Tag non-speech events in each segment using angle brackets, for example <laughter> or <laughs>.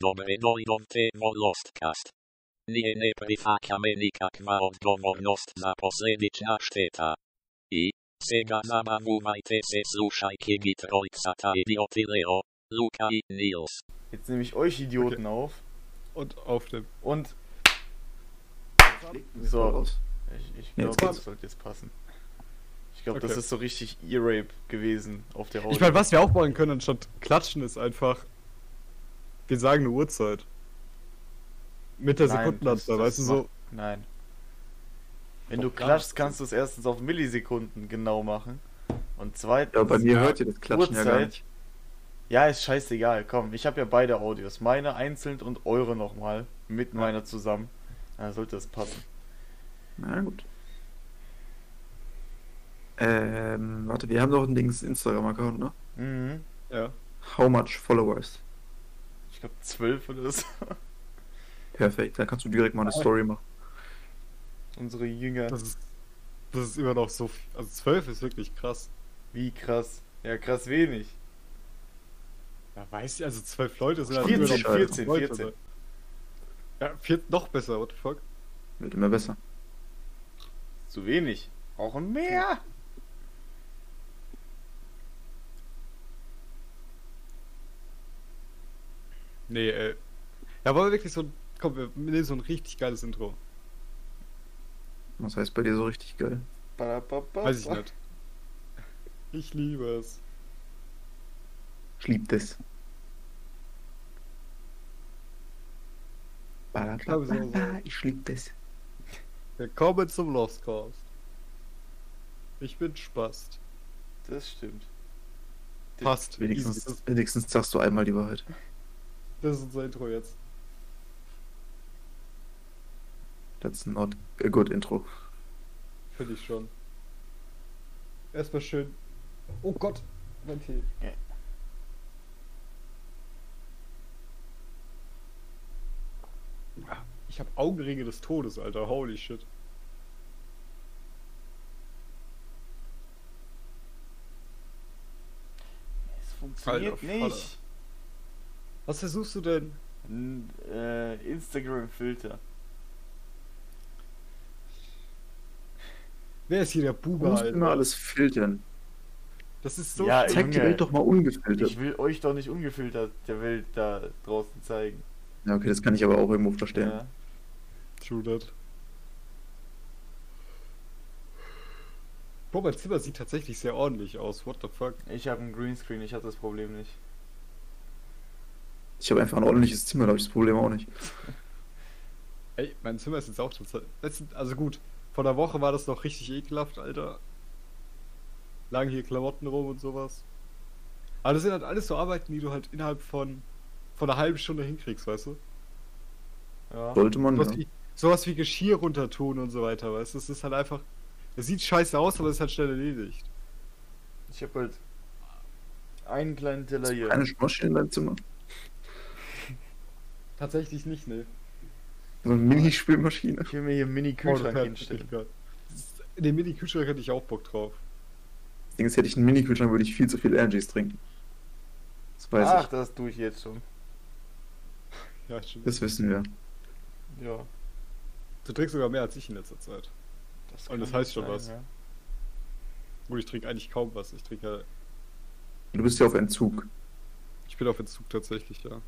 Temo Lostcast. Nije ne prihvaćame nikakva odgovornost za posljedična šteta. I, sega zabavujte se slušajke Gitrojcata Idioti Leo, Luca i Nils. Jetzt nehme ich euch Idioten auf Und auf dem. und So. Ich, ich glaube, jetzt das sollte jetzt passen. Ich glaube, das Okay. ist so richtig E-Rape gewesen auf der Haut. Ich meine, was wir auch machen können, anstatt klatschen, ist einfach. Wir sagen eine Uhrzeit. Mit der Sekundenanzahl, das- weißt du so. Nein. Wenn du klatschst, kannst du es erstens auf Millisekunden genau machen. Und zweitens. Ja, bei mir hört ihr das Klatschen ja gar Uhrzeit. nicht. Ja, ist scheißegal. Komm, ich habe ja beide Audios. Meine einzeln und eure nochmal. Mit meiner zusammen. Dann sollte das passen. Na gut. Ähm, warte, wir haben doch ein Dings Instagram-Account, ne? Mhm. Ja. How much followers? Glaube, zwölf oder so. Perfekt, dann kannst du direkt mal eine Story machen. Unsere Jünger. Das ist. Das ist immer noch so. viel- Also 12 ist wirklich krass. Wie krass. Ja, krass wenig. Ja, weiß ich, also 12 Leute sind halt 14, immer noch 14, Leute, 14. ne? Ja, vier, noch besser, what the fuck? Wird immer besser. Zu wenig. Brauchen mehr. Nee, ey. Ja, wollen wir wirklich so ein. Komm, wir nehmen so ein richtig geiles Intro. Was heißt bei dir so richtig geil? Badababa. Weiß ich nicht. Ich liebe es. Ich lieb das. glaube, so-. Ich lieb das. Willkommen zum Lostcast. Ich bin Spast. Das stimmt. Passt. Wenigstens, wenigstens sagst du einmal die Wahrheit. Das ist unser Intro jetzt. That's not a good intro. Finde ich schon. Erstmal schön. Oh Gott, mein Tee. Ja. Ah, Ich habe Augenringe des Todes, Alter. Holy shit. Es funktioniert Alter, nicht. Was versuchst du denn? N äh, Instagram-Filter. Wer ist hier der Du Bube, musst Alter? immer alles filtern. Das ist so Ja. Zeig die Junge. Welt doch mal ungefiltert. Ich will euch doch nicht ungefiltert der Welt da draußen zeigen. Ja, okay, das kann ich aber auch irgendwo verstehen. Ja. True that. Boah, mein Zimmer sieht tatsächlich sehr ordentlich aus. What the fuck? Ich habe einen Greenscreen, ich hatte das Problem nicht. Ich habe einfach ein ordentliches Zimmer, da habe ich das Problem auch nicht. Ey, mein Zimmer ist jetzt auch total. Also gut, vor der Woche war das noch richtig ekelhaft, Alter. Lagen hier Klamotten rum und sowas. Aber das sind halt alles so Arbeiten, die du halt innerhalb von, von einer halben Stunde hinkriegst, weißt du? Ja. Sollte man, Sowas, ja. wie, sowas wie Geschirr runter tun und so weiter, weißt du? Das ist halt einfach. Es sieht scheiße aus, aber es ist halt schnell erledigt. Ich habe halt einen kleinen Teller hier. Eine Spülmaschine in deinem Zimmer. Tatsächlich nicht, ne? So eine Mini-Spülmaschine. Ich will mir hier einen Oh, Mini-Kühlschrank hinstellen. In den Mini-Kühlschrank hätte ich auch Bock drauf. Das Ding ist, hätte ich einen Mini-Kühlschrank, würde ich viel zu viel Energies trinken. Das weiß Ach, ich. das tue ich jetzt schon. <laughs> Ja, stimmt. Das wissen wir. Ja. Du trinkst sogar mehr als ich in letzter Zeit. Das Und das heißt schon sein, was. Ja. Gut, ich trinke eigentlich kaum was. Ich trinke ja. Du bist ja auf Entzug. Ich bin auf Entzug tatsächlich, ja.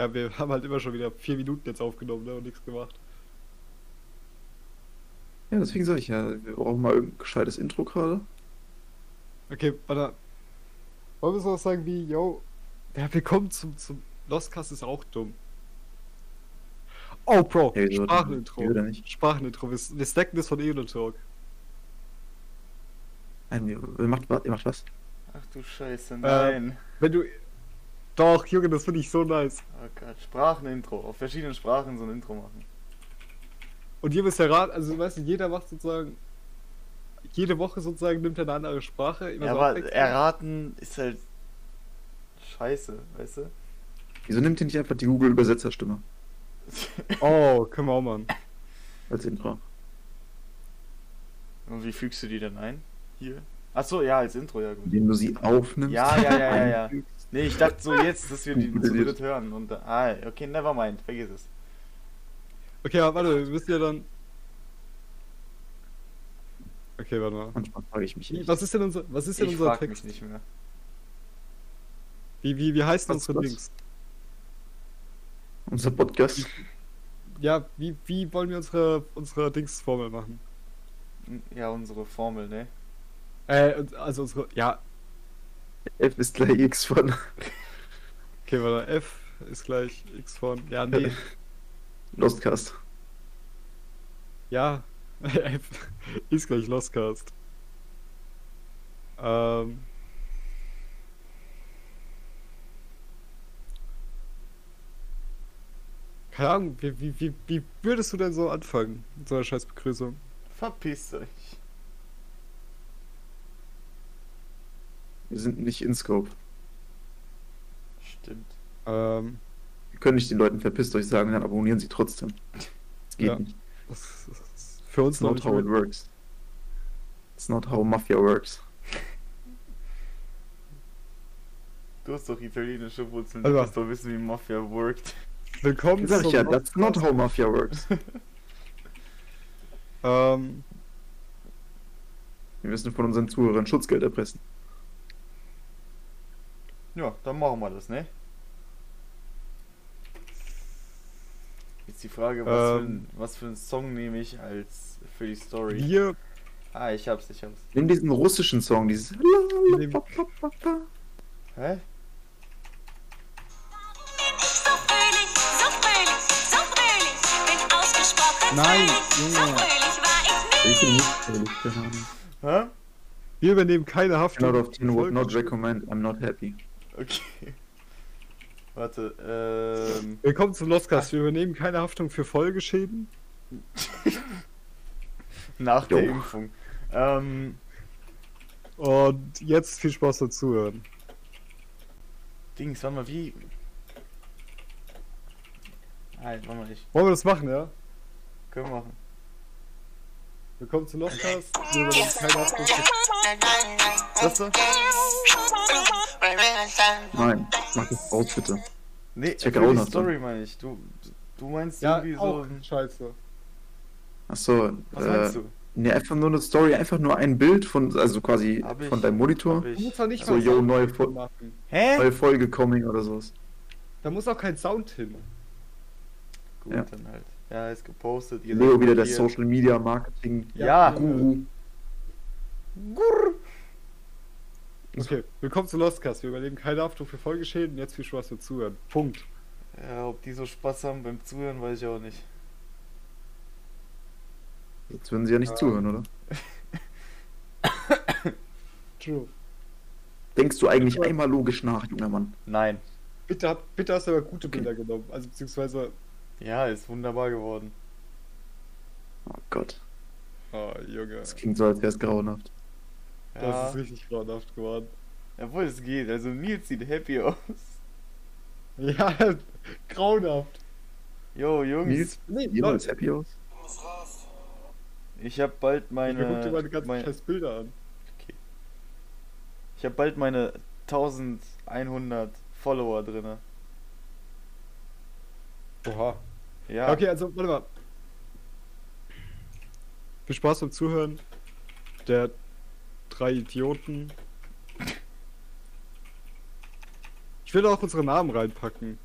Ja, wir <laughs> haben halt immer schon wieder vier Minuten jetzt aufgenommen ne, und nichts gemacht. Ja, deswegen sage ich ja, wir brauchen mal irgendein gescheites Intro gerade. Okay, warte. Wollen wir sowas sagen wie, yo, ja, willkommen zum, zum Lostcast ist auch dumm. Oh, Bro, denn? Sprachenintro. Sprachenintro. Wir, wir stacken das von Eonotalk. Nein, ihr, ihr, macht, was- ihr macht was? Ach du Scheiße, Äh, nein. Wenn du. Doch, Junge, das finde ich so nice. Oh Gott, Sprachenintro. Auf verschiedenen Sprachen so ein Intro machen. Und ihr müsst ja raten, also weißt du, jeder macht sozusagen. Jede Woche sozusagen nimmt er eine andere Sprache. immer Ja, so aber erraten ist halt scheiße, weißt du? Wieso nimmt ihr nicht einfach die Google-Übersetzerstimme <laughs> Oh, können wir auch machen. als Intro? Und wie fügst du die denn ein? Hier? Achso, ja, als Intro, ja gut. Indem du sie aufnimmst. Ja, ja, ja, ja, ja. <laughs> Nee, ich dachte so jetzt, dass wir die zu dritt hören. Und, ah, okay, never mind, vergiss es. Okay, aber warte, wir müssen ja dann. Okay, warte mal. Manchmal frage ich mich echt. Was ist denn unser, was ist denn Ich unser frag Text? mich nicht mehr. Wie, wie, wie heißt Was, unsere was? Dings? Unser Podcast. Ja, wie, wie wollen wir unsere, unsere Dings-Formel machen? Ja, unsere Formel, ne? Äh, also unsere, ja, F ist gleich X von. okay, warte, F ist gleich X von, ja, nee, <laughs> Lostcast. ja, F <laughs> ist gleich Lostcast. Ähm. Keine Ahnung, wie, wie, wie, wie würdest du denn so anfangen mit so einer scheiß Begrüßung? Verpisst euch. Wir sind nicht in Scope. Stimmt. Ähm, Wir können nicht den Leuten verpisst euch sagen, dann abonnieren sie trotzdem. Das geht Ja. nicht. das ist für uns It's not nicht how it works. It's not how Mafia works. Du hast doch italienische Wurzeln. Also- Du musst doch wissen, wie Mafia worked. Willkommen Sag ich ja, that's not how Mafia works. <laughs> Ähm, Wir müssen von unseren Zuhörern Schutzgeld erpressen. Ja, dann machen wir das, ne? Jetzt die Frage, was, für, Ähm. ein, was für einen Song nehme ich als für die Story? wir Ah, ich hab's, ich hab's. Nimm diesen russischen Song, dieses. Hä? So fröhlich, so fröhlich, so fröhlich, bin ausgesprochen Nein, fröhlich. So Junge. fröhlich war ich bin nicht ehrlich, keine Ahnung. Hä? Wir übernehmen keine Haftung. Out of 10 would not recommend, I'm not happy. Okay. <laughs> Warte, ähm. Willkommen zum Lostcast. Wir übernehmen keine Haftung für Folgeschäden. <laughs> Nach der Jo. Impfung. Ähm. Und jetzt viel Spaß beim Zuhören. Dings, warte mal, wie. Nein, warte mal, ich. Wollen wir das machen, ja? Können wir machen. Willkommen zum Lostcast. Wir übernehmen keine für Was du? Nein, mach das raus, bitte. Nee, Check für auch die noch Story meine ich. Du, du meinst Ja, irgendwie auch so. scheiße. Achso, Was äh, meinst du? ne, einfach nur eine Story, einfach nur ein Bild von, also quasi ich- von deinem Monitor. Ich. doch nicht So, yo, neue machen. Hä? Neue Folge coming oder sowas. Da muss auch kein Sound hin. Gut, Ja. dann halt. Ja, ist gepostet. ihr Leo wieder der. Social Media Marketing Ja. Guru. Gurr. Okay, willkommen zum Lostcast. Wir übernehmen keine Haftung für Folgeschäden. Jetzt viel Spaß beim Zuhören. Punkt. Ja, ob die so Spaß haben beim Zuhören, weiß ich auch nicht. Jetzt würden sie ja nicht Ähm. zuhören, oder? <coughs> True. Denkst du eigentlich einmal logisch nach, junger Mann? Nein. Bitte, bitte hast du aber gute Bilder genommen. Also beziehungsweise. Ja, ist wunderbar geworden. Oh Gott, Oh, Junge. das klingt so, als wäre es grauenhaft. Das Ja, ist richtig grauenhaft geworden. obwohl es geht. Also Nils sieht happy aus. <laughs> Ja, grauenhaft. Jo, Jungs, Nils, Nee, jemals Leute, happy aus? ich hab bald meine, guck dir meine, meine ganzen mein, scheiß Bilder an. ich hab bald meine 1100 Follower drinne. Oha. Ja. Okay, also, warte mal. Viel Spaß beim Zuhören. Der drei Idioten. Ich will auch unsere Namen reinpacken.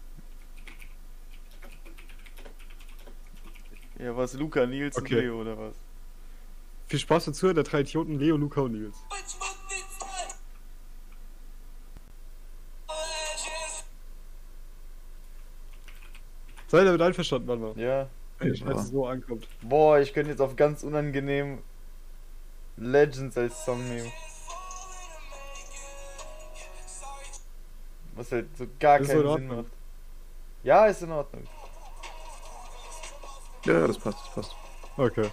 Ja, was Luca, Nils Okay. und Leo oder was? Viel Spaß beim Zuhören der drei Idioten, Leo, Luca und Nils. Ihr damit einverstanden, mal? Ja. Ja. es so ankommt. Boah, ich könnte jetzt auf ganz unangenehm Legends als Song nehmen. Was halt so gar Ist keinen in Sinn macht. Ja, ist in Ordnung. Ja, ja, das passt, das passt. Okay.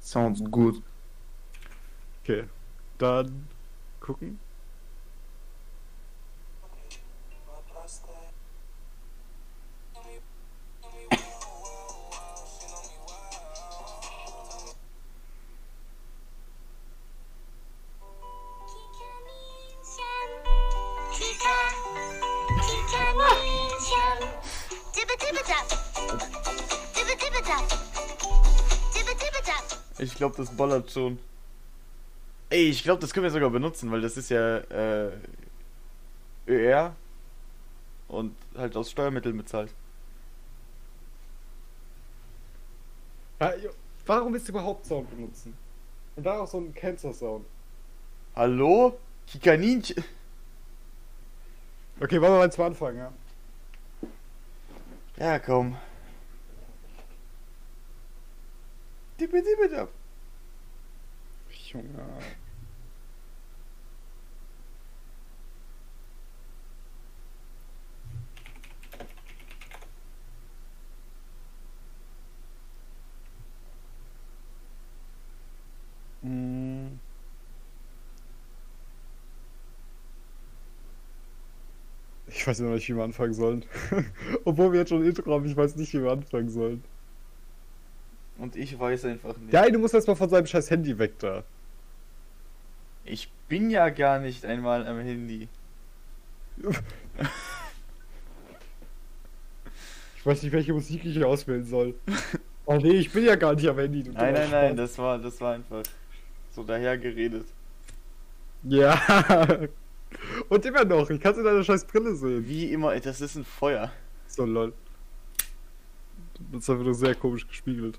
Sounds good. Okay. Dann gucken. Ich glaube, das ballert schon. Ey, ich glaube, das können wir sogar benutzen, weil das ist ja äh, ÖR und halt aus Steuermitteln bezahlt. Warum willst du überhaupt Sound benutzen? Und daraus so einen Cancer-Sound. Hallo? Kikaninchen. Okay, wollen wir mal zum Anfang, ja? Ja, komm. Dippe, dippe, dap. Junge. Mm. Ich weiß noch nicht, wie wir anfangen sollen. <laughs> Obwohl wir jetzt schon ein Intro haben, ich weiß nicht, wie wir anfangen sollen. Und ich weiß einfach nicht. Ja, du musst erst mal von seinem scheiß Handy weg da. Ich bin ja gar nicht einmal am Handy. <laughs> Ich weiß nicht, welche Musik ich hier auswählen soll. <laughs> Oh nee, ich bin ja gar nicht am Handy. Du Nein, nein, nein, Spaß. das war, das war einfach so daher geredet. Ja. <laughs> Und immer noch, ich kann es in deiner scheiß Brille sehen. Wie immer, das ist ein Feuer. So lol. Das ist einfach nur sehr komisch gespiegelt.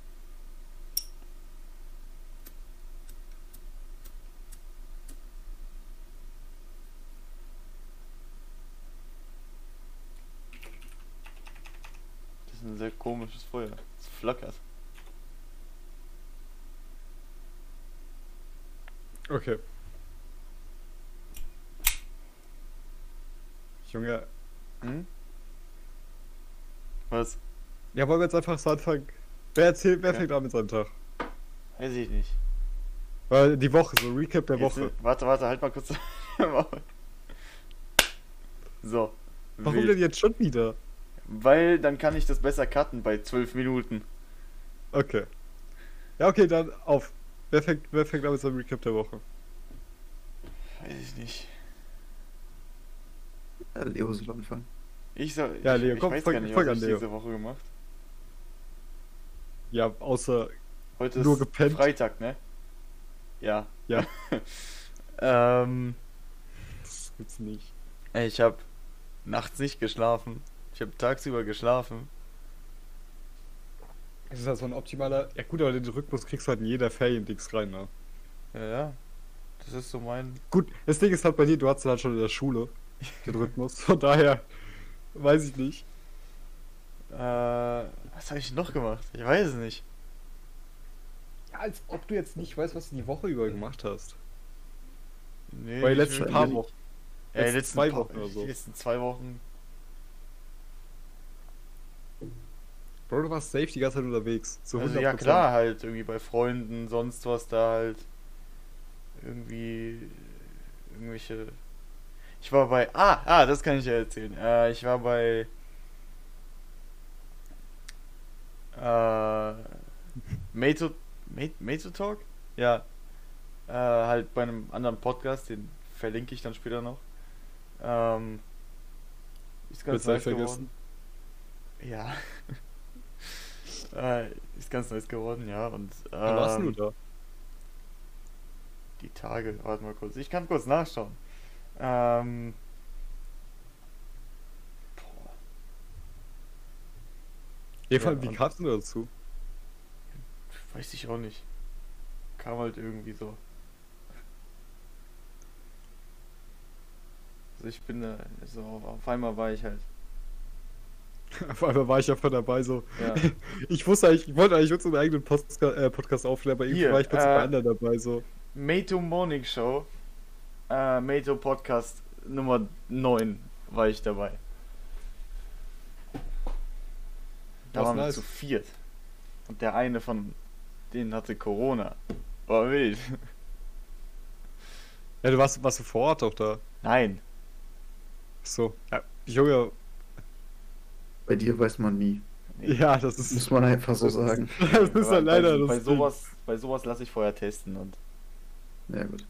Das ist ein sehr komisches Feuer. Es flackert. Okay. Junge. Hm? Was? Ja, wollen wir jetzt einfach so anfangen? Wer erzählt, wer Ja. fängt an mit seinem Tag? Weiß ich nicht. Weil die Woche, so Recap der Jetzt, Woche. warte, warte, halt mal kurz. <laughs> so. Warum wild. denn jetzt schon wieder? Weil dann kann ich das besser cutten bei 12 Minuten. Okay. Ja, okay, dann auf. Wer fängt, wer fängt an mit seinem Recap der Woche? Weiß ich nicht. Ja, Leo soll anfangen. Ich soll. Ja, ich, Leo, ich komm, weiß fang- gar nicht, was an, ich Leo. diese Woche gemacht. Ja, außer. Heute Nur ist gepennt. Freitag, ne? Ja. Ja. <laughs> ähm, Das gibt's nicht. ey, ich habe nachts nicht geschlafen. Ich habe tagsüber geschlafen. Das ist halt so ein optimaler. Ja, gut, aber den Rhythmus kriegst du halt in jeder Ferien-Dings rein, ne? Ja, ja. Das ist so mein. Gut, das Ding ist halt bei dir, du hattest halt schon in der Schule den Rhythmus. <laughs> Von daher. Weiß ich nicht. Äh, was habe ich noch gemacht? Ich weiß es nicht. Ja, als ob du jetzt nicht weißt, was du die Woche über gemacht hast. Nee, Bei den letzten paar Wochen. Ja, die letzten letzten zwei paar- Wochen oder so. Die <laughs> letzten zwei Wochen. Bro, du warst safe die ganze Zeit unterwegs. Zu Also 100%. ja klar, halt irgendwie bei Freunden, sonst was da halt. Irgendwie. Irgendwelche. Ich war bei. Ah, ah, das kann ich ja erzählen. Äh, ich war bei. Äh. Mato. Mat- Mato Talk? Ja. Äh, halt bei einem anderen Podcast, den verlinke ich dann später noch. Ähm. Ist ganz safe geworden. Ja. <laughs> äh, ist ganz nice geworden, ja. Und Wann warst du ähm, da? die Tage, warte mal kurz. Ich kann kurz nachschauen. Ähm. Boah, Ja, vor allem, ja, wie kamst du dazu? weiß ich auch nicht. Kam halt irgendwie so. Also ich bin da, so auf einmal war ich halt. <laughs> Auf einmal war ich einfach dabei, so. Ja. <laughs> Ich wusste eigentlich, ich wollte eigentlich einen eigenen Postka äh, Podcast aufnehmen, aber irgendwie Hier, war ich plötzlich äh, bei anderen dabei, so. Mato Morning Show. Äh, Mato Podcast Nummer 9 war ich dabei. Da Was waren wir nice. zu viert. Und der eine von denen hatte Corona. War wild. Ja, du warst, warst du vor Ort auch da. Nein. So. Ja, Junge, Bei dir weiß man nie. ja, das Muss ist. man einfach so sagen. <laughs> Das ist halt leider bei, das. bei sowas, bei sowas lasse ich vorher testen und Ja, gut.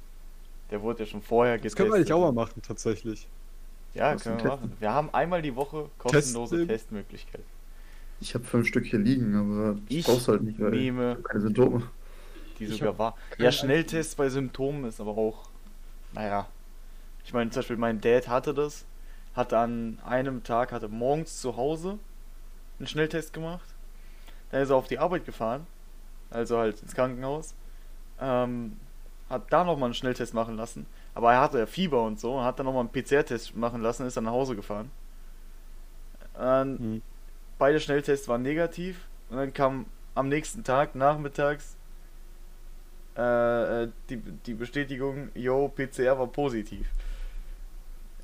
der wurde ja schon vorher Das getestet. können wir eigentlich auch mal machen, tatsächlich. Ja, Was können wir machen. Wir haben einmal die Woche kostenlose Testen. Testmöglichkeit. Ich habe fünf Stück hier liegen, aber Ich ich brauch's halt nicht, weil ich nehme hab keine Symptome. die Ich sogar war. Ja, Schnelltest bei Symptomen ist aber auch, naja. Ich meine, zum Beispiel mein Dad hatte das, hatte an einem Tag, hatte morgens zu Hause einen Schnelltest gemacht. Dann ist er auf die Arbeit gefahren, also halt ins Krankenhaus. Ähm, hat da nochmal einen Schnelltest machen lassen. Aber er hatte ja Fieber und so, hat dann nochmal einen PCR-Test machen lassen, ist dann nach Hause gefahren. Dann Hm. beide Schnelltests waren negativ und dann kam am nächsten Tag nachmittags äh, äh, die, die Bestätigung, yo, PCR war positiv.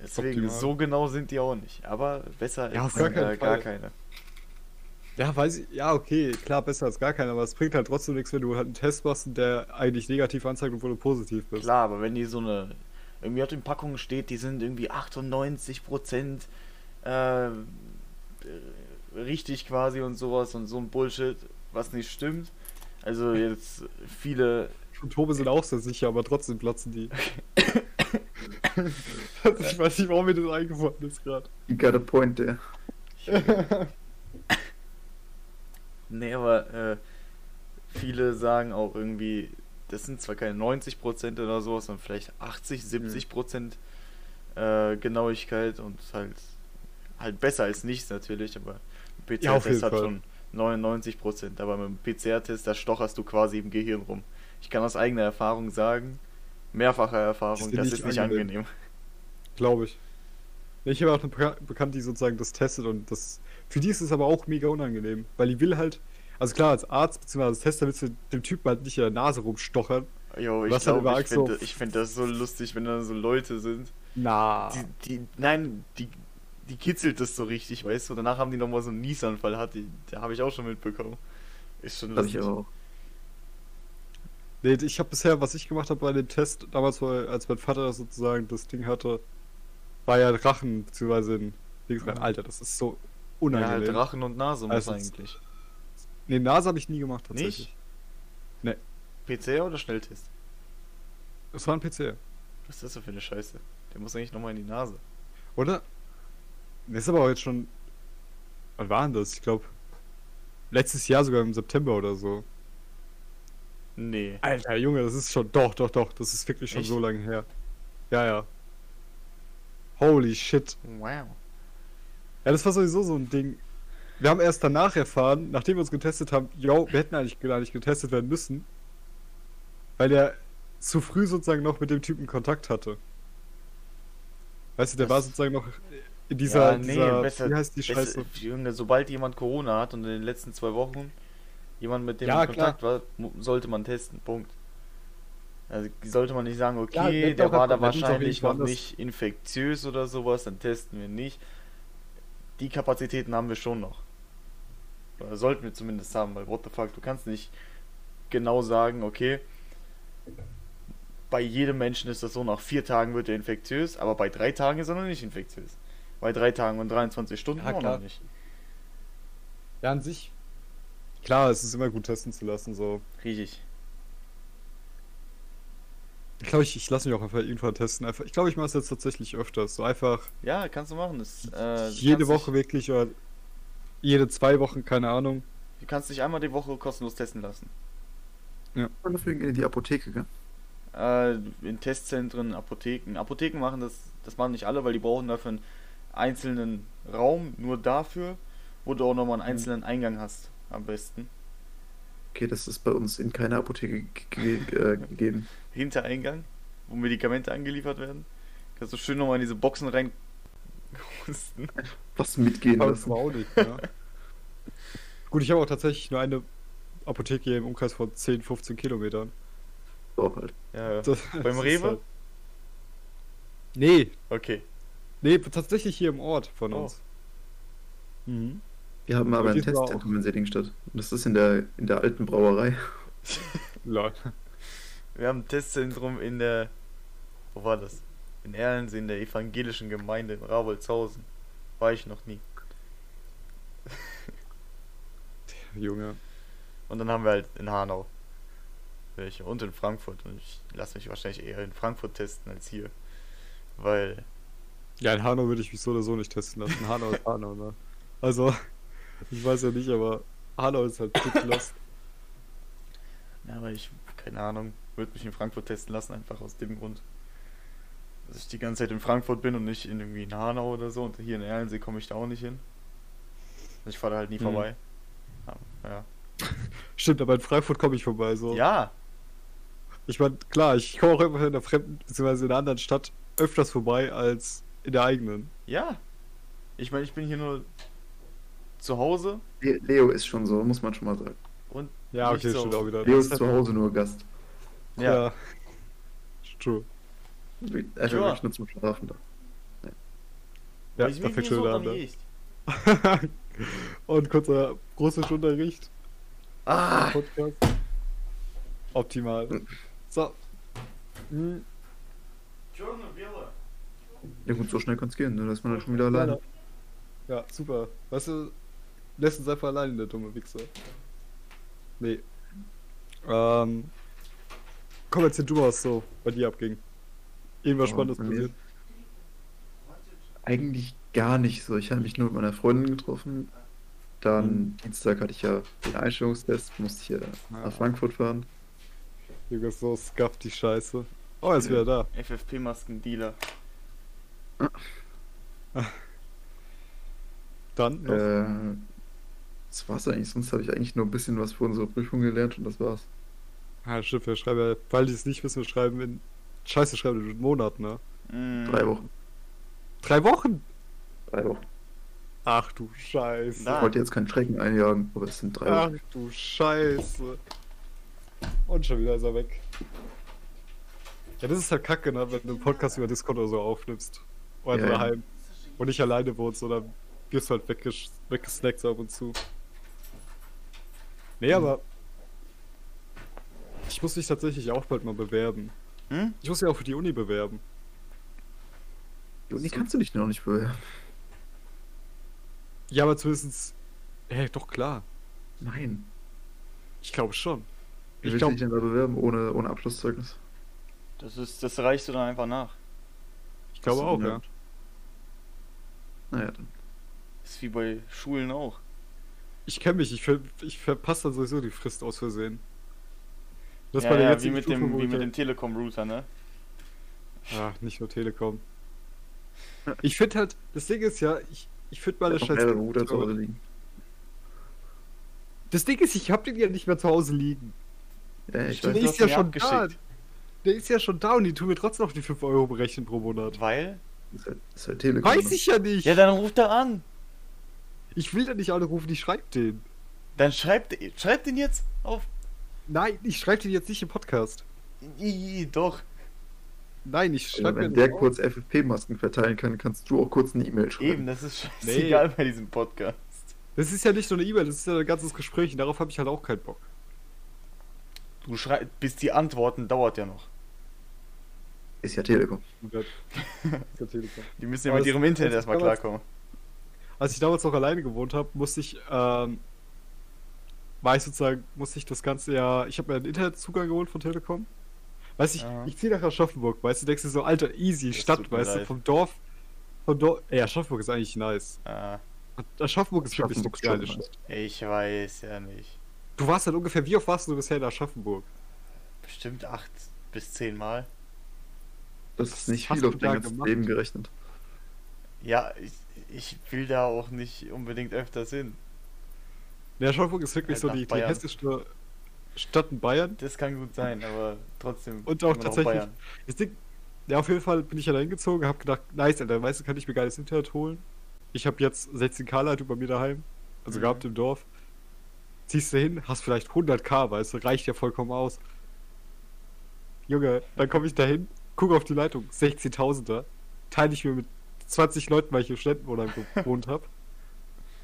Deswegen, Optimal. so genau sind die auch nicht. Aber besser Ja, als gar äh, gar keine. Ja, weiß ich, ja, okay, klar, besser als gar keiner, aber es bringt halt trotzdem nichts, wenn du halt einen Test machst, der eigentlich negativ anzeigt, obwohl du positiv bist. Klar, aber wenn die so eine, irgendwie auf den Packungen steht, die sind irgendwie 98 Prozent äh, äh, richtig quasi und sowas und so ein Bullshit, was nicht stimmt. Also jetzt viele Symptome sind auch sehr sicher, aber trotzdem platzen die. <laughs> <laughs> ich weiß nicht, warum mir das eingefallen ist gerade. You got a point there. <laughs> Nee, aber äh, viele sagen auch irgendwie, das sind zwar keine 90% oder sowas, sondern vielleicht 80, 70% äh, Genauigkeit und halt halt besser als nichts natürlich, aber ein Ja, PCR-Test jeden hat Fall. schon 99%, aber mit dem PCR-Test, da stocherst du quasi im Gehirn rum. Ich kann aus eigener Erfahrung sagen, mehrfacher Erfahrung, Ist das nicht ist nicht angenehm. angenehm. Glaube ich. Ich habe auch eine Beka- Bekannte, die sozusagen das testet und das. Für die ist es aber auch mega unangenehm, weil die will halt. Also klar, als Arzt bzw. als Tester willst du dem Typen halt nicht in der Nase rumstochern. Jo, ich Was halt glaube, über ich finde ich find das so lustig, wenn da so Leute sind, Na. Die, die, nein, die, die kitzelt das so richtig, weißt du? Danach haben die nochmal so einen Niesanfall, hat die, da habe ich auch schon mitbekommen. Ist schon Hab ich lustig. auch. Nee, ich habe bisher, was ich gemacht habe bei dem Test, damals, als mein Vater sozusagen das Ding hatte, war ja Rachen, beziehungsweise ein Dings rein. Alter, das ist so Ja, unangenehm. halt Rachen und Nase muss Also, eigentlich. Nee, Nase habe ich nie gemacht, tatsächlich. PCR oder Schnelltest? Das war ein PC. Was ist das denn für eine Scheiße? Der muss eigentlich nochmal in die Nase. Oder? Das ist aber auch jetzt schon. Wann war denn das? Ich glaube. Letztes Jahr sogar im September oder so. Nee. Alter, Junge, das ist schon. Doch, doch, doch. Das ist wirklich schon Echt? so lange her. Ja, ja. Holy shit. Wow. Ja, das war sowieso so ein Ding. Wir haben erst danach erfahren, nachdem wir uns getestet haben, yo, wir hätten eigentlich gar nicht getestet werden müssen. Weil er zu früh sozusagen noch mit dem Typen Kontakt hatte. Weißt du, der Das- war sozusagen noch in dieser. ja, nee, dieser besser, wie heißt die besser- Scheiße? Junge, sobald jemand Corona hat und in den letzten zwei Wochen jemand mit dem Ja, in Kontakt war, mu- sollte man testen. Punkt. Also sollte man nicht sagen, Ja, okay, der der war da wahrscheinlich noch nicht infektiös oder sowas, dann testen wir nicht. Die Kapazitäten haben wir schon noch. Oder sollten wir zumindest haben, weil what the fuck, du kannst nicht genau sagen, okay, bei jedem Menschen ist das so, nach vier Tagen wird er infektiös, aber bei drei Tagen ist er noch nicht infektiös. Bei drei Tagen und 23 Stunden Ja, auch klar. noch nicht. Ja, an sich. Klar, es ist immer gut testen zu lassen, so. Richtig. Ich glaube, ich, ich lasse mich auch einfach irgendwann testen. Einfach, ich glaube, ich mache es jetzt tatsächlich öfters. So einfach Ja, kannst du machen. Das, äh, jede Woche wirklich oder jede zwei Wochen, keine Ahnung. Dich, du kannst dich einmal die Woche kostenlos testen lassen. Und dafür in die Apotheke, gell? Äh, in Testzentren, Apotheken. Apotheken machen das, das machen nicht alle, weil die brauchen dafür einen einzelnen Raum, nur dafür, wo du auch nochmal einen einzelnen Eingang hast, am besten. Okay, das ist bei uns in keiner Apotheke äh, gegeben. <laughs> Hintereingang, wo Medikamente angeliefert werden. Kannst du schön nochmal in diese Boxen rein husten. <laughs> Was mitgehen lassen. war auch nicht, ja. <laughs> Gut, ich habe auch tatsächlich nur eine Apotheke hier im Umkreis von 10, 15 Kilometern. Auch halt. Ja, ja. Das, Beim das Rewe? halt- Nee, Okay. nee, tatsächlich hier im Ort von Oh. uns. Mhm. Wir haben aber Aber ein Testzentrum in Sedingstadt. Und das ist in der, in der alten Brauerei. <laughs> Lol. Wir haben ein Testzentrum in der. Wo war das? In Erlensee, in der evangelischen Gemeinde in Rabolzhausen. War ich noch nie. Junge. Und dann haben wir halt in Hanau welche und in Frankfurt. Und ich lasse mich wahrscheinlich eher in Frankfurt testen als hier. Weil, Ja, in Hanau würde ich mich so oder so nicht testen lassen. Hanau ist Hanau, ne? Also, <laughs> ich weiß ja nicht, aber Hanau ist halt dick lost. <laughs> ja, aber ich keine Ahnung, würde mich in Frankfurt testen lassen, einfach aus dem Grund. Dass ich die ganze Zeit in Frankfurt bin und nicht in irgendwie in Hanau oder so. Und hier in Erlensee komme ich da auch nicht hin. Ich fahre da halt nie Mhm. vorbei. Ja. <laughs> Stimmt, aber in Frankfurt komme ich vorbei. So. ja, Ich meine, klar, ich komme auch immer in der fremden, beziehungsweise in einer anderen Stadt öfters vorbei als in der eigenen. ja. Ich meine, ich bin hier nur zu Hause Le- Leo ist schon so, muss man schon mal sagen. und Ja, okay, so stimmt auch wieder. Leo ist zu Hause nur Gast. Ja. ja. True. Er ist Ja. wirklich nur zum Schlafen da. Ja, ich da schon so wieder an. Ne? <laughs> Und kurzer Russischunterricht. Ah, Podcast. Optimal. So. Hm, Ja gut, so schnell kann es gehen, ne? Da ist man dann schon wieder alleine. Ja, super. Weißt du, lässt uns einfach alleine, der dumme Wichser. Nee. Ähm. Komm, erzähl du was so bei dir abging. Irgendwas Oh, Spannendes passiert. Eigentlich gar nicht so. Ich habe mich nur mit meiner Freundin getroffen. Dann Mhm. Dienstag hatte ich ja den Einstellungstest, musste hier Ah. nach Frankfurt fahren. Junge, so scuff die Scheiße. Oh, er ist wieder da. FFP-Masken-Dealer. Dann noch. Äh, das war's eigentlich. Sonst habe ich eigentlich nur ein bisschen was für unsere Prüfung gelernt und das war's. Ah, stimmt, wir schreiben ja, weil die es nicht wissen, wir schreiben in. Scheiße, schreiben in Monaten, ne? Mm. Drei Wochen. Drei Wochen? Drei Wochen. Ach du Scheiße. Na. Ich wollte jetzt keinen Schrecken einjagen, aber es sind drei Ach Wochen. du Scheiße. Und schon wieder ist er weg. Ja, das ist halt kacke, ne? wenn du einen Podcast über Discord oder so aufnimmst. Oder Ja, ja. daheim. Und nicht alleine wohnst, oder wirst du halt wegges weggesnackt ab und zu. Nee, aber. Ich muss mich tatsächlich auch bald mal bewerben. Hm? Ich muss mich auch für die Uni bewerben. Die Uni kannst du dich noch nicht bewerben. Ja, aber zumindest. Hey, doch klar. Nein. Ich glaube schon. Wie Ich willst du glaube. dich denn da bewerben ohne, ohne Abschlusszeugnis? Das, ist, das reichst du dann einfach nach. Ich glaube auch, ja. Naja, dann. ist wie bei Schulen auch. Ich kenne mich, ich, ver ich verpasse dann sowieso die Frist aus Versehen. Das ja, bei der ja, wie mit Stufe, dem, wie ich mit ja- dem Telekom-Router, ne? Ach, nicht nur Telekom. Ich finde halt, das Ding ist ja, ich, ich finde meine Ich hab scheiß. noch mehrere Router zu Hause liegen. Das Ding ist, ich hab den ja nicht mehr zu Hause liegen. Ja, ich Der weiß. ist ja schon da. Der ist ja schon da und die tun mir trotzdem noch die 5 Euro berechnen pro Monat. Weil? Das ist halt, das ist halt Telekom. Weiß ich ja nicht. Ja, dann ruft er an. Ich will da nicht alle rufen, ich schreib den. Dann schreibt schreibt den jetzt auf. Nein, ich schreibe den jetzt nicht im Podcast. I, doch. Nein, ich Also, schreibe wenn mir der kurz FFP-Masken verteilen kann, kannst du auch kurz eine E-Mail schreiben. Eben, das ist scheißegal bei diesem Podcast. Das ist ja nicht nur eine E-Mail, das ist ja ein ganzes Gespräch und darauf habe ich halt auch keinen Bock. Du schreibst, bis die antworten dauert ja noch. Ist ja Telekom. Ist ja Telekom. <laughs> Die müssen ja Aber mit ihrem Internet erstmal klarkommen. Als ich damals noch alleine gewohnt habe, musste ich, ähm, war ich sozusagen, musste ich das Ganze ja, ich habe mir einen Internetzugang geholt von Telekom. Weiß ich, Ja. ich ziehe nach Aschaffenburg, weißt du, denkst du so, alter, easy, Das Stadt, weißt du, leid. vom Dorf, vom Dorf, ey, Aschaffenburg ist eigentlich nice. Ah, Aschaffenburg ist wirklich eine geile. Stadt. ich weiß ja nicht. Du warst halt ungefähr, wie oft warst du bisher in Aschaffenburg? Bestimmt acht bis zehn Mal. Das ist nicht hast viel du auf dein ganzes? Leben gerechnet. Ja, ich, ich will da auch nicht unbedingt öfters hin. Ja, Aschaffenburg ist wirklich Halt so die, die hessische Stadt in Bayern. Das kann gut sein, aber trotzdem. Und auch tatsächlich-. Das Ding, ja, auf jeden Fall bin ich ja da hingezogen, hab gedacht, nice, Alter, weißt du, kann ich mir geiles Internet holen? Ich habe jetzt 16k Leitung bei mir daheim, also Mhm. gehabt im Dorf. Ziehst du hin, hast vielleicht 100k, weißt du, reicht ja vollkommen aus. Junge, dann komme ich da hin, gucke auf die Leitung, 16.000er, teile ich mir mit 20 Leuten, weil ich im Studentenwohnheim <laughs> gewohnt habe.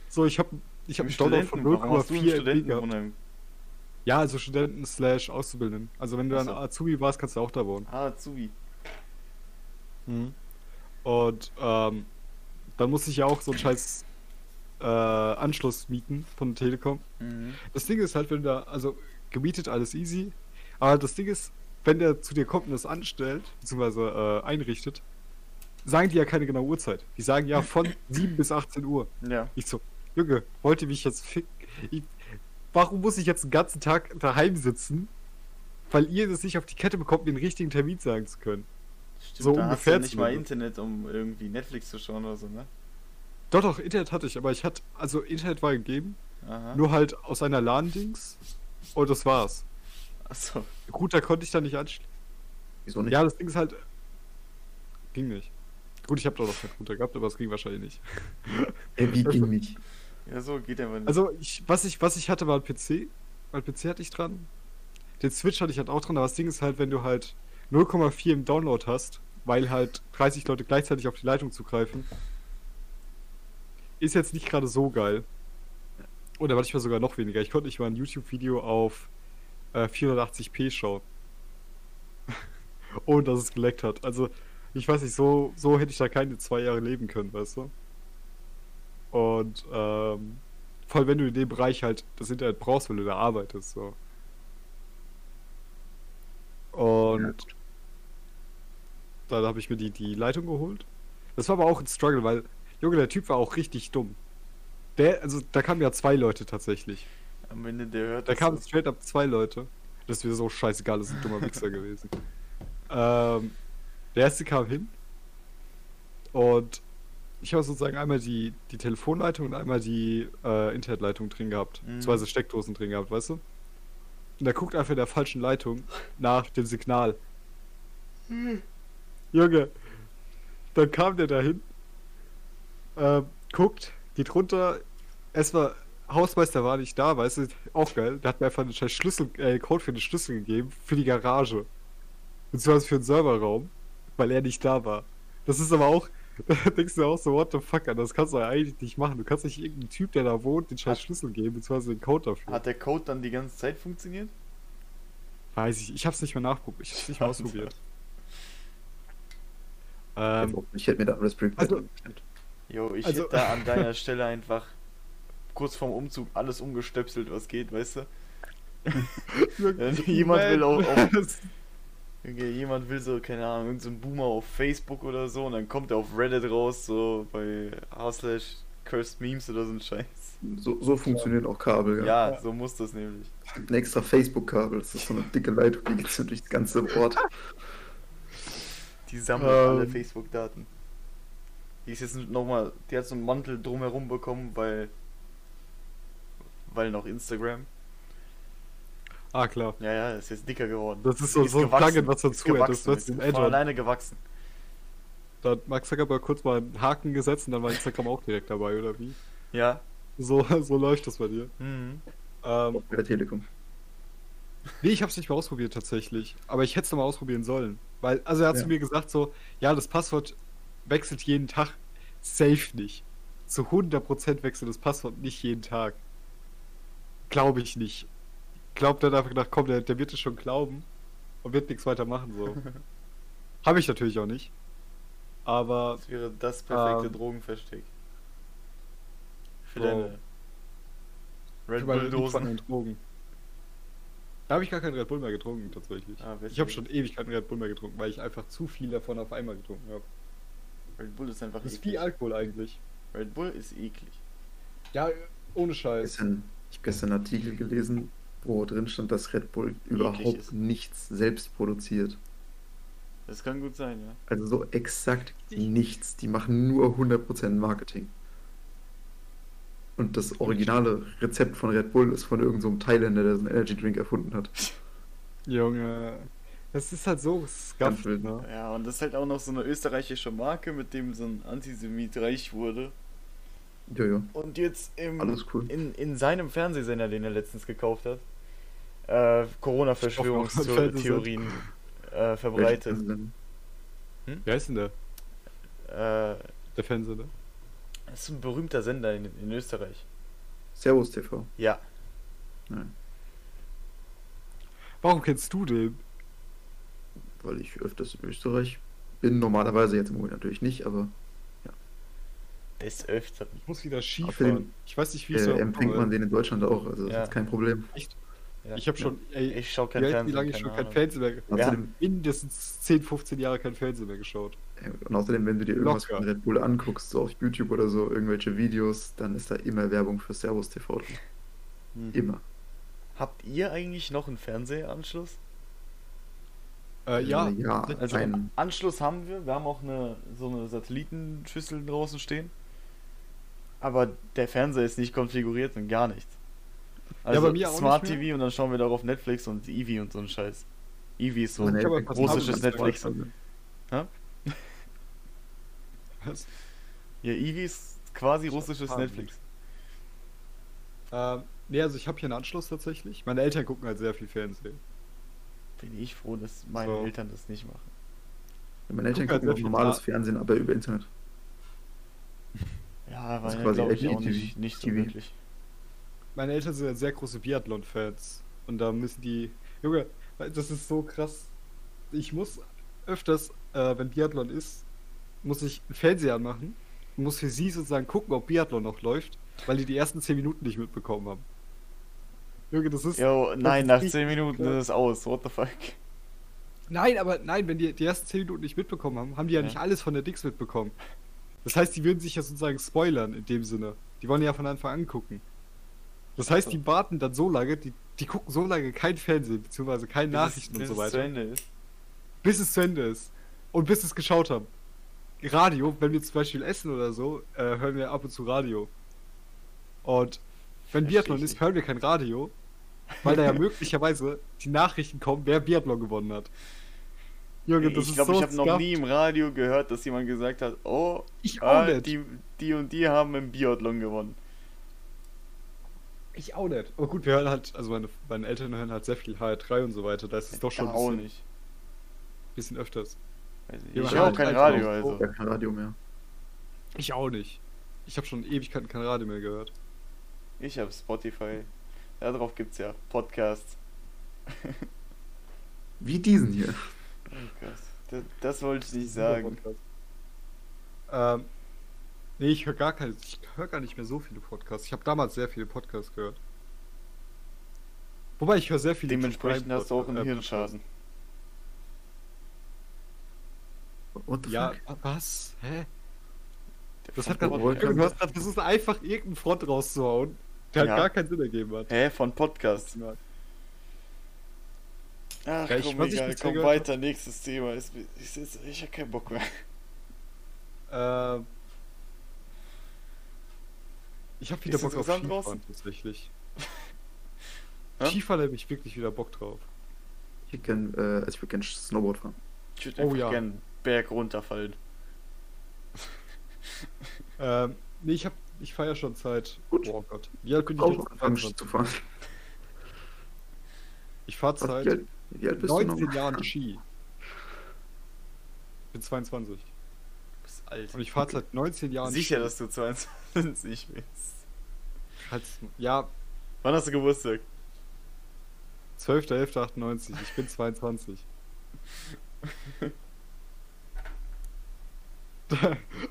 So, ich habe ich hab einen Download von Studenten- warum hast du im 0,4 MB gehabt. Studentenwohnheim? Ja, also Studenten slash Auszubildenden. Also wenn du dann. Azubi warst, kannst du auch da wohnen. Ah, Azubi. Und ähm, dann muss ich ja auch so einen scheiß äh, Anschluss mieten von der Telekom. Mhm. Das Ding ist halt, wenn da, also gemietet alles easy, aber das Ding ist, wenn der zu dir kommt und das anstellt, beziehungsweise äh, einrichtet, sagen die ja keine genaue Uhrzeit. Die sagen ja von <laughs> 7 bis 18 Uhr. Ja. Ich so, Junge, wollt ihr mich jetzt ficken? Ich, warum muss ich jetzt den ganzen Tag daheim sitzen weil ihr das nicht auf die Kette bekommt, mir einen richtigen Termin sagen zu können. Stimmt, So da hast du ungefähr nicht mal. Internet, um irgendwie Netflix zu schauen oder so, ne? Doch, doch, Internet hatte ich, aber ich hatte, also Internet war gegeben, Aha. nur halt aus einer LAN-Dings und das war's. Achso. Gut, da konnte ich dann nicht anschließen. Wieso nicht? Ja, das Ding ist halt, ging nicht. Gut, ich habe doch noch keinen Router gehabt, aber es ging wahrscheinlich nicht. <laughs> Ey, wie ging nicht? Ja, so geht einfach nicht. Also, ich, was, ich, was ich hatte, war ein PC. Mein PC hatte ich dran. Den Switch hatte ich halt auch dran, aber das Ding ist halt, wenn du halt 0,4 im Download hast, weil halt 30 Leute gleichzeitig auf die Leitung zugreifen, ist jetzt nicht gerade so geil. Oder manchmal sogar noch weniger. Ich konnte nicht mal ein YouTube-Video auf äh, 480p schauen. <laughs> Ohne dass es geleckt hat. Also, ich weiß nicht, so, so hätte ich da keine zwei Jahre leben können, weißt du? Und ähm, vor allem, wenn du in dem Bereich halt das Internet brauchst, weil du da arbeitest, so. Und dann habe ich mir die, die Leitung geholt. Das war aber auch ein Struggle, weil, Junge, der Typ war auch richtig dumm. Der, also, da kamen ja zwei Leute tatsächlich. Am Ende der hört Da kamen straight up zwei Leute. Das mir so scheißegal, das ist ein dummer Wichser <laughs> gewesen. Ähm, der erste kam hin und ich habe sozusagen einmal die, die Telefonleitung und einmal die äh, Internetleitung drin gehabt. Mhm. Zwei so Steckdosen drin gehabt, weißt du? Und er guckt einfach in der falschen Leitung nach dem Signal. Junge, dann kam der dahin, äh, guckt, geht runter, erstmal, Hausmeister war nicht da, weißt du, auch geil, der hat mir einfach einen scheiß Schlüssel, äh, Code für den Schlüssel gegeben, für die Garage. Beziehungsweise für den Serverraum, weil er nicht da war. Das ist aber auch, <laughs> denkst du auch so, what the fuck, das kannst du eigentlich nicht machen. Du kannst nicht irgendeinem Typ, der da wohnt, den scheiß Schlüssel geben, beziehungsweise den Code dafür. Hat der Code dann die ganze Zeit funktioniert? Weiß ich, ich hab's nicht mehr nachprobiert, ich hab's nicht mehr ausprobiert. Ähm, ich hätte mir da Raspberry Pi also-. Jo, ich Also- hätte da an <laughs> deiner Stelle einfach kurz vorm Umzug alles umgestöpselt, was geht, weißt du? <laughs> Jemand will auch- auch- Irgendwie Jemand will so, keine Ahnung, irgendein so Boomer auf Facebook oder so und dann kommt er auf Reddit raus, so bei slash cursed memes oder so ein Scheiß. So, so funktionieren auch Kabel, ja. Ja, so muss das nämlich. Ein extra Facebook-Kabel, das ist so eine dicke Leitung, die geht so durch das ganze Ort. Die sammelt Ähm. alle Facebook-Daten. Die ist jetzt nochmal, die hat so einen Mantel drumherum bekommen, weil. Weil noch Instagram. Ah, klar. Ja, ja, ist jetzt dicker geworden. Das ist so- Die so ein Plugin, was ist dazu ist von Android. alleine gewachsen. Da hat Mark Zuckerberg kurz mal einen Haken gesetzt und dann war Instagram auch direkt dabei, oder wie? Ja. So, <laughs> so läuft das bei dir. Mhm. Ähm, Bei Telekom. nee, ich hab's nicht mehr ausprobiert tatsächlich. Aber ich hätte es noch mal ausprobieren sollen. Weil, also er hat Ja. zu mir gesagt so, ja, das Passwort wechselt jeden Tag. Safe nicht. Zu 100% wechselt das Passwort nicht jeden Tag. Glaube ich nicht. Glaubt er einfach gedacht, komm, der, der wird es schon glauben und wird nichts weiter machen so. <laughs> Habe ich natürlich auch nicht. Aber Das wäre das perfekte Ähm. Drogenversteck. Für Bro. deine Red für meine Bull Dosen. liebsten Drogen. Da habe ich gar keinen Red Bull mehr getrunken tatsächlich. Ah, ich habe schon ewig keinen Red Bull mehr getrunken, weil ich einfach zu viel davon auf einmal getrunken habe. Red Bull ist einfach Das ist eklig. wie Alkohol eigentlich. Red Bull ist eklig. Ja, ohne Scheiß. Gestern, ich habe gestern einen Artikel gelesen, wo drin stand, dass Red Bull überhaupt ist. nichts selbst produziert. Das kann gut sein, ja. Also so exakt nichts. Die machen nur 100% Marketing. Und das originale Rezept von Red Bull ist von irgendeinem so einem Thailänder, der so einen Energy Drink erfunden hat. <laughs> Junge. Das ist halt so scuffed, wild. ne? Ja, und das ist halt auch noch so eine österreichische Marke, mit dem so ein Antisemit reich wurde. Jojo, Und jetzt im, cool. in, in seinem Fernsehsender, den er letztens gekauft hat, äh. Corona-Verschwörungstheorien äh, verbreitet. Wer ist denn der? Äh, Der Fernsehsender? das ist ein berühmter Sender in, in Österreich. Servus TV. Ja, Nein, Warum kennst du den? weil ich öfters in Österreich bin. Normalerweise jetzt im Moment natürlich nicht, aber des Öfteren. Ich muss wieder Ski Außerdem. Ich weiß nicht, wie ich äh, so empfängt man den in Deutschland auch. Also das Ja. ist kein Problem. Ja. Ich habe schon, ey, Ich schau wie, kein wie Fernsehen. lange ich schon kein. Fernsehen mehr Ja. Außerdem, mindestens 10, 15 Jahre kein Fernsehen mehr geschaut. äh, und außerdem, wenn du dir irgendwas Locker. von Red Bull anguckst, so auf YouTube oder so, irgendwelche Videos, dann ist da immer Werbung für Servus TV drin. Hm. Immer. Habt ihr eigentlich noch einen Fernsehanschluss? Äh, ja, ja Also ein, Anschluss haben wir. Wir haben auch eine so eine Satellitenschüssel draußen stehen. Aber der Fernseher ist nicht konfiguriert und gar nichts. Also bei mir auch Smart. TV und dann schauen wir darauf Netflix und Eevee und so ein Scheiß. Eevee ist so ein russisches Netflix. das Was? Ja, Eevee ist quasi russisches Spannend. Netflix. Ähm, nee, also ich habe hier einen Anschluss tatsächlich. Meine Eltern gucken halt sehr viel Fernsehen. Bin ich froh, dass meine So. Eltern das nicht machen. meine Eltern guck halt gucken viel normales. Also Fernsehen, aber über Internet. Ja, Das ist weil quasi ich auch nicht, nicht so wirklich. Meine Eltern sind halt sehr große Biathlon-Fans. Und da müssen die. Junge, das ist so krass. Ich muss öfters, äh, wenn Biathlon ist, muss ich einen Fernseher anmachen und muss für sie sozusagen gucken, ob Biathlon noch läuft, weil die die ersten 10 Minuten nicht mitbekommen haben. Junge, das ist. Jo, nein, nach richtig 10 Minuten krass. ist es aus. What the fuck? Nein, aber nein, wenn die die ersten 10 Minuten nicht mitbekommen haben, haben die ja, Ja. nicht alles von der Dix mitbekommen. Das heißt, die würden sich ja sozusagen spoilern in dem Sinne. Die wollen ja von Anfang an gucken. Das heißt, die warten dann so lange, die, die gucken so lange kein Fernsehen, beziehungsweise keine Nachrichten bis und so es zu weiter, Ende ist. bis es zu Ende ist. Und bis es geschaut haben. Radio, wenn wir zum Beispiel essen oder so, äh, hören wir ab und zu Radio. Und wenn Versteh Biathlon ist, hören wir kein Radio, weil da ja <laughs> möglicherweise die Nachrichten kommen, wer Biathlon gewonnen hat. Junge, das ich ist glaube, so ich habe noch nie im Radio gehört, dass jemand gesagt hat, oh, nicht. die, die und die haben im Biathlon gewonnen. Ich auch nicht. Aber gut, wir hören halt, also meine, meine Eltern hören halt sehr viel HR3 und so weiter. Da ist es doch schon ein auch bisschen, nicht. bisschen öfters. Weiß nicht. Ich höre auch halt kein Radio, also. so. Ja, kein Radio mehr. Ich auch nicht. Ich habe schon Ewigkeiten kein Radio mehr gehört. Ich habe Spotify. Darauf gibt's ja Podcasts. Wie diesen hier. Oh Gott. Das, das wollte ich nicht sagen. Ähm, nee, ich höre gar keine, ich höre gar nicht mehr so viele Podcasts. Ich habe damals sehr viele Podcasts gehört. Wobei ich höre sehr viele Dementsprechend hast du auch einen äh, Hirnschaden. The Ja, fuck? was? Hä? Der Das hat grad, du hast grad versucht, einfach irgendeinen Front rauszuhauen, der Ja. halt gar keinen Sinn ergeben hat. Hä, von Podcasts. Ach Ja, ich- komm, egal, komm weiter, nächstes Thema. Ich, ich, ich, ich hab keinen Bock mehr. Ähm, ich habe wieder Ist Bock auf Skifahren draußen? tatsächlich. <laughs> Skifahren habe ich wirklich wieder Bock drauf. Ich würde gern, äh, also ich würd gern Snowboard fahren. Ich würde Oh ja. gern Berg runterfallen. <laughs> Ähm, nee, ich hab, ich feiere schon seit. Gut. Oh Gott. Wie alt bin ich anfangen Ski zu fahren. Ich fahre Was, wie, seit alt, wie alt bist du 19 noch? Jahren Ski. Bin 22. Alt. Und ich fahre seit 19 Jahren Sicher, dass du 22 <laughs> bist. Ja, Wann hast du Geburtstag? 12.11.98. Ich bin 22. <laughs>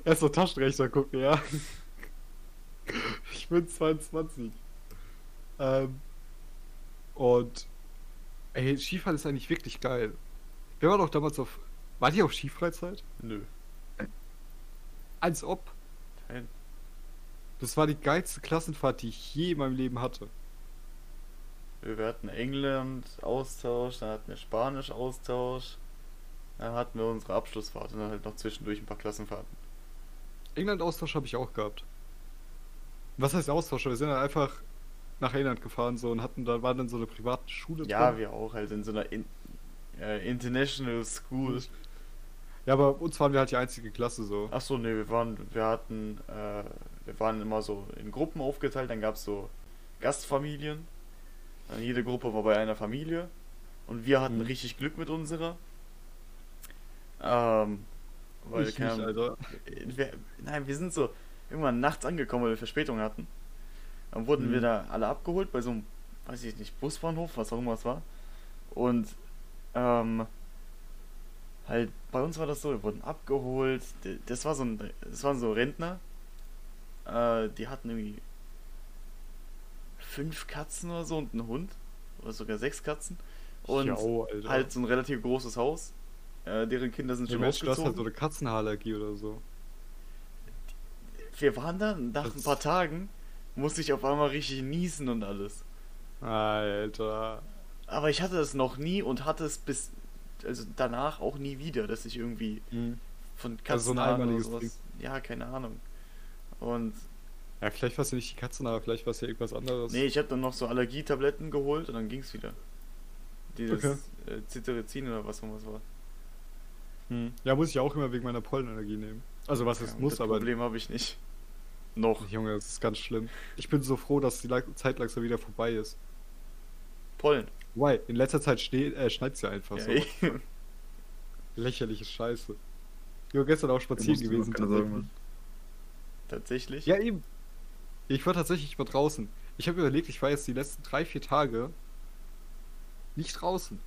Erst so Taschenrechner gucken, ja. Ich bin 22. Ähm, und ey, Skifahren ist eigentlich wirklich geil. Wir waren doch damals auf. War die auf Skifreizeit? Nö. Als ob. Nein. Das war die geilste Klassenfahrt, die ich je in meinem Leben hatte. Wir hatten England-Austausch, dann hatten wir Spanisch-Austausch. Dann hatten wir unsere Abschlussfahrt und dann halt noch zwischendurch ein paar Klassenfahrten. England-Austausch habe ich auch gehabt. Was heißt Austausch? Wir sind dann einfach nach England gefahren so und hatten da war dann so eine private Schule Ja, drin. wir auch halt in so einer in, äh, International School. Ja, aber uns waren wir halt die einzige Klasse so. Ach so, nee, wir waren, wir hatten, äh, wir waren immer so in Gruppen aufgeteilt, dann gab es so Gastfamilien. Dann jede Gruppe war bei einer Familie. Und wir hatten Mhm. richtig Glück mit unserer. Ähm, weil, ich keine nicht, Alter. wir, nein, wir sind so irgendwann nachts angekommen, weil wir Verspätung hatten. Dann wurden Mhm. wir da alle abgeholt bei so einem, weiß ich nicht, Busbahnhof, was auch immer es war. Und ähm, halt bei uns war das so, wir wurden abgeholt. Das war so ein, das waren so Rentner. Äh, die hatten irgendwie fünf Katzen oder so und einen Hund oder sogar sechs Katzen und Jo, halt so ein relativ großes Haus. Äh, deren Kinder sind ja, schon Mensch, du hast ausgezogen. halt so eine Katzenhaarallergie oder so. Wir waren da nach Das- ein paar Tagen, musste ich auf einmal richtig niesen und alles. Alter. Aber ich hatte es noch nie und hatte es bis also danach auch nie wieder, dass ich irgendwie von Also so Katzenhaaren oder sowas. Ja, keine Ahnung. Und Ja, vielleicht war es ja nicht die Katzen, aber vielleicht war es ja irgendwas anderes. nee, ich habe dann noch so Allergietabletten geholt und dann ging's wieder. Dieses Okay. äh, Cetirizin oder was auch immer es war. Hm. Ja, muss ich auch immer wegen meiner Pollenallergie nehmen. Also was es Ja, muss, das aber Problem habe ich nicht. Noch. Junge, das ist ganz schlimm. Ich bin so froh, dass die Zeit langsam wieder vorbei ist. Pollen. Wobei, in letzter Zeit schnee, äh, schneit es ja einfach Ja, so. <laughs> Lächerliche Scheiße. Ich war gestern auch spazieren gewesen. tatsächlich. Tatsächlich. Ja, eben. Ich war tatsächlich mal draußen. Ich habe überlegt, ich war jetzt die letzten drei, vier Tage nicht draußen.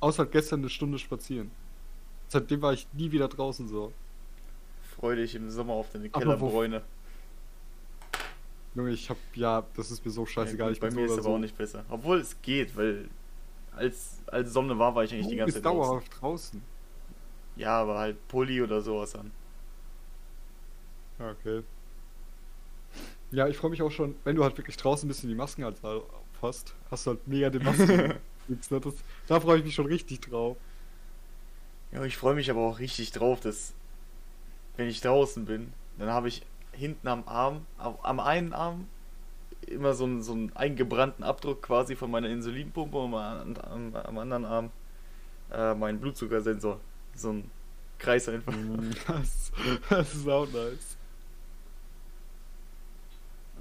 Außer halt gestern eine Stunde spazieren. Seitdem war ich nie wieder draußen so. Freu dich im Sommer auf deine Aber wo- Kellerbräune. Junge, ich hab, ja, das ist mir so scheißegal. Ja, gut, bei mir ist es so. aber auch nicht besser. Obwohl es geht, weil als, als Sonne war, war ich eigentlich die Du ganze bist Zeit draußen. dauerhaft draußen. Ja, aber halt Pulli oder sowas an. Okay. Ja, ich freue mich auch schon, wenn du halt wirklich draußen bist und die Masken halt hast, hast du halt mega den Masken. <laughs> Ne? das, da freue ich mich schon richtig drauf. Ja, ich freue mich aber auch richtig drauf, dass wenn ich draußen bin, dann habe ich hinten am Arm, am, einen Arm immer so einen, so einen eingebrannten Abdruck quasi von meiner Insulinpumpe und am, am, am anderen Arm äh, meinen Blutzuckersensor. So ein Kreis einfach. <laughs> Das, das ist auch nice.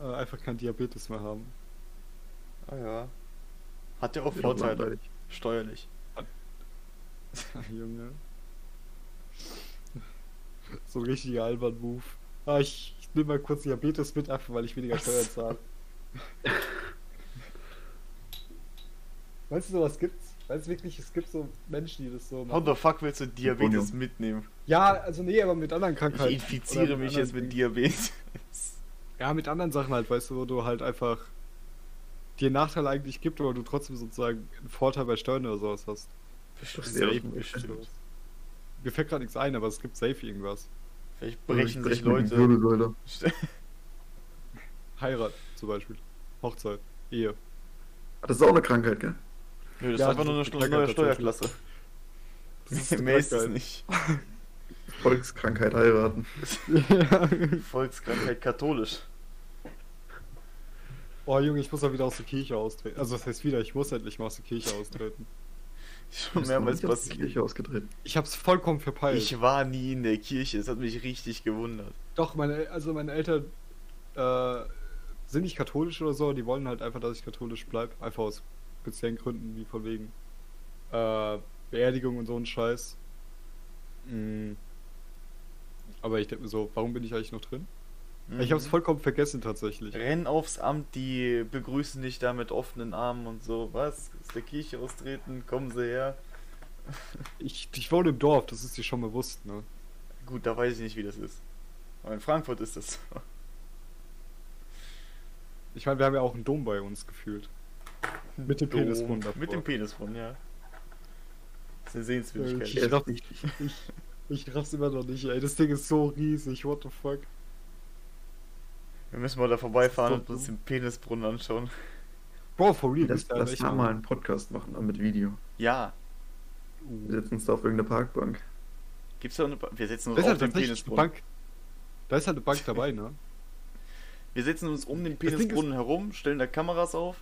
Äh, einfach kein Diabetes mehr haben. Ah ja. Hat ja auch Vorteile. Steuerlich. <laughs> Junge. So ein richtiger Albern-Move. Ah, ich, ich nehme mal kurz Diabetes mit, einfach weil ich weniger Steuern zahle. Meinst du, sowas gibt's? Meinst du wirklich, es gibt so Menschen, die das so How machen? the fuck willst du Diabetes Bonio. mitnehmen? Ja, also nee, aber mit anderen Ich Krankheiten. infiziere Oder mich jetzt mit. Diabetes. Ja, mit anderen Sachen halt, weißt du, wo du halt einfach dir einen Nachteil eigentlich gibt, aber du trotzdem sozusagen einen Vorteil bei Steuern oder sowas hast. Bestimmt. Safe, gut. bestimmt. Mir fällt gerade nichts ein, aber es gibt safe irgendwas. Vielleicht brechen sich ich die Leute. Wirbelsäule. <laughs> Heirat zum Beispiel. Hochzeit. Ehe. Das ist auch eine Krankheit, gell? Nö, das Ja, ist einfach das nur eine eine neue Krankheit Steuerklasse. Das ist Mehr ist es Krankheit. nicht. <laughs> Volkskrankheit heiraten. <laughs> Volkskrankheit katholisch. Oh Junge, ich muss mal wieder aus der Kirche austreten. Also das heißt wieder, ich muss endlich mal aus der Kirche austreten. Schon mehrmals passiert. Kirche ausgetreten. Ich hab's vollkommen verpeilt. Ich war nie in der Kirche, es hat mich richtig gewundert. Doch, meine, also meine Eltern äh, sind nicht katholisch oder so, die wollen halt einfach, dass ich katholisch bleib. Einfach aus speziellen Gründen, wie von wegen äh, Beerdigung und so ein Scheiß. Mm. Aber ich denke mir so, warum bin ich eigentlich noch drin? Ich hab's vollkommen vergessen tatsächlich. Renn aufs Amt, die begrüßen dich da mit offenen Armen und so. Was? Aus der Kirche austreten? Kommen sie her? <laughs> Ich, ich wohne im Dorf, das ist dir schon bewusst, ne? Gut, da weiß ich nicht, wie das ist. Aber in Frankfurt ist das so. Ich meine, wir haben ja auch einen Dom bei uns gefühlt. Mit dem Dom. Penisbrunnen davor. Mit dem Penisbrunnen, ja. Das ist eine Sehenswürdigkeit. Ich raff, ich, ich raff's immer noch nicht, ey. Das Ding ist so riesig, what the fuck. Wir müssen mal da vorbeifahren Das und uns den Penisbrunnen anschauen. Bro, for real, bist du lass da mal einen Podcast machen, mit Video. Ja. Wir setzen uns da auf irgendeine Parkbank. Gibt's da eine ba Wir setzen uns auf halt den Penisbrunnen. Bank. Da ist halt eine Bank <laughs> dabei, ne? Wir setzen uns um den Das Penisbrunnen herum, stellen da Kameras auf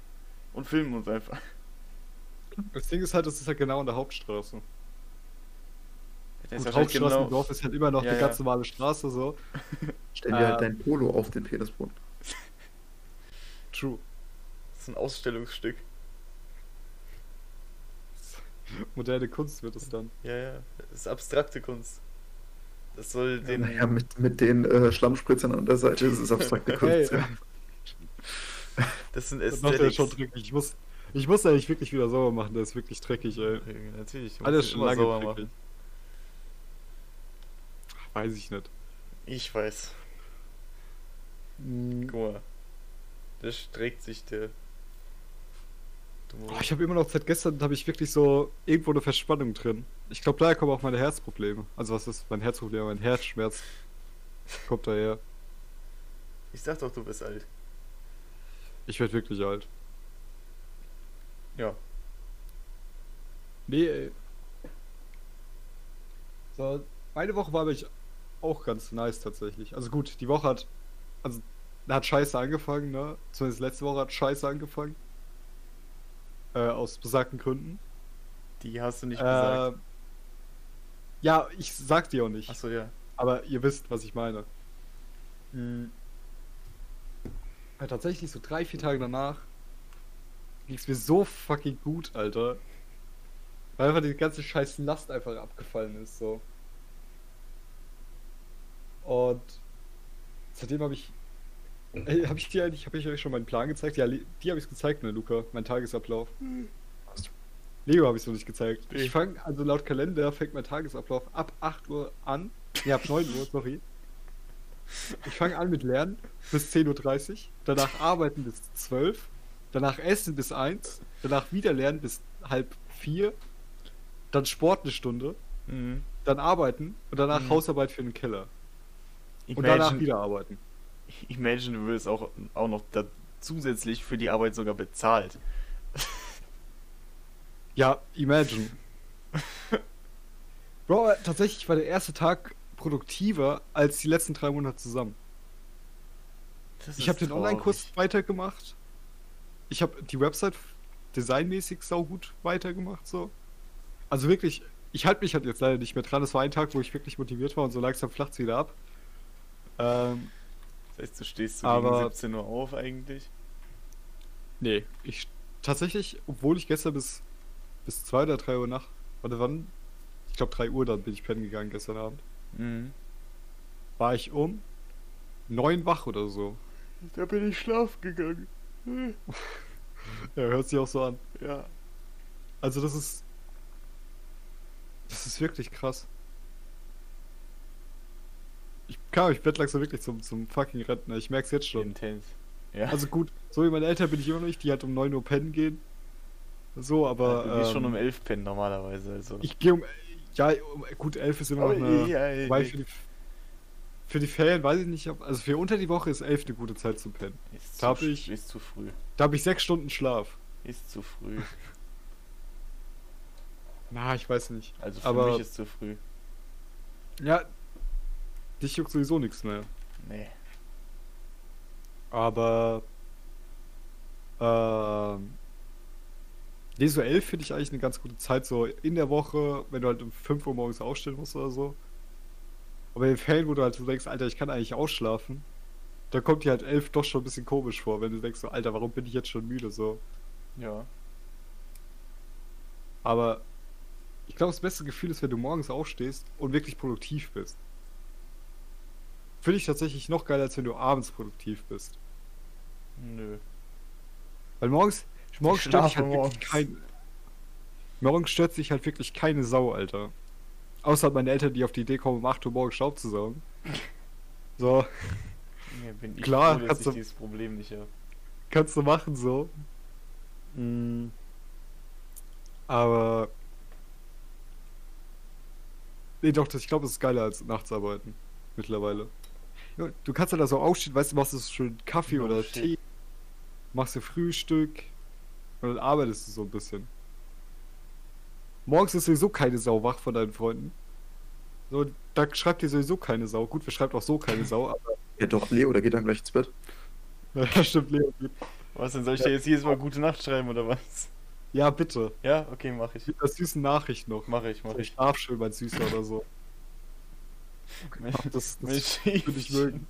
und filmen uns einfach. Das Ding ist halt, das ist halt genau an der Hauptstraße. Das ist Gut, wahrscheinlich Hauptstraße genau- im Dorf ist halt immer noch Ja, eine ja. ganz normale Straße, so. <laughs> Stell dir Äh, halt dein Polo auf den Penisbrunnen. True. Das ist ein Ausstellungsstück. <laughs> Moderne Kunst wird es dann. Ja, ja. Das ist abstrakte Kunst. Das soll den. Naja, mit, mit den äh, Schlammspritzern an der Seite ist es abstrakte <laughs> Kunst. Hey, ja. Das sind das macht er Aesthetics. schon dreckig. Ich muss, ich muss eigentlich wirklich wieder sauber machen, der ist wirklich dreckig, ey. Natürlich. Alles schon lange sauber dreckig. Weiß ich nicht. Ich weiß. Mm, Guck mal. Das streckt sich der. Du Oh, ich habe immer noch seit gestern habe ich wirklich so irgendwo eine Verspannung drin. Ich glaube, daher kommen auch meine Herzprobleme. Also was ist mein Herzproblem? Mein Herzschmerz kommt daher. ich sag doch, du bist alt. Ich werde wirklich alt. Ja. Nee, ey. So, meine Woche war aber ich auch ganz nice tatsächlich. Also gut, die Woche hat, also hat scheiße angefangen, ne? Zumindest letzte Woche hat scheiße angefangen. Äh, aus besagten Gründen. Die hast du nicht gesagt. Äh, ja, ich sag dir auch nicht. Achso, ja. Aber ihr wisst, was ich meine. Hm. Ja, tatsächlich, so drei, vier Tage danach ging es mir so fucking gut, Alter. Weil einfach die ganze scheiß Last einfach abgefallen ist, so. Und seitdem habe ich. Ey, habe ich dir eigentlich, habe ich euch schon meinen Plan gezeigt? Ja, die habe ich gezeigt, ne, Luca? Mein Tagesablauf. Leo habe ich so nicht gezeigt. Ich fange, also laut Kalender fängt mein Tagesablauf ab 8 Uhr an. Ne, ab 9 Uhr, sorry. Ich fange an mit Lernen bis 10.30 Uhr, danach arbeiten bis 12, danach essen bis 1, danach wieder lernen bis halb 4, dann Sport eine Stunde, Mhm. dann arbeiten und danach Mhm. Hausarbeit für den Keller. Und danach Imagine, wieder arbeiten. imagine, du wirst auch, auch noch da zusätzlich für die Arbeit sogar bezahlt. <laughs> Ja, imagine. <laughs> Bro, äh, tatsächlich war der erste Tag produktiver als die letzten drei Monate zusammen. Das Ich habe den Online-Kurs weitergemacht. Ich habe die Website designmäßig saugut weitergemacht, so. Also wirklich, ich halte mich halt jetzt leider nicht mehr dran. Das war ein Tag, wo ich wirklich motiviert war und so langsam flacht's wieder ab. Ähm, Das heißt, du stehst so Aber- gegen 17 Uhr auf eigentlich. nee, ich tatsächlich, obwohl ich gestern bis, bis 2 oder 3 Uhr nach, oder wann? Ich glaube 3 Uhr dann bin ich pennen gegangen gestern Abend. Mhm. War ich um 9 wach oder so. Da bin ich schlafen gegangen. <laughs> Ja, hört sich auch so an. Ja. Also das ist. Das ist wirklich krass. Ich kann ich werd langsam wirklich zum, zum fucking Rentner. Ich merk's jetzt schon. Intens. Ja. Also gut, so wie meine Eltern bin ich immer noch nicht, die halt um 9 Uhr pennen gehen. So, aber. du gehst schon ähm, um 11 pennen normalerweise. Also. Ich gehe um. Ja, um, gut, 11 ist immer noch Aber eine. ja, ja, ja. für die, für die Ferien weiß ich nicht, ob. Also für unter die Woche ist 11 eine gute Zeit zum Pennen. ist, da zu, ich- ist zu früh. Da habe ich 6 Stunden Schlaf. Ist zu früh. <laughs> Na, ich weiß nicht. Also für Aber- mich ist zu früh. Ja, dich juckt sowieso nichts mehr. Nee. Aber. Nee, so 11 finde ich eigentlich eine ganz gute Zeit, so in der Woche, wenn du halt um 5 Uhr morgens aufstehen musst oder so. Aber in den Fällen, wo du halt so denkst, Alter, ich kann eigentlich ausschlafen, da kommt dir halt 11 doch schon ein bisschen komisch vor, wenn du denkst, so, Alter, warum bin ich jetzt schon müde, so. Ja. Aber ich glaube, das beste Gefühl ist, wenn du morgens aufstehst und wirklich produktiv bist. Finde ich tatsächlich noch geiler, als wenn du abends produktiv bist. Nö. Weil morgens, morgens Ich stört sich halt wirklich morgens. kein. Morgens stört sich halt wirklich keine Sau, Alter. Außer meine Eltern, die auf die Idee kommen, um 8 Uhr morgens Staub zu saugen. So, Nee, bin ich Klar, froh, kannst du- dieses Problem nicht habe. kannst du machen, so. Mm. Aber. Nee, doch, ich glaube, es ist geiler als nachts arbeiten. Mittlerweile. Ja, du kannst ja da so aufstehen, weißt du, machst du schön Kaffee oder shit. Tee, machst dir Frühstück und dann arbeitest du so ein bisschen. Morgens ist sowieso keine Sau wach von deinen Freunden. So, da schreibt dir sowieso keine Sau. Gut, wir schreibt auch so keine Sau, aber Ja doch, Leo, der geht dann gleich ins Bett. <laughs> ja, stimmt, Leo. Was denn, soll ich dir jetzt jedes Mal gute Nacht schreiben oder was? Ja, bitte. Ja, okay, mach ich. Mit einer süßen Nachricht noch. Mach ich, mach ich. Schlaf schön, mein Süßer oder so. Mensch, Das, das Mensch, <laughs> würde ich mögen.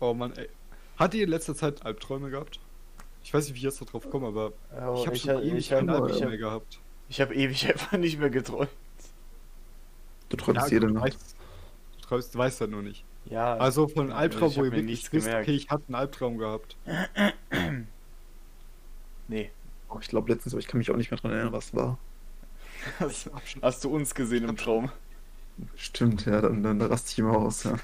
Oh Mann, ey. Hat ihr in letzter Zeit Albträume gehabt? Ich weiß nicht, wie ich jetzt darauf komme, aber Oh, ich habe schon hab- ewig ich hab- keine Albträume ich hab- mehr gehabt. Ich habe ewig einfach nicht mehr geträumt. Du träumst Ja, jede du, Nacht. du träumst, du weißt ja nur nicht. Ja. Also von einem Albtraum, wo ihr mir wirklich nichts wisst, okay, ich hatte einen Albtraum gehabt. <clears throat> nee. Oh, ich glaube letztens, aber ich kann mich auch nicht mehr dran erinnern, was war. <laughs> Hast, hast du uns gesehen im Traum? Stimmt, ja, dann, dann raste ich immer aus. Ja.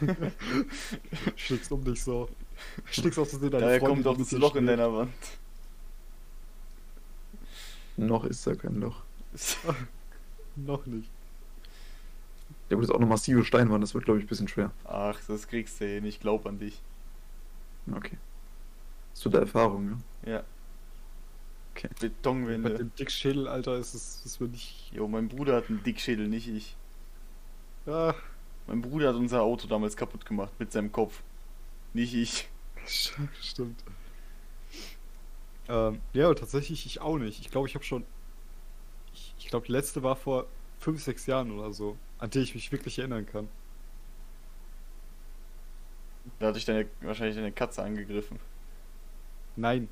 <laughs> Schlägst um dich so. Schlägst aus Versehen deine Daher Freundin, kommt auch die das Loch in deiner Wand. Noch ist da kein Loch. <laughs> Noch nicht. Ja gut, ist auch eine massive Steinwand, das wird glaube ich ein bisschen schwer. Ach, das kriegst du hin. Ich glaub an dich. Okay. Hast du da Erfahrung, ja? Ja. Okay. Betonwände. dem Dickschädel, Alter, ist es ist mir nicht. Jo, mein Bruder hat einen Dickschädel, nicht ich. Ja, Mein Bruder hat unser Auto damals kaputt gemacht mit seinem Kopf. Nicht ich. <laughs> stimmt. Ähm, ja, tatsächlich ich auch nicht. Ich glaube, ich habe schon. Ich, ich glaube, die letzte war vor 5, 6 Jahren oder so, an die ich mich wirklich erinnern kann. Da hatte ich deine, wahrscheinlich deine Katze angegriffen. Nein,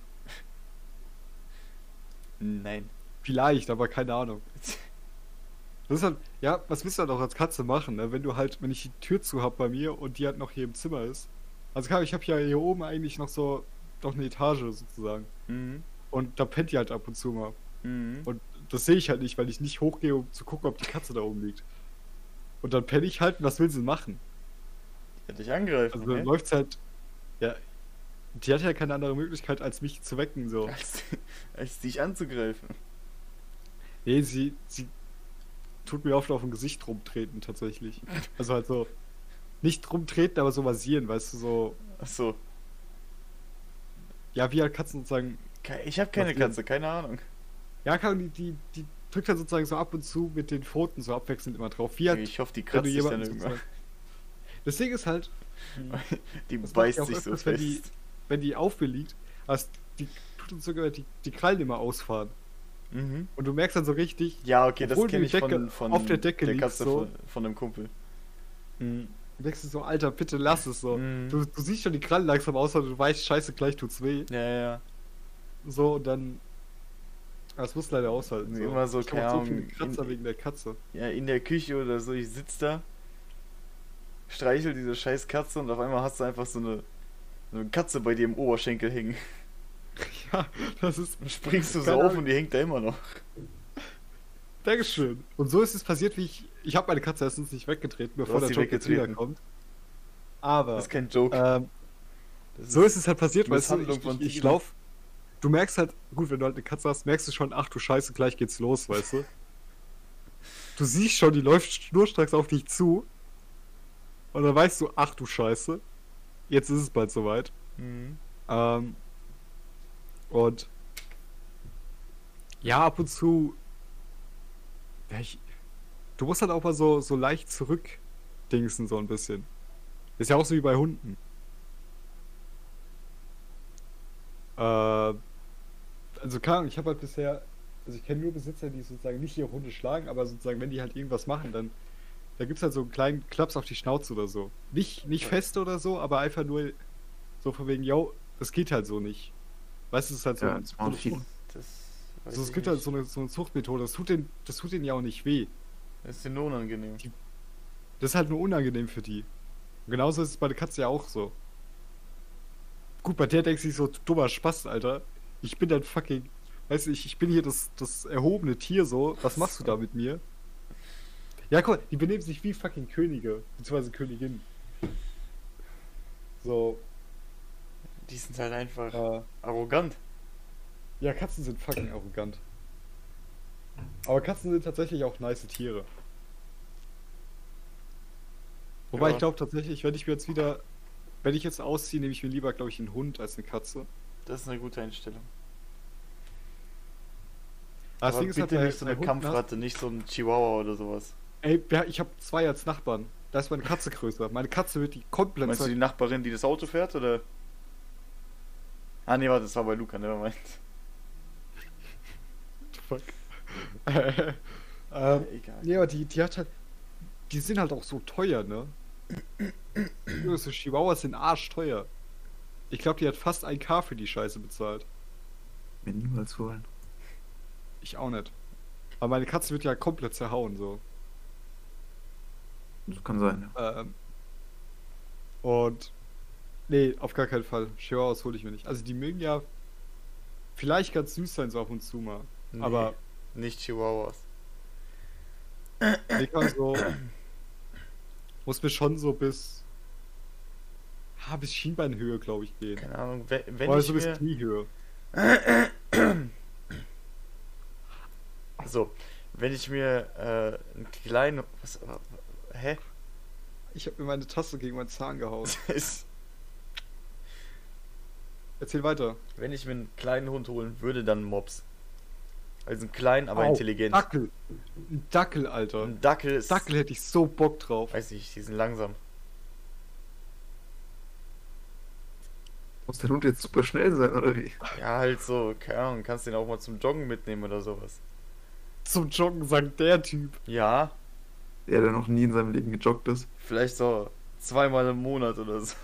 Nein. vielleicht, aber keine Ahnung. <laughs> Das ist halt, ja, was willst du halt auch als Katze machen, ne? Wenn du halt, wenn ich die Tür zu hab bei mir und die halt noch hier im Zimmer ist. Also klar, ich habe ja hier oben eigentlich noch so, noch eine Etage sozusagen. Mhm. Und da pennt die halt ab und zu mal. Mhm. Und das sehe ich halt nicht, weil ich nicht hochgehe, um zu gucken, ob die Katze da oben liegt. Und dann penne ich halt, und was will sie machen? Ja, dich angreifen. Also dann hä? läuft's halt, ja, die hat ja keine andere Möglichkeit, als mich zu wecken, so. als, als dich anzugreifen. Nee, sie, sie tut mir oft auf dem Gesicht rumtreten, tatsächlich. Also halt so, nicht rumtreten, aber so massieren, weißt du, so, Achso. ja, wie halt Katzen sozusagen, Ich habe keine. Katze, keine Ahnung. ja, die, die, die drückt halt sozusagen so ab und zu mit den Pfoten so abwechselnd immer drauf. Wie halt, Ich hoffe, die kratzt sich dann irgendwann. Das Ding ist halt, <laughs> Die beißt sich so öfters, wenn die- fest. Wenn die auf mir liegt, also die tut uns sogar die, die Krallen immer ausfahren. Mhm. Und du merkst dann so richtig, Ja, okay, das kenne die ich von, Decke von auf der Decke der liegt, Katze so. von, von dem Kumpel. du denkst so, Alter, bitte lass es so. Mhm. Du, du siehst schon die Krallen langsam aus, und du weißt, scheiße, gleich tut's weh. Ja, ja, ja. So, und dann. Das muss leider aushalten. Nee, immer so, ich keine so viele Kratzer in- wegen der Katze. Ja, in der Küche oder so, ich sitz da, streichel diese scheiß Katze und auf einmal hast du einfach so eine, so eine Katze bei dir im Oberschenkel hängen. Ja, das ist. Dann springst du so auf und die hängt da immer noch. Dankeschön. Und so ist es passiert, wie ich. Ich habe meine Katze erstens nicht weggetreten, bevor der Joke jetzt wiederkommt. Aber. Das ist kein Joke. ähm, Das so ist es halt passiert, weißt du, ich, ich, ich lauf. Du merkst halt, gut, wenn du halt eine Katze hast, merkst du schon, ach du Scheiße, gleich geht's los, weißt du. <laughs> Du siehst schon, die läuft schnurstracks auf dich zu. Und dann weißt du, ach du Scheiße, jetzt ist es bald soweit. Mhm. Ähm, und ja, ab und zu. Ja, ich, du musst halt auch mal so, so leicht zurückdingsen, so ein bisschen. Ist ja auch so wie bei Hunden. Äh, also Ahnung, ich habe halt bisher, also ich kenne nur Besitzer, die sozusagen nicht ihre Hunde schlagen, aber sozusagen, wenn die halt irgendwas machen, dann da gibt es halt so einen kleinen Klaps auf die Schnauze oder so. Nicht, nicht fest oder so, aber einfach nur so von wegen, yo, das geht halt so nicht. Weißt du, es ist halt so. Ja, ein- das machen viele. Das, also es gibt halt nicht. so eine, so eine Zuchtmethode, das tut, den, das tut denen ja auch nicht weh. Das ist dir nur unangenehm. Das ist halt nur unangenehm für die. Und genauso ist es bei der Katze ja auch so. Gut, bei der denkst du so, du dummer Spaß, Alter. Ich bin dein fucking. Weißt du, ich, ich bin hier das, das erhobene Tier so. Was machst du da mit mir? Ja, guck mal, die benehmen sich wie fucking Könige, beziehungsweise Königinnen. So, Die sind halt einfach äh, arrogant. ja, Katzen sind fucking arrogant. Aber Katzen sind tatsächlich auch nice Tiere. Wobei Ja. ich glaube tatsächlich, wenn ich mir jetzt wieder, wenn ich jetzt ausziehe, nehme ich mir lieber, glaube ich, einen Hund als eine Katze. Das ist eine gute Einstellung. Aber Aber bitte bei- nicht so eine Kampfratte, nicht so ein Chihuahua oder sowas. Ey, ja, ich habe zwei als Nachbarn. Da ist meine Katze größer. Meine Katze wird die komplett Meinst du die Nachbarin, die das Auto fährt, oder? Ah, nee, warte, das war bei Luca, nevermind. Fuck. <laughs> ähm, Egal. nee, aber die, die hat halt. Die sind halt auch so teuer, ne? <clears throat> So Chihuahuas sind arschteuer. Ich glaube, die hat fast 1K für die Scheiße bezahlt. Mir niemals wollen. Ich auch nicht. Aber meine Katze wird ja komplett zerhauen, so. Das kann sein. Ähm, und. Nee, auf gar keinen Fall. Chihuahuas hole ich mir nicht. Also, die mögen ja vielleicht ganz süß sein, so ab und zu mal. Nee, Aber Nicht Chihuahuas. ich kann so. Muss mir schon so bis. Ha, bis Schienbeinhöhe, glaube ich, gehen. Keine Ahnung, wenn, wenn Oder ich so bis mir... Kniehöhe. So, wenn ich mir äh, einen kleinen... Was, hä? Ich habe mir meine Tasse gegen meinen Zahn gehauen. <laughs> Ist- Erzähl weiter. wenn ich mir einen kleinen Hund holen würde, dann Mops. Also ein klein, aber Au, intelligent. Dackel. Ein Dackel, Alter. Ein Dackel ist. Dackel hätte ich so Bock drauf. Weiß nicht, die sind langsam. Muss der Hund jetzt super schnell sein, oder wie? Ja, halt so, keine Ahnung, kannst den auch mal zum Joggen mitnehmen oder sowas. Zum Joggen sagt der Typ. Ja, Der, der noch nie in seinem Leben gejoggt ist. vielleicht so zweimal im Monat oder so.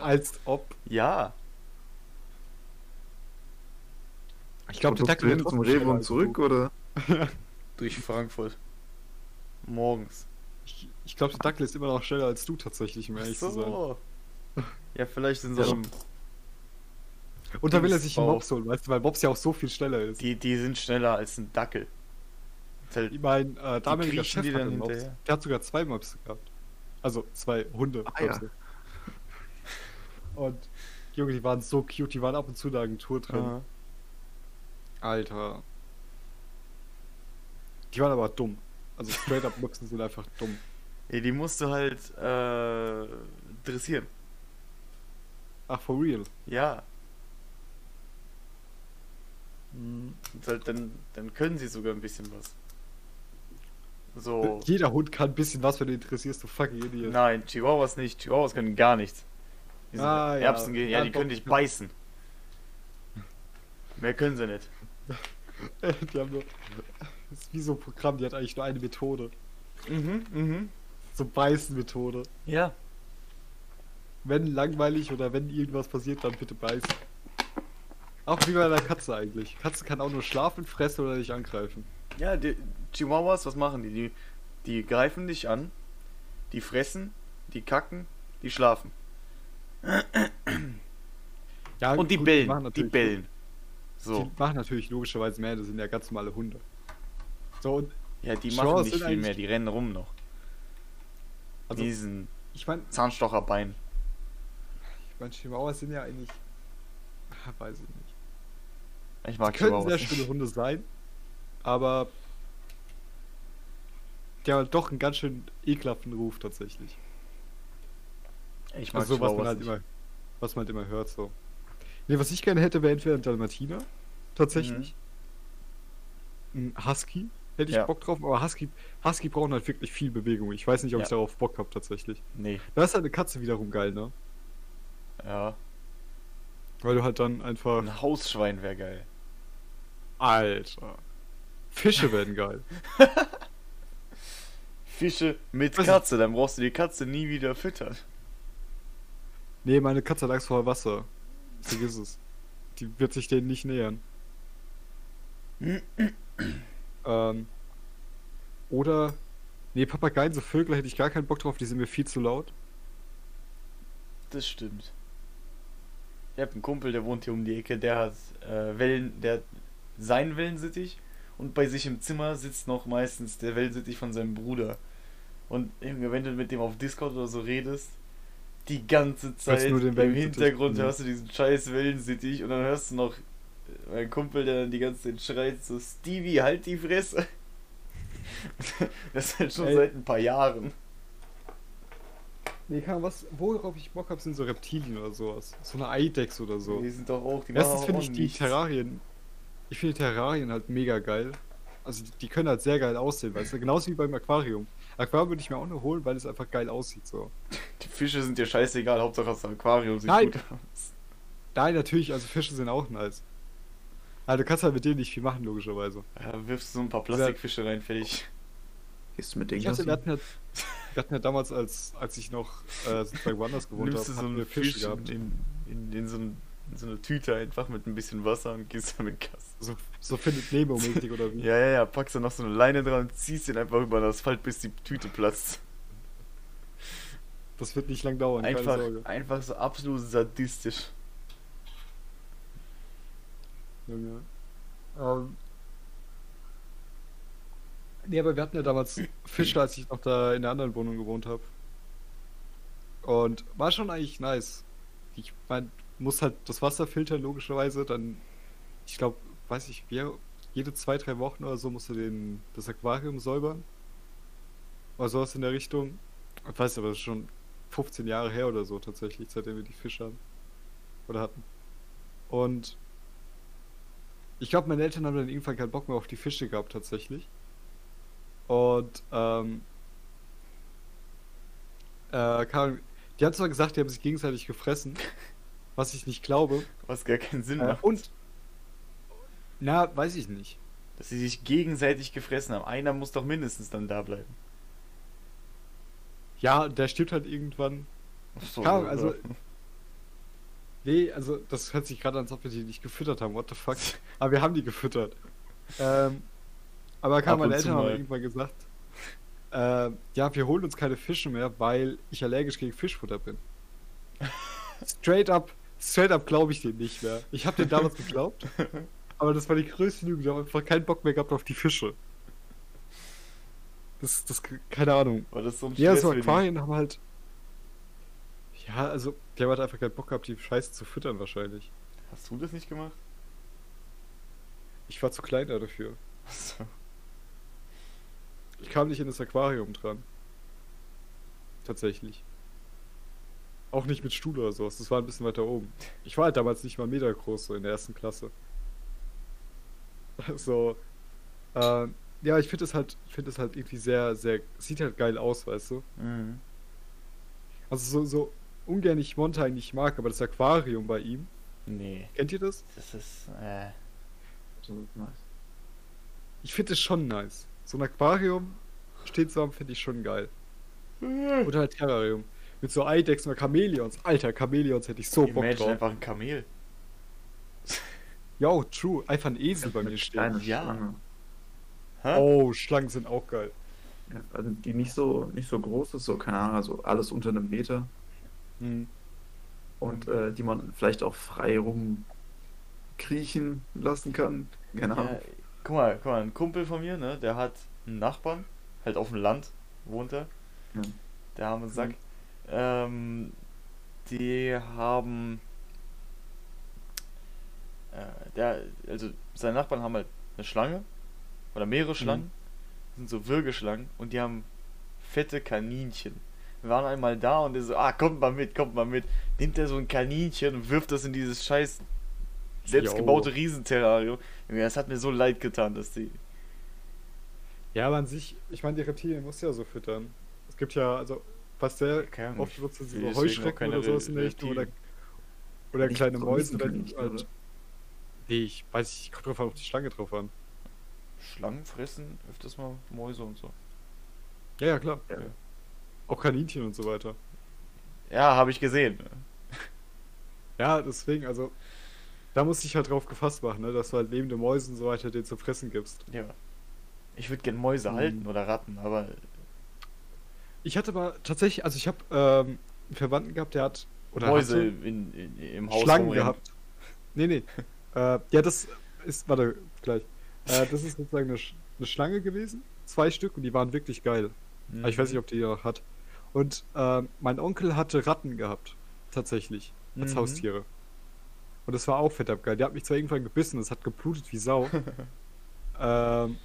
Als ob. Ja, Ich glaube, der wird zum Rewe und zurück, du. oder? <laughs> durch Frankfurt. Morgens. Ich, ich glaube, der Dackel ist immer noch schneller als du tatsächlich, um ehrlich zu sein. So. Ja, vielleicht in so einem. Und da will er sich einen. Mops holen, weißt du, weil Mops ja auch so viel schneller ist. Die, die sind schneller als ein Dackel. Halt- Ich mein, äh, damaliger Chef die hat dann Mops. hinterher? Der hat sogar zwei Mops gehabt. Also zwei Hunde. Ah, ja. Und Junge, die waren so cute, die waren ab und zu in Tour drin. Aha. Alter. Die waren aber dumm. Also straight up Mopsen sind einfach dumm. Ja, die musst du halt äh, dressieren. Ach, for real. Ja. Und halt dann, dann können sie sogar ein bisschen was. So. Jeder Hund kann ein bisschen was, wenn du interessierst, du fucking Idiot. Nein, Chihuahuas nicht. Chihuahuas können gar nichts. Die sind Ah, ja. Erbsen, ja, Ja, die doch. können dich beißen. Mehr können sie nicht. <laughs> die haben nur. Das ist wie so ein Programm, die hat eigentlich nur eine Methode. Mhm, mhm. So Beißen-Methode. Ja. Wenn langweilig oder wenn irgendwas passiert, dann bitte beißen. Auch wie bei einer Katze eigentlich. Katze kann auch nur schlafen, fressen oder dich angreifen. Ja, die Chihuahuas, was machen die? die? Die greifen dich an, die fressen, die kacken, die schlafen. Ja, Und die gut, bellen, die natürlich- bellen. So. Die machen natürlich logischerweise mehr, das sind ja ganz normale Hunde. So, und Ja, die Chihuahuas machen nicht viel mehr, die rennen rum noch. also, Diesen ich meine, Zahnstocherbein. ich mein, Chihuahuas sind ja eigentlich. Weiß ich nicht. Ich mag Können Chihuahuas sehr nicht. schöne Hunde sein, aber. Die haben doch einen ganz schön ekelhaften Ruf tatsächlich. Ich mag Also so, was man halt nicht. immer, was man halt immer hört, so. Nee, was ich gerne hätte, wäre entweder ein Dalmatiner, tatsächlich. Ein Husky, hätte ich Ja. Bock drauf, aber Husky, Husky brauchen halt wirklich viel Bewegung. Ich weiß nicht, ob Ja. ich darauf Bock habe, tatsächlich. Nee, Da ist halt eine Katze wiederum geil, ne? ja. Weil du halt dann einfach. Ein Hausschwein wäre geil. Alter. Fische werden geil. <laughs> Fische mit Was- Katze, dann brauchst du die Katze nie wieder füttern. Nee, meine Katze Angst vor Wasser. Vergiss es. Die wird sich denen nicht nähern. <clears throat> ähm. Oder. Nee, Papageien, so Vögel hätte ich gar keinen Bock drauf, die sind mir viel zu laut. Das stimmt. Ich habe einen Kumpel, der wohnt hier um die Ecke, der hat äh, Wellen, der hat seinen Wellensittich und bei sich im Zimmer sitzt noch meistens der Wellensittich von seinem Bruder. Und wenn du mit dem auf Discord oder so redest, die ganze Zeit im Hintergrund hörst du diesen scheiß Wellensittich und dann hörst du noch äh, meinen Kumpel, der dann die ganze Zeit schreit, so Stevie, halt die Fresse. <laughs> das ist halt schon Ey. seit ein paar Jahren. Nee, kann was, worauf ich Bock habe, sind so Reptilien oder sowas. So eine Eidechse oder so. Die sind doch auch, die Erstens machen finde auch ich die nichts. Terrarien. Ich finde die Terrarien halt mega geil. Also die, die können halt sehr geil aussehen, weißt du? Genauso wie beim Aquarium. Aquarium würde ich mir auch nur holen, weil es einfach geil aussieht so. Die Fische sind dir scheißegal, Hauptsache das Aquarium sieht Nein. gut aus. Nein, natürlich, also Fische sind auch nice. Aber du kannst halt mit denen nicht viel machen, logischerweise. Ja, wirfst du so ein paar Plastikfische rein, fertig. Gehst du mit denen Ich hatte, wir, hatten ja, wir hatten ja damals, als, als ich noch äh, bei Woanders gewohnt habe, so einen Fisch gehabt. in, in, in, so ein, in so eine Tüte einfach mit ein bisschen Wasser und gehst damit Gas. So, so findet Nemo-mäßig oder wie? <laughs> Ja, ja, ja, packst du noch so eine Leine dran und ziehst ihn einfach über den Asphalt, bis die Tüte platzt. Das wird nicht lang dauern, Einfach, einfach so absolut sadistisch. Junge. Ähm. Nee, aber wir hatten ja damals <laughs> Fische, als ich noch da in der anderen Wohnung gewohnt habe. Und war schon eigentlich nice. Ich mein, muss halt das Wasser filtern, logischerweise. Dann, ich glaube, weiß ich, wie, jede zwei, drei Wochen oder so musst du den, das Aquarium säubern. Oder sowas in der Richtung. Ich weiß aber, das ist schon 15 Jahre her oder so tatsächlich, seitdem wir die Fische haben. Oder hatten. Und ich glaube, meine Eltern haben dann irgendwann keinen Bock mehr auf die Fische gehabt, tatsächlich. Und, ähm, äh, die haben zwar gesagt, die haben sich gegenseitig gefressen, was ich nicht glaube. Was gar keinen Sinn Äh, macht. und, na, weiß ich nicht. Dass sie sich gegenseitig gefressen haben. Einer muss doch mindestens dann da bleiben. Ja, der stirbt halt irgendwann. Ach So, ja. also- Nee, also das hört sich gerade an, als ob wir die nicht gefüttert haben. What the fuck? <laughs> Aber wir haben die gefüttert. Ähm, aber Ab kam meine Eltern haben irgendwann gesagt, äh, ja, wir holen uns keine Fische mehr, weil ich allergisch gegen Fischfutter bin. <laughs> straight up, straight up glaube ich dem nicht mehr. Ich habe den damals geglaubt, <laughs> aber das war die größte Lüge. Ich habe einfach keinen Bock mehr gehabt auf die Fische. Das, das, keine Ahnung. War das so ein Ja, so? Aquarien haben halt. Ja, also, die haben halt einfach keinen Bock gehabt, die Scheiße zu füttern, wahrscheinlich. Hast du das nicht gemacht? Ich war zu klein da dafür. So. Ich kam nicht in das Aquarium dran. Tatsächlich. Auch nicht mit Stuhl oder sowas, das war ein bisschen weiter oben. Ich war halt damals nicht mal Meter groß, so in der ersten Klasse. <laughs> So. Äh, ja, ich finde es halt, finde es halt irgendwie sehr, sehr, sieht halt geil aus, weißt du? Mhm. Also so, so ungern ich Monte eigentlich mag, aber das Aquarium bei ihm, Nee, kennt ihr das? das ist. Äh, Absolut nice. Ich finde es schon nice. So ein Aquarium stehen zu haben, finde ich schon geil. Oder halt Terrarium. Mit so Eidechsen oder Chamäleons. Alter, Chamäleons hätte ich so Bock Imagine drauf. einfach ein Kamel. Ja, oh, true. Einfach ein Esel bei mir stehen. Ja. Hä? Oh, Schlangen sind auch geil. Ja, also die nicht so, nicht so groß ist, so keine Ahnung, also alles unter einem Meter. Hm. Und äh, die man vielleicht auch frei rumkriechen lassen kann. Keine Ahnung. Ja, guck mal, guck mal, ein Kumpel von mir, ne, der hat einen Nachbarn, halt auf dem Land wohnt er. Ja. Der arme Sack. Ähm, die haben. Äh, der, also seine Nachbarn haben halt eine Schlange oder mehrere Schlangen, das sind so Würgeschlangen und die haben fette Kaninchen. Wir waren einmal da und der so, ah, kommt mal mit, kommt mal mit. Nimmt er so ein Kaninchen und wirft das in dieses scheiß selbstgebaute Jo. Riesenterrarium. Das hat mir so leid getan, dass die. Ja, aber an sich, ich meine, die Reptilien muss ja so füttern. Es gibt ja, also, Keine Ahnung, oft benutzt, sind will so Heuschrecken oder sowas in der Richtung oder, oder kleine Mäuse. Oder? halt, nee, ich weiß nicht, kommt drauf an, auf die Schlange drauf an. Schlangen fressen öfters mal Mäuse und so. Ja, ja, klar. Ja. Auch Kaninchen und so weiter. Ja, habe ich gesehen. <laughs> Ja, deswegen, also, da musst du dich halt drauf gefasst machen, ne, dass du halt lebende Mäuse und so weiter denen zu fressen gibst. Ja. Ich würde gern Mäuse Hm. halten oder Ratten, aber Ich hatte aber tatsächlich, also ich habe ähm, einen Verwandten gehabt, der hat, oder Mäuse in, in, im Haus Schlangen rumrennen. gehabt. Nee, nee. äh, ja, das ist, warte, gleich. Äh, das ist sozusagen eine, eine Schlange gewesen, zwei Stück, und die waren wirklich geil. Aber ich weiß nicht, ob die noch hat. Und ähm, mein Onkel hatte Ratten gehabt, tatsächlich, als Mhm. Haustiere. Und das war auch fett geil. Der hat mich zwar irgendwann gebissen, das hat geblutet wie Sau. <laughs> ähm,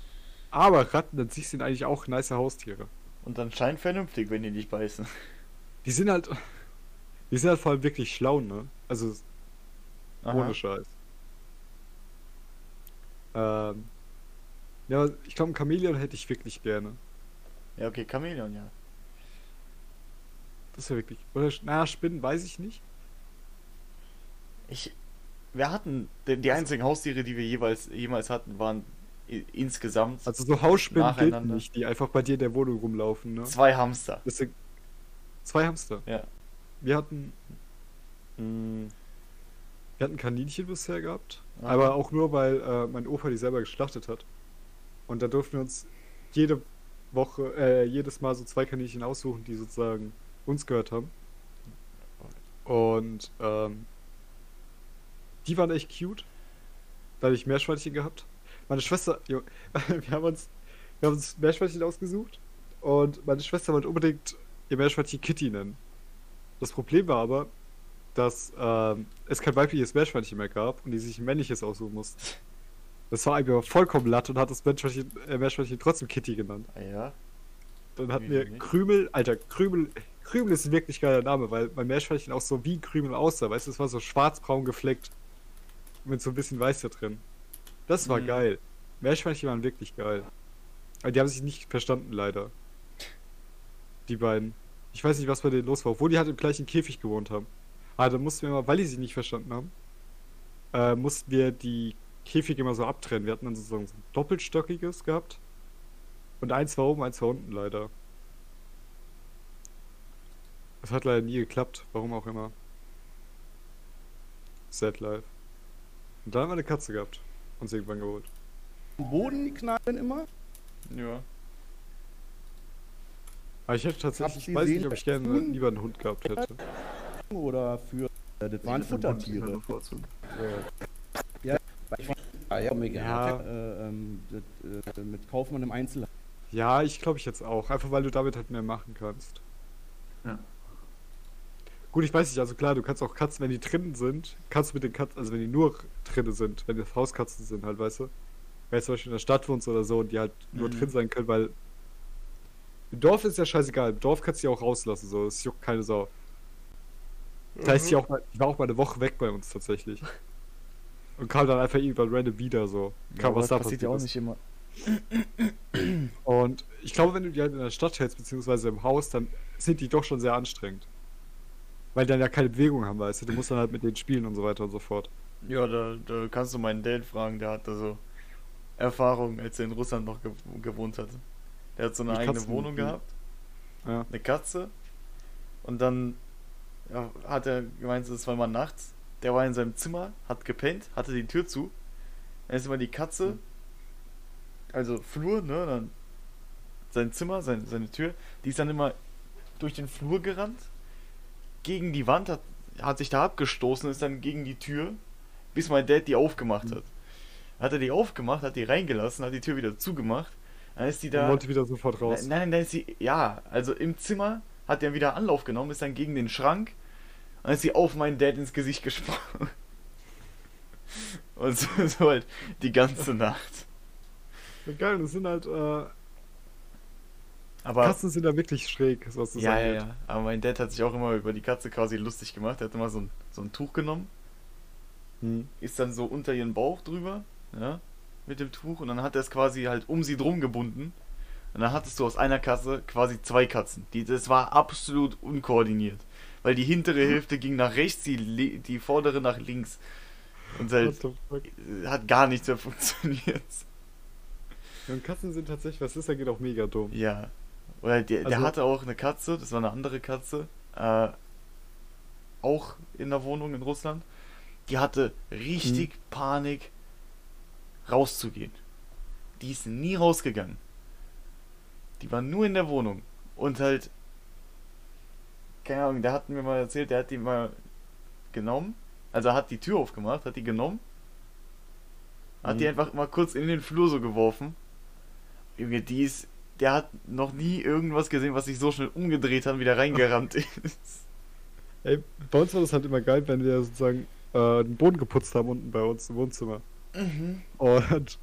aber Ratten an sich sind eigentlich auch nice Haustiere. Und anscheinend vernünftig, wenn die dich beißen. <laughs> Die sind halt, die sind halt vor allem wirklich schlau, ne? Also Aha. ohne Scheiß. Ähm, ja, ich glaube, ein Chamäleon hätte ich wirklich gerne. Ja, okay, Chamäleon, ja. Das ist ja wirklich. Oder, naja, Spinnen weiß ich nicht. Ich. Wir hatten. Die, die einzigen Haustiere, die wir jeweils jemals hatten, waren insgesamt Also so Hausspinnen geht Nacheinander. nicht, die einfach bei dir in der Wohnung rumlaufen, ne? zwei Hamster. Sind zwei Hamster. Ja. Wir hatten. Mh, wir hatten Kaninchen bisher gehabt. Aha. Aber auch nur, weil äh, mein Opa die selber geschlachtet hat. Und da durften wir uns jede Woche, äh, jedes Mal so zwei Kaninchen aussuchen, die sozusagen uns gehört haben. Und ähm, die waren echt cute. Da hatte ich Meerschweinchen gehabt. Meine Schwester, jo, <laughs> wir haben uns, wir haben uns Meerschweinchen ausgesucht und meine Schwester wollte unbedingt ihr Meerschweinchen Kitty nennen. Das Problem war aber, dass ähm, es kein weibliches Meerschweinchen mehr gab und die sich ein männliches aussuchen mussten. Das war einfach vollkommen latt und hat das Meerschweinchen, äh, Meerschweinchen trotzdem Kitty genannt. Ah, ja. Dann hatten wir? Krümel, Alter, Krümel, Krümel ist ein wirklich geiler Name, weil mein Meerschweinchen auch so wie Krümel aussah, weißt du, es war so schwarzbraun gefleckt. Mit so ein bisschen Weiß da drin. Das war Mhm. geil. Meerschweinchen waren wirklich geil. Aber die haben sich nicht verstanden, leider. Die beiden. Ich weiß nicht, was bei denen los war, obwohl die halt im gleichen Käfig gewohnt haben. Aber dann mussten wir mal, weil die sich nicht verstanden haben, äh, mussten wir die Käfige immer so abtrennen. Wir hatten dann sozusagen so ein doppelstockiges gehabt. Und eins war oben, eins war unten, leider. Das hat leider nie geklappt, warum auch immer. Sad life. Und dann haben wir eine Katze gehabt. Uns irgendwann geholt. Am Boden die knallen immer. Ja. Aber ich hätte tatsächlich, ich weiß nicht, ob ich gerne tun? lieber einen Hund gehabt hätte. Oder für. Äh, das waren Ich Futtertiere. Ja, ja, mega. Ja. Äh, ähm, das, äh, mit Kaufmann im Einzelhandel. Ja, ich glaube ich jetzt auch. Einfach weil du damit halt mehr machen kannst. Ja. Gut, ich weiß nicht, also klar, du kannst auch Katzen, wenn die drinnen sind, kannst du mit den Katzen, also wenn die nur drinnen sind, wenn das Hauskatzen sind halt, weißt du? Wenn du zum Beispiel in der Stadt wohnst oder so und die halt nur Mhm. drin sein können, weil im Dorf ist ja scheißegal, im Dorf kannst du die auch rauslassen, so, das juckt keine Sau. Da ist die auch mal, die war auch mal eine Woche weg bei uns tatsächlich. Und kam dann einfach irgendwann random wieder so. Kam was da passiert ja auch ist. nicht immer. Und ich glaube, wenn du die halt in der Stadt hältst, beziehungsweise im Haus, dann sind die doch schon sehr anstrengend. Weil die dann ja keine Bewegung haben, weißt du. Du musst dann halt mit denen spielen und so weiter und so fort. Ja, da, da kannst du meinen Dad fragen, der hat da so Erfahrung, als er in Russland noch ge gewohnt hat. Der hat so eine Die eigene Katzen- Wohnung gehabt, Ja. eine Katze. Und dann ja, hat er gemeint, es war mal nachts. Der war in seinem Zimmer, hat gepennt, hatte die Tür zu. Dann ist immer die Katze, also Flur, ne, dann sein Zimmer, sein, seine Tür, die ist dann immer durch den Flur gerannt, gegen die Wand, hat, hat sich da abgestoßen, ist dann gegen die Tür, bis mein Dad die aufgemacht hat. Hat er die aufgemacht, hat die reingelassen, hat die Tür wieder zugemacht, dann ist die da... wollte wieder sofort raus. Nein, nein, dann ist sie, ja, also im Zimmer hat er wieder Anlauf genommen, ist dann gegen den Schrank und dann ist sie auf meinen Dad ins Gesicht gesprungen. <laughs> Und so, so halt die ganze Nacht. Ja, Geil, das sind halt, äh, Aber Katzen sind da wirklich schräg, was das ja, ja, ja. Aber mein Dad hat sich auch immer über die Katze quasi lustig gemacht. Er hat immer so ein, so ein Tuch genommen, Hm. ist dann so unter ihren Bauch drüber, ja, mit dem Tuch und dann hat er es quasi halt um sie drum gebunden. Und dann hattest du aus einer Katze quasi zwei Katzen. Die, das war absolut unkoordiniert. Weil die hintere Hälfte ging nach rechts, die, die vordere nach links. Und What halt hat gar nichts mehr <laughs> funktioniert. Und Katzen sind tatsächlich, was ist, da geht auch mega dumm. Ja. Oder der, der Also- hatte auch eine Katze, das war eine andere Katze, äh, auch in der Wohnung in Russland. Die hatte richtig Panik, rauszugehen. Die ist nie rausgegangen. Die war nur in der Wohnung. Und halt, keine Ahnung, der hat mir mal erzählt, der hat die mal genommen. Also hat die Tür aufgemacht, hat die genommen. Hat die Mhm. einfach mal kurz in den Flur so geworfen. Junge, die ist. Der hat noch nie irgendwas gesehen, was sich so schnell umgedreht hat und wieder reingerannt ist. <laughs> Ey, bei uns war das halt immer geil, wenn wir sozusagen äh, den Boden geputzt haben unten bei uns im Wohnzimmer. Und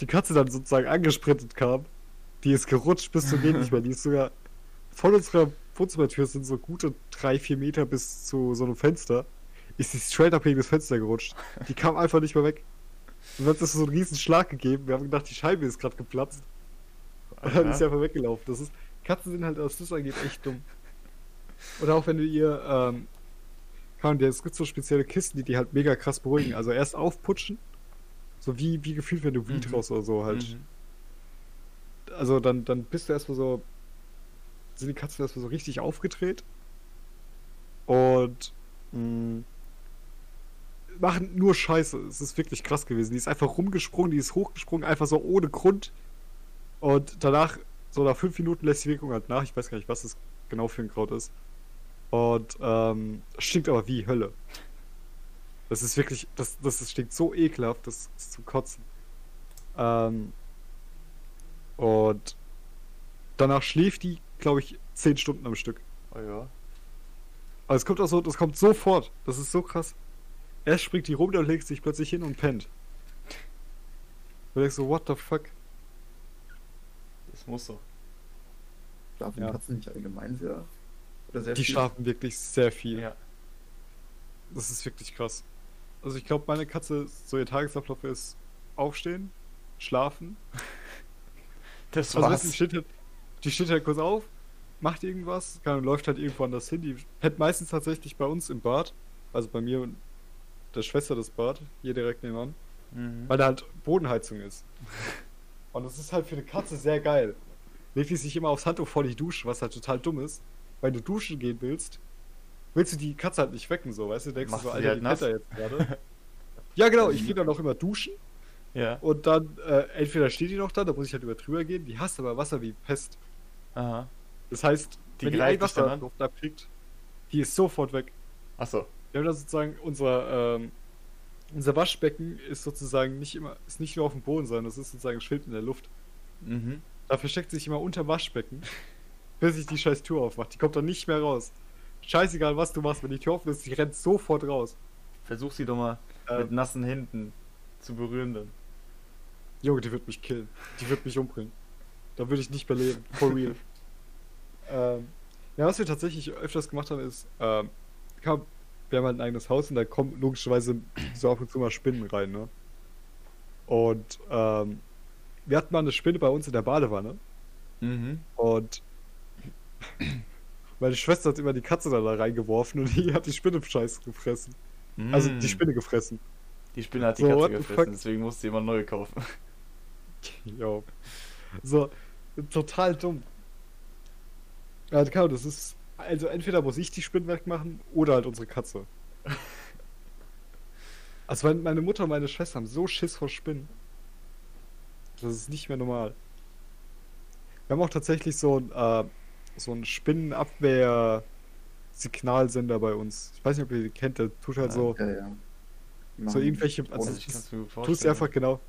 die Katze dann sozusagen angesprintet kam. Die ist gerutscht bis zum geht nicht mehr. Die ist sogar von unserer Wohnzimmertür sind so gute drei, vier Meter bis zu so einem Fenster. Ist sie straight up gegen das Fenster gerutscht. Die kam einfach nicht mehr weg. Und dann hat es so einen riesen Schlag gegeben. Wir haben gedacht, die Scheibe ist gerade geplatzt. Und dann ist sie einfach weggelaufen. Das ist, Katzen sind halt, was das angeht, echt dumm. Oder auch wenn du ihr, ähm, kann, es gibt so spezielle Kisten, die die halt mega krass beruhigen. Also erst aufputschen, so wie, wie gefühlt, wenn du Weed Mhm. raus oder so halt. Mhm. Also dann, dann bist du erstmal so, sind die Katzen erstmal so richtig aufgedreht und mh, machen nur Scheiße. Es ist wirklich krass gewesen. Die ist einfach rumgesprungen, die ist hochgesprungen, einfach so ohne Grund. Und danach, so nach fünf Minuten lässt die Wirkung halt nach. Ich weiß gar nicht, was das genau für ein Kraut ist. Und ähm, stinkt aber wie Hölle. Das ist wirklich, das, das ist- stinkt so ekelhaft, das ist zum Kotzen. Ähm, und danach schläft die, glaube ich, zehn Stunden am Stück. Oh ja. Aber es kommt auch so, das kommt sofort. Das ist so krass. Erst springt die rum, dann legt sich plötzlich hin und pennt. Du denkst so, what the fuck? Das muss doch. Schlafen Ja. Katzen nicht allgemein sehr? Oder sehr Die viel? schlafen wirklich sehr viel. Ja. Das ist wirklich krass. Also ich glaube, meine Katze, so ihr Tagesablauf ist aufstehen, schlafen. Das Also war's. die steht, halt, die steht halt kurz auf, macht irgendwas, kann, läuft halt irgendwo anders hin. Die pennt meistens tatsächlich bei uns im Bad. Also bei mir und der Schwester das Bad, hier direkt nebenan. Mhm. Weil da halt Bodenheizung ist. Und das ist halt für eine Katze sehr geil. Legt die sich immer aufs Handtuch vor die Dusche, was halt total dumm ist. Weil du duschen gehen willst, willst du die Katze halt nicht wecken, so, weißt du? Denkst Machst du so, Alter, halt die da jetzt gerade. ja, genau, ich gehe dann auch immer duschen Ja. und dann, äh, entweder steht die noch da, da muss ich halt über drüber gehen, die hasst aber Wasser wie Pest. Aha. Das heißt, Die wenn die ein dich dann an? Wassertropfen abkriegt, die ist sofort weg. Achso. Wir haben da sozusagen unser, ähm, unser Waschbecken ist sozusagen nicht immer, ist nicht nur auf dem Boden, sondern es ist sozusagen schwebt in der Luft. Mhm. Da versteckt sich immer unter Waschbecken, bis ich die scheiß Tür aufmache. Die kommt dann nicht mehr raus. Scheißegal, was du machst, wenn die Tür offen ist, die rennt sofort raus. Versuch sie doch mal Ähm. mit nassen Händen zu berühren dann. Junge, die wird mich killen. Die wird mich umbringen. Da würde ich nicht mehr leben. For real. <laughs> ähm, ja, was wir tatsächlich öfters gemacht haben, ist, ähm, kam, wir haben halt ein eigenes Haus und da kommen logischerweise so ab und zu mal Spinnen rein, ne? Und ähm, wir hatten mal eine Spinne bei uns in der Badewanne Mhm. und meine Schwester hat immer die Katze da reingeworfen und die hat die Spinne Scheiß gefressen. Also die Mm. Spinne gefressen. Die Spinne hat die So, Katze gefressen, deswegen musste sie immer neue kaufen. <laughs> Jo. So, total dumm. Ja, das ist. Also entweder muss ich die Spinnen wegmachen oder halt unsere Katze. <laughs> Also mein- meine Mutter und meine Schwester haben so Schiss vor Spinnen. Das ist nicht mehr normal. Wir haben auch tatsächlich so ein, äh, so ein Spinnenabwehr-Signalsender bei uns. Ich weiß nicht, ob ihr den kennt, der tut halt so, Ja, ja. So irgendwelche. Also. Also ich Tust einfach genau.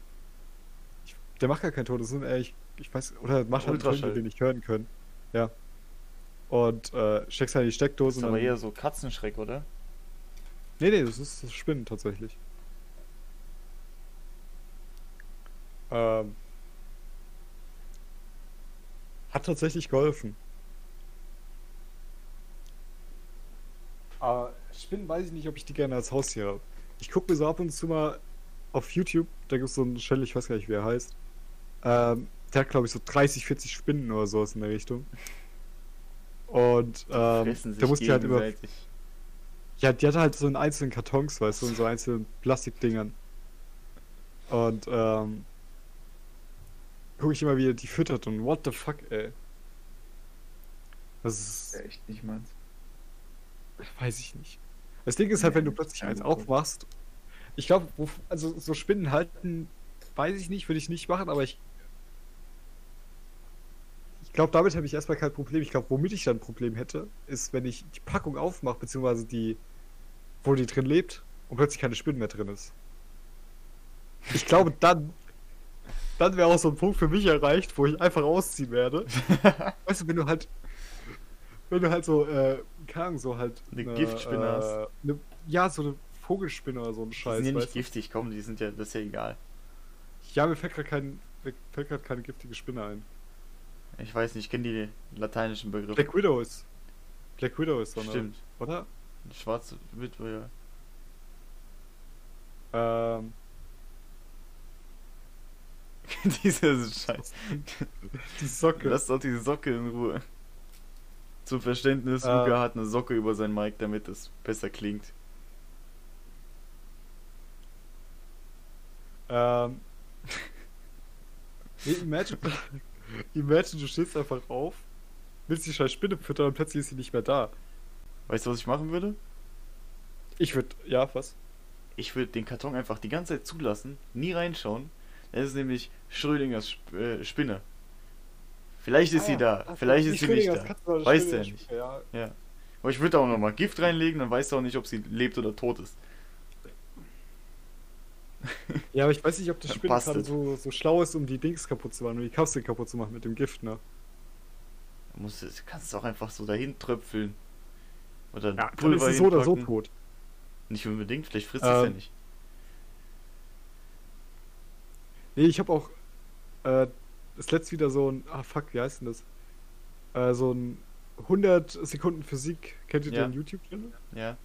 Ich, der macht gar keinen Ton, das sind eher, ich, weiß, oder macht halt Töne, wir nicht hören können. Ja. Und äh, steckst halt in die Das Steckdose ist und aber eher so Katzenschreck, oder? Nee, nee, das ist das Spinnen tatsächlich. Ähm, hat tatsächlich geholfen. Aber Spinnen weiß ich nicht, ob ich die gerne als Haustier habe. Ich gucke mir so ab und zu mal auf YouTube, da gibt es so einen Channel, ich weiß gar nicht, wie er heißt. Ähm, der hat, glaube ich, so 30, 40 Spinnen oder sowas in der Richtung. Und ähm, der musste halt immer ja, die hat halt so in einzelnen Kartons, weißt du, in so einzelnen Plastikdingern. Und, ähm, gucke ich immer, wie er die füttert und what the fuck, ey. Das ist, Ja, echt nicht meins. weiß ich nicht. Das Ding ist halt, wenn du Nee, plötzlich eins aufmachst, ich glaube, also so Spinnen halten, weiß ich nicht, würde ich nicht machen, aber ich glaube, damit habe ich erstmal kein Problem. Ich glaube, womit ich dann ein Problem hätte, ist, wenn ich die Packung aufmache, beziehungsweise die, wo die drin lebt und plötzlich keine Spinnen mehr drin ist. Ich glaube, <laughs> dann, dann wäre auch so ein Punkt für mich erreicht, wo ich einfach ausziehen werde. <laughs> weißt du, wenn du halt, wenn du halt so, äh, keine Ahnung, so halt. Eine Giftspinne hast. Ne, ja, so eine Vogelspinne oder so ein Die Scheiß. sind ja nicht giftig, komm, die sind ja, das ist ja egal. Ja, mir fällt gerade kein, mir fällt gerade keine giftige Spinne ein. Ich weiß nicht, ich kenne die lateinischen Begriffe. Black Widow ist. Black Widow ist so eine. Stimmt. Oder? Schwarze Witwe, ja. Ähm, <laughs> Dieser Scheiß. die Socke. Lass doch diese Socke in Ruhe. Zum Verständnis, Äh. Luca hat eine Socke über sein Mic, damit es besser klingt. Ähm. <laughs> Nee, imagine, du stehst einfach auf, willst die scheiß Spinne füttern und plötzlich ist sie nicht mehr da. Weißt du, was ich machen würde? Ich würde, ja, was? Ich würde den Karton einfach die ganze Zeit zulassen, nie reinschauen. Das ist nämlich Schrödingers Sp äh, Spinne. Vielleicht ist sie da, vielleicht ist sie nicht da. Weißt du ja nicht. Ja, Ja. Aber ich würde auch nochmal Gift reinlegen, dann weißt du auch nicht, ob sie lebt oder tot ist. Ja, aber ich weiß nicht, ob das passt gerade es. so, so schlau ist, um die Dings kaputt zu machen, um die Kapsel kaputt zu machen mit dem Gift, ne? Du musst, du kannst es auch einfach so dahin tröpfeln. Oder Ja, dann Pulver ist so oder so tot. Nicht unbedingt, vielleicht frisst sie es ja Ähm, nicht. Nee, ich habe auch äh, das letzte wieder so ein, ah fuck, wie heißt denn das? Äh, so ein 100 Sekunden Physik, kennt ihr Ja. den YouTube-Channel? Ja.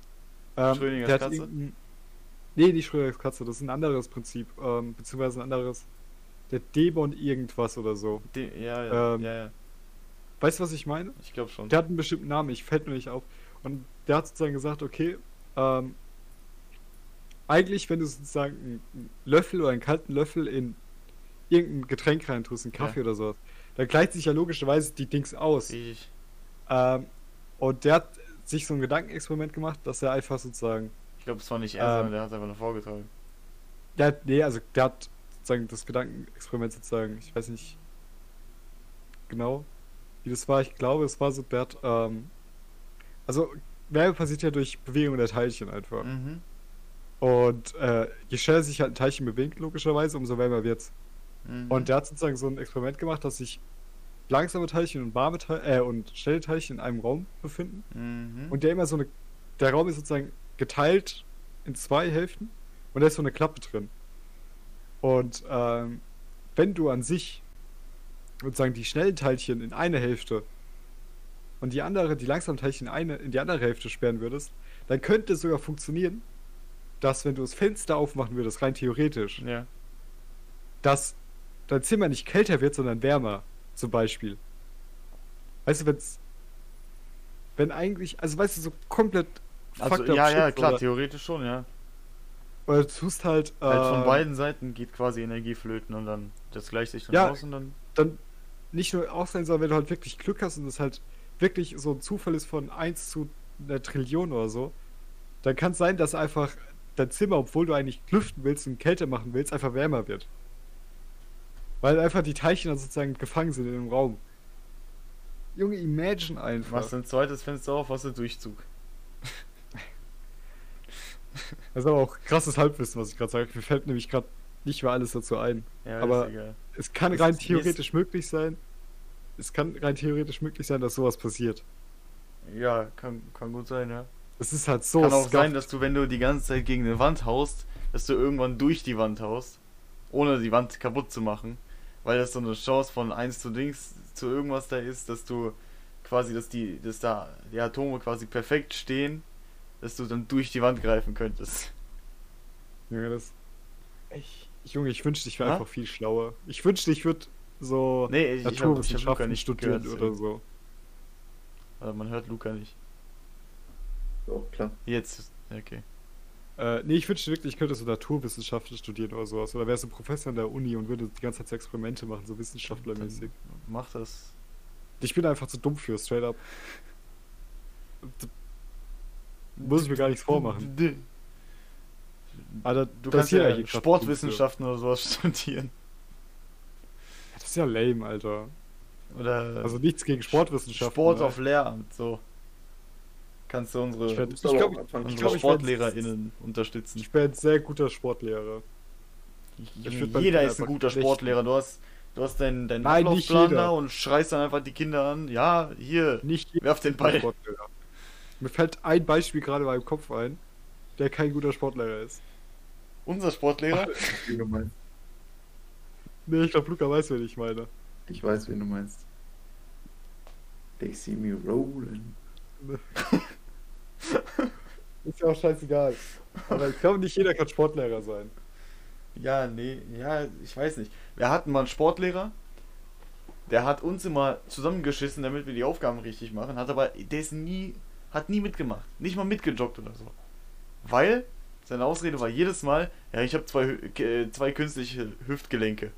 Ähm, Schrödingers der Katze? Nee, nicht Schrödingers Katze, das ist ein anderes Prinzip. Ähm, beziehungsweise ein anderes. Der Dämon irgendwas oder so. De ja, ja, Ähm, ja, ja. Weißt du, was ich meine? Ich glaube schon. Der hat einen bestimmten Namen, ich fällt mir nicht auf. Und der hat sozusagen gesagt, okay, ähm, eigentlich, wenn du sozusagen einen Löffel oder einen kalten Löffel in irgendein Getränk reintust, einen Kaffee Ja. oder sowas, dann gleicht sich ja logischerweise die Dings aus. Richtig. Ähm, und der hat sich so ein Gedankenexperiment gemacht, dass er einfach sozusagen, Ich glaube, es war nicht er, Ähm, sondern der hat einfach nur vorgetragen. der hat, nee, also der hat sozusagen das Gedankenexperiment sozusagen, ich weiß nicht genau, wie das war, ich glaube, es war so, der hat, ähm, also Wärme passiert ja durch Bewegung der Teilchen einfach. Mhm. Und äh, je schneller sich halt ein Teilchen bewegt, logischerweise, umso wärmer wird's. Mhm. Und der hat sozusagen so ein Experiment gemacht, dass sich langsame Teilchen und warme Teilchen, äh, und schnelle Teilchen in einem Raum befinden. Mhm. Und der immer so eine. Der Raum ist sozusagen geteilt in zwei Hälften und da ist so eine Klappe drin. Und ähm, wenn du an sich sozusagen die schnellen Teilchen in eine Hälfte und die andere, die langsamen Teilchen in, eine, in die andere Hälfte sperren würdest, dann könnte es sogar funktionieren, dass wenn du das Fenster aufmachen würdest, rein theoretisch, ja. dass dein Zimmer nicht kälter wird, sondern wärmer, zum Beispiel. Weißt du, wenn's. Wenn eigentlich, also weißt du, so komplett. Also, ja, ja, klar, Oder, theoretisch schon, ja. oder du tust halt. Halt von äh, beiden Seiten geht quasi Energie flöten und dann das gleicht sich dann Ja. aus und dann. Dann nicht nur auch sein, sondern wenn du halt wirklich Glück hast und es halt wirklich so ein Zufall ist von 1 zu einer Trillion oder so, dann kann es sein, dass einfach dein Zimmer, obwohl du eigentlich lüften willst und kälter machen willst, einfach wärmer wird. Weil einfach die Teilchen dann sozusagen gefangen sind in dem Raum. Junge, imagine einfach. Machst ein zweites Fenster auf, hast du Durchzug. <laughs> Das ist aber auch krasses Halbwissen, was ich gerade sage. Mir fällt nämlich gerade nicht mehr alles dazu ein. Ja, Aber- ist. Es kann Das rein ist- theoretisch möglich sein. Es kann rein theoretisch möglich sein, dass sowas passiert. Ja, kann, kann gut sein, ja. Es ist halt so kann auch sein, dass du, wenn du die ganze Zeit gegen eine Wand haust, dass du irgendwann durch die Wand haust, ohne die Wand kaputt zu machen. Weil das so eine Chance von 1 zu Dings zu irgendwas da ist, dass du quasi, dass die, dass da die Atome quasi perfekt stehen, dass du dann durch die Wand greifen könntest. Junge, das. Ich, Junge, ich wünschte, ich wäre einfach viel schlauer. Ich wünschte, ich würde so Nee, ich, ich hab, ich hab Naturwissenschaften studieren gehört, oder so. Also man hört Luca nicht. Doch, klar. Jetzt, okay. Äh, nee, ich wünschte wirklich, ich könnte so Naturwissenschaften studieren oder sowas. Oder wäre so ein Professor an der Uni und würde die ganze Zeit so Experimente machen, so wissenschaftlermäßig. Mach das. Ich bin einfach zu dumm für, straight up. Muss ich mir gar nichts vormachen. Du Alter, Du das kannst hier ja Sportwissenschaften oder sowas <laughs> studieren. Das ist ja lame, Alter. Oder Also nichts gegen Sportwissenschaften. Sport ne? auf Lehramt, so. Kannst du unsere, Ich werd- ich glaub, unsere glaub, ich werd- SportlehrerInnen unterstützen. Ich wäre ein sehr guter Sportlehrer. Jeder ist ein guter. Sportlehrer. Du hast, du hast deinen, deinen Nein, nicht Ablaufplan da und schreist dann einfach die Kinder an. Ja, hier, Nicht werf den Ball. Sportlehrer. Mir fällt ein Beispiel gerade bei meinem Kopf ein, der kein guter Sportlehrer ist. Unser Sportlehrer. Wie du meinst. Nee, ich glaube, Luca weiß, wen ich meine. Ich weiß, wen du meinst. They see me rolling. <laughs> Ist ja auch scheißegal. Aber ich glaube, nicht jeder kann Sportlehrer sein. Ja, nee, ja, ich weiß nicht. Wir hatten mal einen Sportlehrer, der hat uns immer zusammengeschissen, damit wir die Aufgaben richtig machen, hat aber, der ist nie, hat nie mitgemacht. Nicht mal mitgejoggt oder so. Weil seine Ausrede war jedes Mal, ja, ich habe zwei, äh, zwei künstliche Hüftgelenke.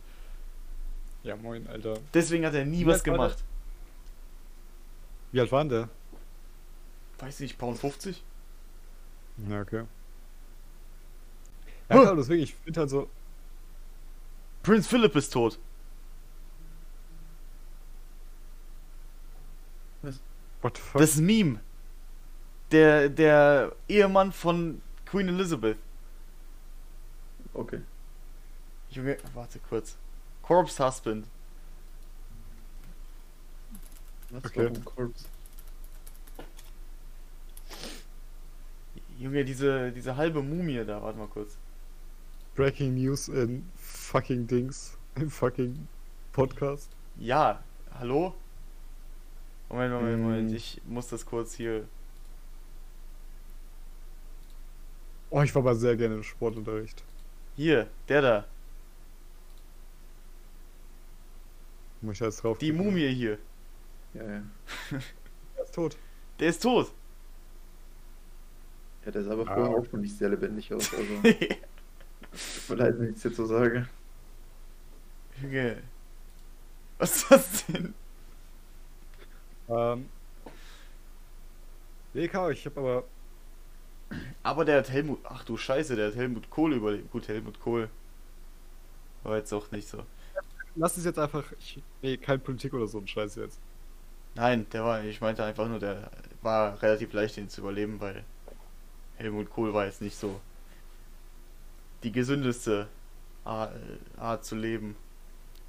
Ja, moin, Alter. Deswegen hat er nie Wie was gemacht. Wie alt war denn der? Weiß nicht, Pound 50? Ja, okay. Ja, klar, deswegen, ich finde halt so. Prinz Philip ist tot. What the fuck? Das Meme. Der, der Ehemann von Queen Elizabeth. Okay. Junge, warte kurz. Corpse Husband. Was Okay. Warum Corpse? Junge, diese, diese halbe Mumie da, warte mal kurz. Breaking News in fucking Dings. Im fucking Podcast. Ja, hallo? Moment, Moment, Moment, Mm. ich muss das kurz hier. Oh, ich war mal sehr gerne im Sportunterricht. Hier, der da. Muss ich da jetzt drauf? Die Mumie hier. Ja, ja. <laughs> Er ist tot. Der ist tot. Ja, der sah aber Ah. vorher auch schon nicht sehr lebendig aus. <laughs> Also, tut mir leid, wenn ich es jetzt so sage. Junge. Was ist das denn? Ähm. Nee, K, ich hab aber. Aber der hat Helmut. Ach du Scheiße, der hat Helmut Kohl überlebt. Gut, Helmut Kohl. War jetzt auch nicht so. Lass es jetzt einfach. Ich, nee, kein Politik oder so ein Scheiß jetzt. Nein, der war. Ich meinte einfach nur, der war relativ leicht, ihn zu überleben, weil Helmut Kohl war jetzt nicht so die gesündeste Ar- Art zu leben.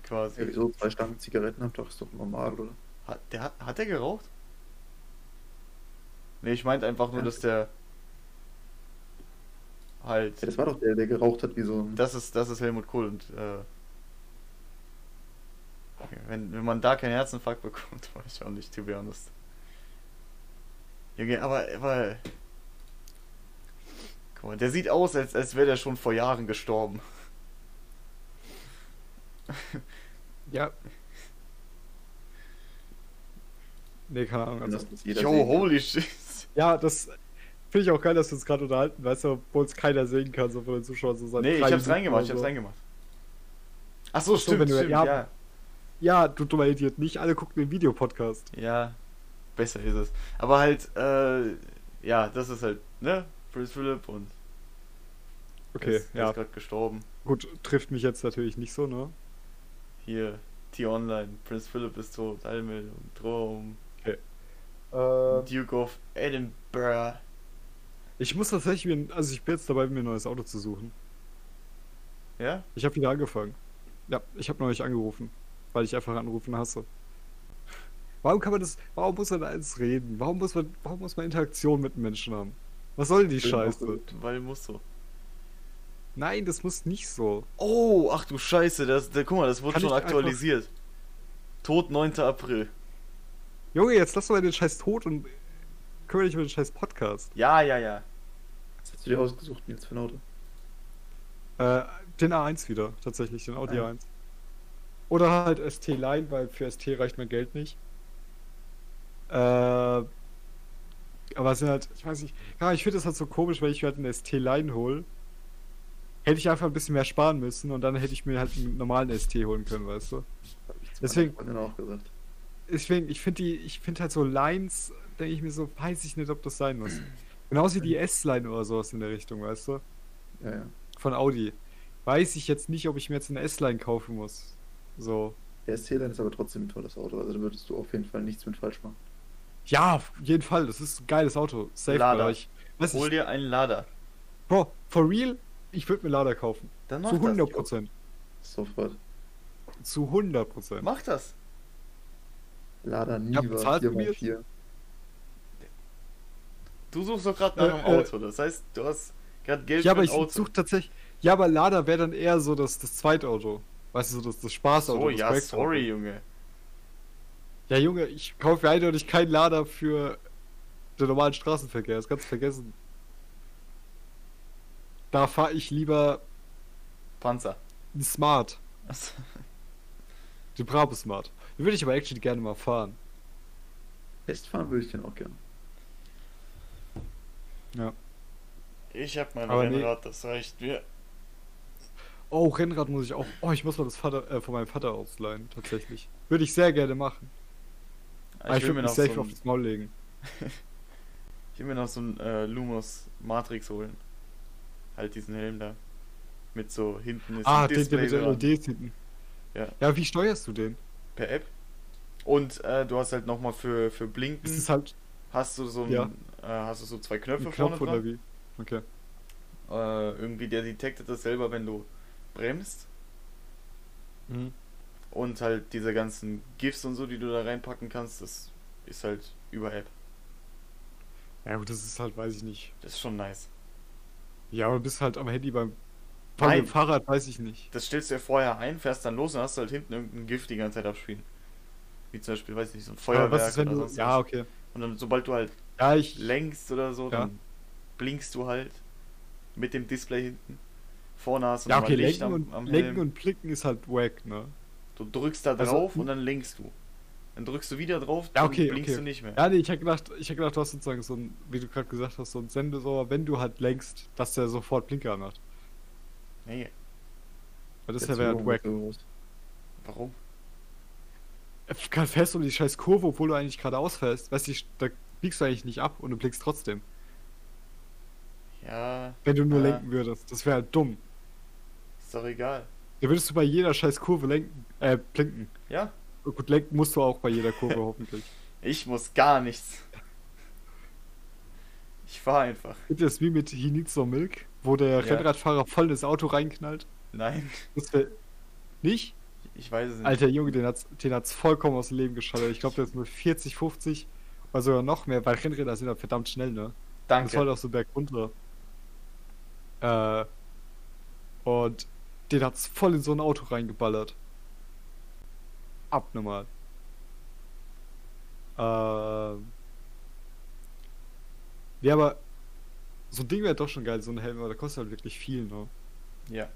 Quasi. Ja, wieso? Zwei Stangen Zigaretten am Tag ist doch normal, oder? Hat der, hat, hat der geraucht? Nee, ich meinte einfach nur, Ja. dass der halt. Ja, das war doch der, der geraucht hat wie so ein. Das ist, das ist Helmut Kohl und äh, wenn, wenn man da keinen Herzinfarkt bekommt, <laughs> weiß ich auch nicht, to be honest. Junge, aber, aber guck mal, der sieht aus, als, als wäre der schon vor Jahren gestorben. Ja. Nee, keine Ahnung. Also, Yo, sehen. holy shit. ja, das finde ich auch geil, dass wir uns gerade unterhalten, weißt du, obwohl es keiner sehen kann, so von den Zuschauern so sein. Nee, ich hab's reingemacht, ich hab's reingemacht. Ach so, stimmt, wenn du- stimmt, ja. ja. Ja, du dummer Idiot, nicht alle gucken den Videopodcast. Ja, besser ist es. Aber halt, äh, ja, das ist halt, ne? Prince Philip und Okay, ist, ja. ist gerade gestorben. Gut, trifft mich jetzt natürlich nicht so, ne? Hier, T-Online, Prince Philip ist tot, Allmeldung, Drohung, Äh, Duke of Edinburgh. Ich muss tatsächlich mir, also ich bin jetzt dabei, mir ein neues Auto zu suchen. Ja? Ich habe wieder angefangen. Ja, ich habe neulich angerufen, weil ich einfach anrufen hasse. Warum kann man das, warum muss man da alles reden? Warum muss man, warum muss man Interaktion mit Menschen haben? Was soll die Scheiße? Weil muss so. Nein, das muss nicht so. Oh, ach du Scheiße, das, da, guck mal, das wurde Kann schon ich einfach- aktualisiert. Tod 9. April. Junge, jetzt lass doch mal den Scheiß tot und kümmere dich um den Scheiß Podcast. Ja, ja, ja. Hast du dir ausgesucht, Nils, für ein Auto? Äh, den A1 wieder, tatsächlich, den Audi Ah. A1. Oder halt ST Line, weil für ST reicht mein Geld nicht. Äh, aber es sind halt, ich weiß nicht, ja, ich finde das halt so komisch, wenn ich mir halt eine ST Line hole. Hätte ich einfach ein bisschen mehr sparen müssen und dann hätte ich mir halt einen normalen ST holen können, weißt du? Deswegen- auch gesagt. Deswegen, ich finde die, ich finde halt so Lines, denke ich mir so, weiß ich nicht, ob das sein muss. Genauso wie die S-Line oder sowas in der Richtung, weißt du? Ja, ja. Von Audi. Weiß ich jetzt nicht, ob ich mir jetzt eine S-Line kaufen muss. So. Der SC-Line ist aber trotzdem ein tolles Auto, also da würdest du auf jeden Fall nichts mit falsch machen. Ja, auf jeden Fall, das ist ein geiles Auto. Safe, Lader. aber ich. Weiß Hol nicht, dir einen Lader. Bro, for real, ich würde mir Lader kaufen. Dann mach Zu das. 100 Prozent. Sofort. Zu 100 Prozent. Mach das. Lada Ja, Niva bezahlst du mir 4x4. Du suchst doch gerade nach Äh, einem äh. Auto. Das heißt, du hast gerade Geld Ja, für aber ein ich Auto. suche tatsächlich. Ja, aber Lader wäre dann eher so das, das Zweitauto. Weißt du, so das, das Spaßauto. so, das ja, sorry, Junge. Ja, Junge, ich kaufe mir eindeutig keinen Lader für den normalen Straßenverkehr. Das kannst du vergessen. Da fahre ich lieber Panzer. einen Smart. Den Brabus Smart. Den würde ich aber actually gerne mal fahren. Testfahren würde ich den auch gerne. Ich hab mein Aber nee. Rennrad, das reicht mir. Oh, Rennrad muss ich auch. Oh, ich muss mal das Vater, äh, von meinem Vater ausleihen, tatsächlich. Würde ich sehr gerne machen. Ich, will würde mir mich noch safe so auf das Maul legen. <laughs> ich will mir noch so ein äh, Lumos Matrix holen. Halt diesen Helm da. Mit so hinten ist Ah, ein den, der mit den LEDs hinten. Ja. Ja, wie steuerst du den? per App. Und äh, du hast halt nochmal für, für Blinken, Ist es halt hast du so ein, Ja. äh, hast du so zwei Knöpfe ein vorne Knopf dran. oder wie? Okay. Äh, irgendwie der detektet das selber, wenn du bremst. Mhm. Und halt diese ganzen GIFs und so, die du da reinpacken kannst, das ist halt über App. Ja, gut, das ist halt, weiß ich nicht. Das ist schon nice. Ja, aber du bist halt am Handy beim. Nein. Fahrrad weiß ich nicht. Das stellst du ja vorher ein, fährst dann los und hast halt hinten irgendein GIF die ganze Zeit abspielen. Wie zum Beispiel, weiß ich nicht, so ein Aber Feuerwerk was ist, wenn oder du. Ja, okay. Und dann, sobald du halt Ja, ich. lenkst oder so, Ja. dann blinkst du halt. mit dem Display hinten. Vorne hast du Ja, okay, Licht lenken am, und, am lenken Helm. und blicken ist halt wack, ne? Du drückst da Also- drauf und dann lenkst du. Dann drückst du wieder drauf, Ja, dann okay, blinkst okay. du nicht mehr. Ja, nee, ich hätte gedacht, ich hätte gedacht, du hast sozusagen so ein, wie du gerade gesagt hast, so ein Sensor, wenn du halt lenkst, dass der sofort Blinker macht. Nee, Weil das wäre halt wack. warum? Äh, Fährst du die scheiß Kurve, obwohl du eigentlich gerade ausfällst, weißt du, da biegst du eigentlich nicht ab und du blinkst trotzdem. Ja, Wenn du nur Ja. lenken würdest. Das wäre halt dumm. ist doch egal. Da würdest du bei jeder scheiß Kurve lenken, äh, blinken. Ja, Und Gut, lenken musst du auch bei jeder Kurve <laughs> hoffentlich. ich muss gar nichts. Ich fahr einfach. Gibt es wie mit He Needs No Milk, wo der Ja. Rennradfahrer voll ins Auto reinknallt? Nein, Das wär... Nicht? Ich weiß es nicht. Alter Junge, den hat's, den hat's vollkommen aus dem Leben geschallert. Ich glaube, der ist nur 40, 50 oder sogar noch mehr, weil Rennräder sind ja verdammt schnell, ne? Das war Danke. doch so bergunter. Äh, und den hat's voll in so ein Auto reingeballert. Abnormal. Ähm. Ja, aber so ein Ding wäre doch schon geil, so ein Helm, aber der kostet halt wirklich viel, ne? Ja.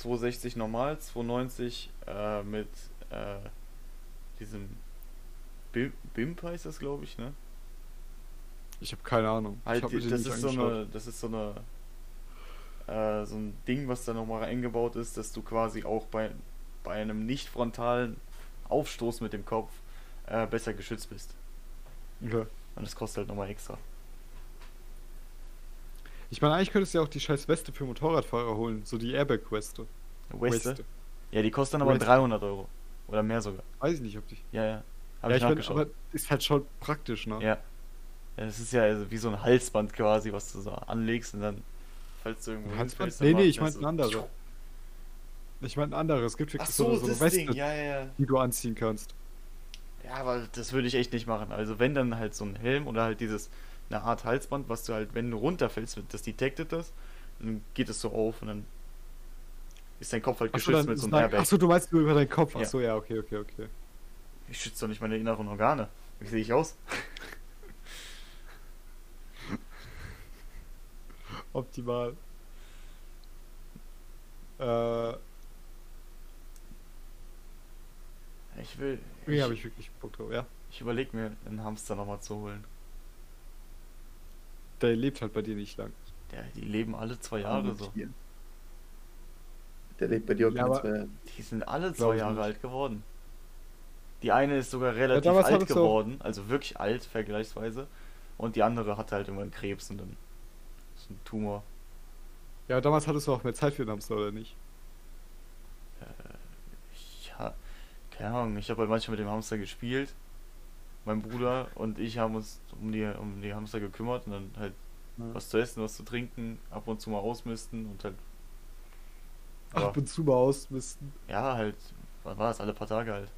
260 normal, 290 äh, mit äh, diesem Bim BIMP heißt das, glaube ich, ne? Ich habe keine Ahnung. Halt, hab das ist so eine, das ist so eine äh, so ein Ding, was da nochmal eingebaut ist, dass du quasi auch bei, bei einem nicht frontalen Aufstoß mit dem Kopf äh, besser geschützt bist. Okay. Und das kostet halt nochmal extra. Ich meine, eigentlich könntest du ja auch die scheiß Weste für Motorradfahrer holen, so die Airbag-Weste. Weste? Ja, die kostet dann aber Weste. 300 Euro. Oder mehr sogar. Weiß ich nicht, ob die. Ja, ja. Hab ja, ich ich nachgeschaut. aber ist halt schon praktisch, ne? Ja. ja. Das ist ja also wie so ein Halsband quasi, was du so anlegst und dann, falls du irgendwo Halsband? Nee, nee, ich so- ein anderer. Ich meine ein anderes. Es gibt wirklich so, so, so eine Weste, ja, ja. die du anziehen kannst. Ja, aber das würde ich echt nicht machen. Also wenn dann halt so ein Helm oder halt dieses, eine Art Halsband, was du halt, wenn du runterfällst, das detectet das, dann geht es so auf und dann ist dein Kopf halt geschützt mit so einem ein- Airbag. Achso, du meinst nur über deinen Kopf. Ja. Achso, ja, okay, okay, okay. Ich schütze doch nicht meine inneren Organe. Wie sehe ich aus? <laughs> Optimal. Äh, Ich will. hier habe ich wirklich Bock drauf, ja. ich überlege mir, einen Hamster nochmal zu holen. Der lebt halt bei dir nicht lang. Der, die leben alle zwei Jahre so. Hier. Der lebt bei dir auch Ja, keine aber- zwei Jahre. Die sind alle zwei Jahre nicht. alt geworden. Die eine ist sogar relativ damals alt geworden, also wirklich alt vergleichsweise. Und die andere hatte halt irgendwann Krebs und dann ist ein Tumor. Ja, damals hattest du auch mehr Zeit für den Hamster, oder nicht? Ja, keine Ahnung, ich habe halt manchmal mit dem Hamster gespielt. Mein Bruder und ich haben uns um die, um die Hamster gekümmert und dann halt Ja. was zu essen, was zu trinken, ab und zu mal ausmisten und halt. Ja, Ab und zu mal ausmisten. ja halt, was war das? Alle paar Tage halt.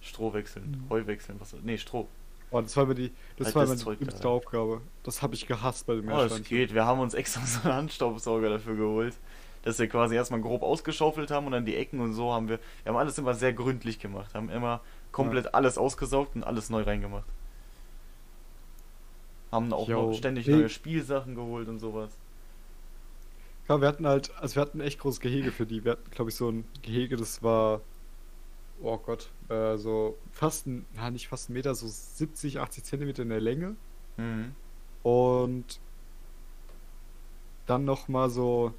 Stroh wechseln, Mhm. Heu wechseln, was. Nee, Stroh. Oh, das war mir die, das Halt war das meine Zeug. Aufgabe. Das habe ich gehasst bei dem Oh, das Meerschweinchen. geht. Wir haben uns extra <laughs> so einen Handstaubsauger dafür geholt. Dass wir quasi erstmal grob ausgeschaufelt haben und dann die Ecken und so haben wir. Wir haben alles immer sehr gründlich gemacht. Haben immer komplett alles ausgesaugt und alles neu reingemacht. Haben auch noch ständig Nee. neue Spielsachen geholt und sowas. Ja, wir hatten halt, also wir hatten ein echt großes Gehege für die. Wir hatten, glaube ich, so ein Gehege, das war, oh Gott, äh, so fast ein, ja, nicht fast ein Meter, so 70, 80 Zentimeter in der Länge. Mhm. Und dann nochmal so,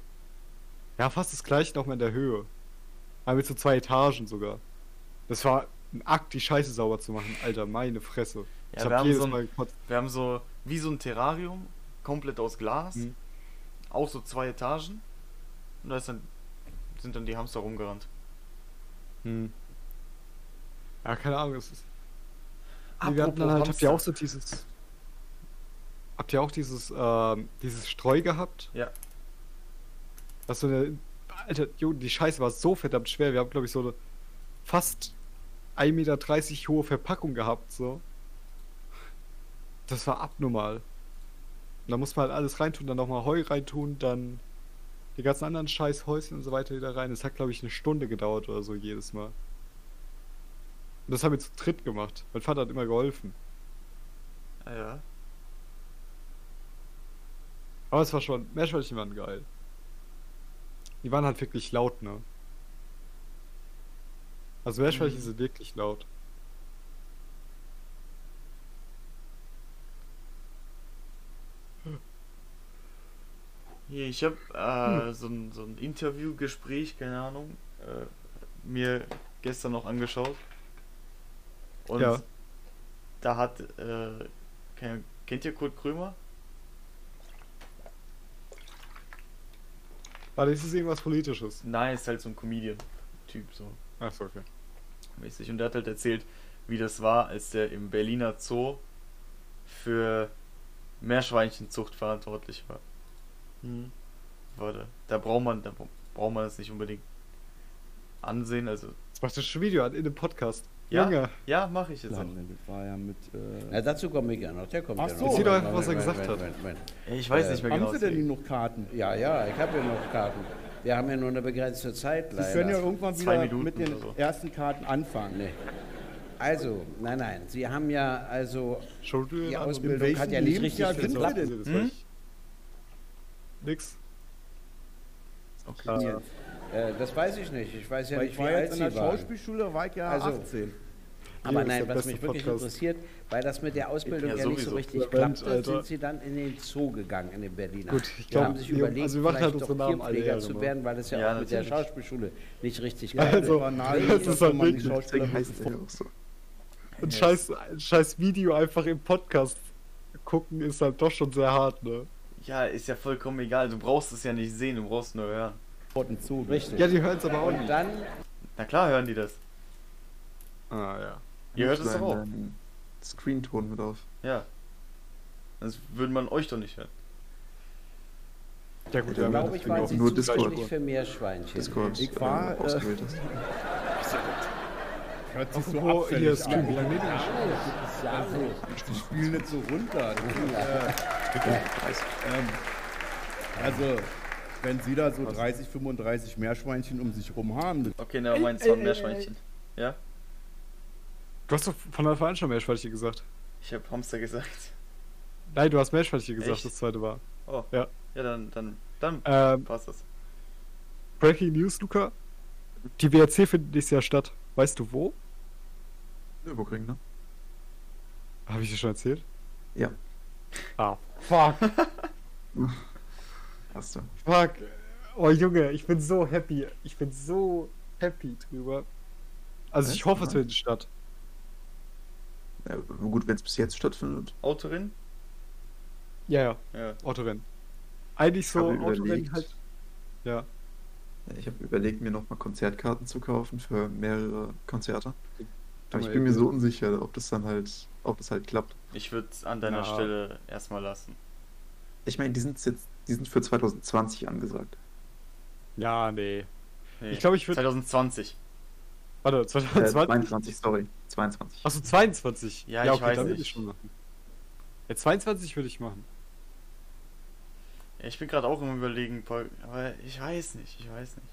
ja, fast das gleiche nochmal in der Höhe. Aber mit so zwei Etagen sogar. Das war ein Akt, die Scheiße sauber zu machen. Alter, meine Fresse. Ja, ich wir hab haben so ein-. Wir haben so wie so ein Terrarium, komplett aus Glas. Mhm. Auch so zwei Etagen. Und da ist dann, sind dann die Hamster rumgerannt. Hm. Ja, keine Ahnung, es ist. Nee, wir hatten dann halt, habt ihr auch so dieses. Habt ihr auch dieses, ähm, dieses Streu gehabt? Ja. Was so eine. Alter, jo, die Scheiße war so verdammt schwer. Wir haben, glaube ich, so eine fast 1,30 Meter hohe Verpackung gehabt, so. Das war abnormal. Da muss man halt alles reintun, dann nochmal Heu reintun, dann die ganzen anderen scheiß Häuschen und so weiter wieder rein. Das hat, glaube ich, eine Stunde gedauert oder so jedes Mal. Und das haben wir zu dritt gemacht. Mein Vater hat immer geholfen. Ja, ja. Aber es war schon, Meerschweinchen waren geil. Die waren halt wirklich laut, ne? Also Meerschweinchen Mhm. sind wirklich laut. Hier, ich habe äh, so, ein, so ein Interviewgespräch, keine Ahnung, äh, mir gestern noch angeschaut. Und Ja. da hat, äh, kennt ihr Kurt Krömer? Warte, ist es irgendwas Politisches? Nein, ist halt so ein Comedian-Typ, so Achso, okay. mäßig. Und der hat halt erzählt, wie das war, als der im Berliner Zoo für Meerschweinchenzucht verantwortlich war. Mhm. Warte, da braucht man, da braucht man das nicht unbedingt ansehen, also Jetzt machst du schon Video an in dem Podcast. Ja? Junge. ja, mache ich jetzt auch. Das war ja mit. Äh, Na, dazu komme ich ja noch. Der kommt Ach ja so. noch. Erzähl doch einfach, was er gesagt hat. Ja, Ich weiß Äh, nicht mehr haben genau. Sie denn noch Karten? Ja, ja, ich habe ja noch Karten. Wir haben ja nur eine begrenzte Zeit Sie leider. können ja irgendwann Zwei wieder Minuten mit den so. ersten Karten anfangen. Nee. Also, nein, nein. Sie haben ja also die. Ausbildung hat ja nicht richtig Sie geklappt. Hm? Nix. Okay. Äh, das weiß ich nicht. Ich weiß ja Weil nicht, ich wie war alt jetzt in Sie der waren. Schauspielschule, war ich ja Also, 18. Aber nein, was mich wirklich Podcast. interessiert, weil das mit der Ausbildung Ja, ja, nicht so richtig Mensch, klappte, Alter. sind Sie dann in den Zoo gegangen, in den Berliner. Gut, ich Sie glaub, haben sich überlegt, also wir machen halt vielleicht unsere doch Namen alle Tierpfleger Ehre, zu ne? werden, weil das ja, Ja, auch mit der natürlich. Schauspielschule nicht richtig klappt. Also, nahe, das ist halt wirklich- Schauspieler Deswegen heißt ja auch so. Ein scheiß, ein scheiß Video einfach im Podcast gucken ist halt doch schon sehr hart, ne? Ja, ist ja vollkommen egal. Du brauchst es ja nicht sehen, du brauchst nur hören. Zoo. Richtig. Ja, die hören es aber auch Und nicht. dann, Na klar hören die das. Ah, ja. Ihr hört es doch auch. Screenton mit auf. Ja. Sonst würde man euch doch nicht hören. Ja, gut, Ja, ja, glaube das ich, auch Sie nur Discord. für Meerschweinchen. Discord Ich war, äh, äh, ausgewählt. Hört sich so abfällig hier an. Stream, nehmen wir Ja, so. Die spielen nicht so runter. ähm, also, wenn Sie da so 30, 35 Meerschweinchen um sich rum haben, das Okay, na, mein Zorn Meerschweinchen. Ja? Du hast doch von Anfang an schon Meerschweinchen gesagt. Ich habe Hamster gesagt. Nein, du hast Meerschweinchen gesagt, Echt? das zweite war. Oh. Ja. Ja, dann, dann, dann Ähm, passt das. Breaking News, Luca. Die WRC findet nächstes Jahr statt. Weißt du wo? Nürburgring, ne? Habe ich dir schon erzählt? Ja. Ah, fuck. <laughs> Hast du. Fuck. Oh Junge, ich bin so happy. Ich bin so happy drüber. Also ich Echt? hoffe, es findet statt. Ja, gut, wenn es bis jetzt stattfindet. Autorin? Ja, ja. Ja. Autorennen. Eigentlich so Autorennen halt. Ja. Ich habe überlegt, mir nochmal Konzertkarten zu kaufen für mehrere Konzerte. Aber ich bin mir so unsicher, ob das dann halt, ob das halt klappt. Ich würde an deiner Ja. Stelle erstmal lassen. Ich meine, die sind jetzt, die sind für 2020 angesagt. Ja, nee. Nee, Ich glaube, ich würde. 2020. Warte, Äh, 2020. 22, sorry. 22. Achso, 22. Ja, ich weiß dann würde nicht. ich schon machen. Ja, 22 würde ich machen. Ja, ich bin gerade auch im Überlegen, Paul, aber ich weiß nicht, ich weiß nicht.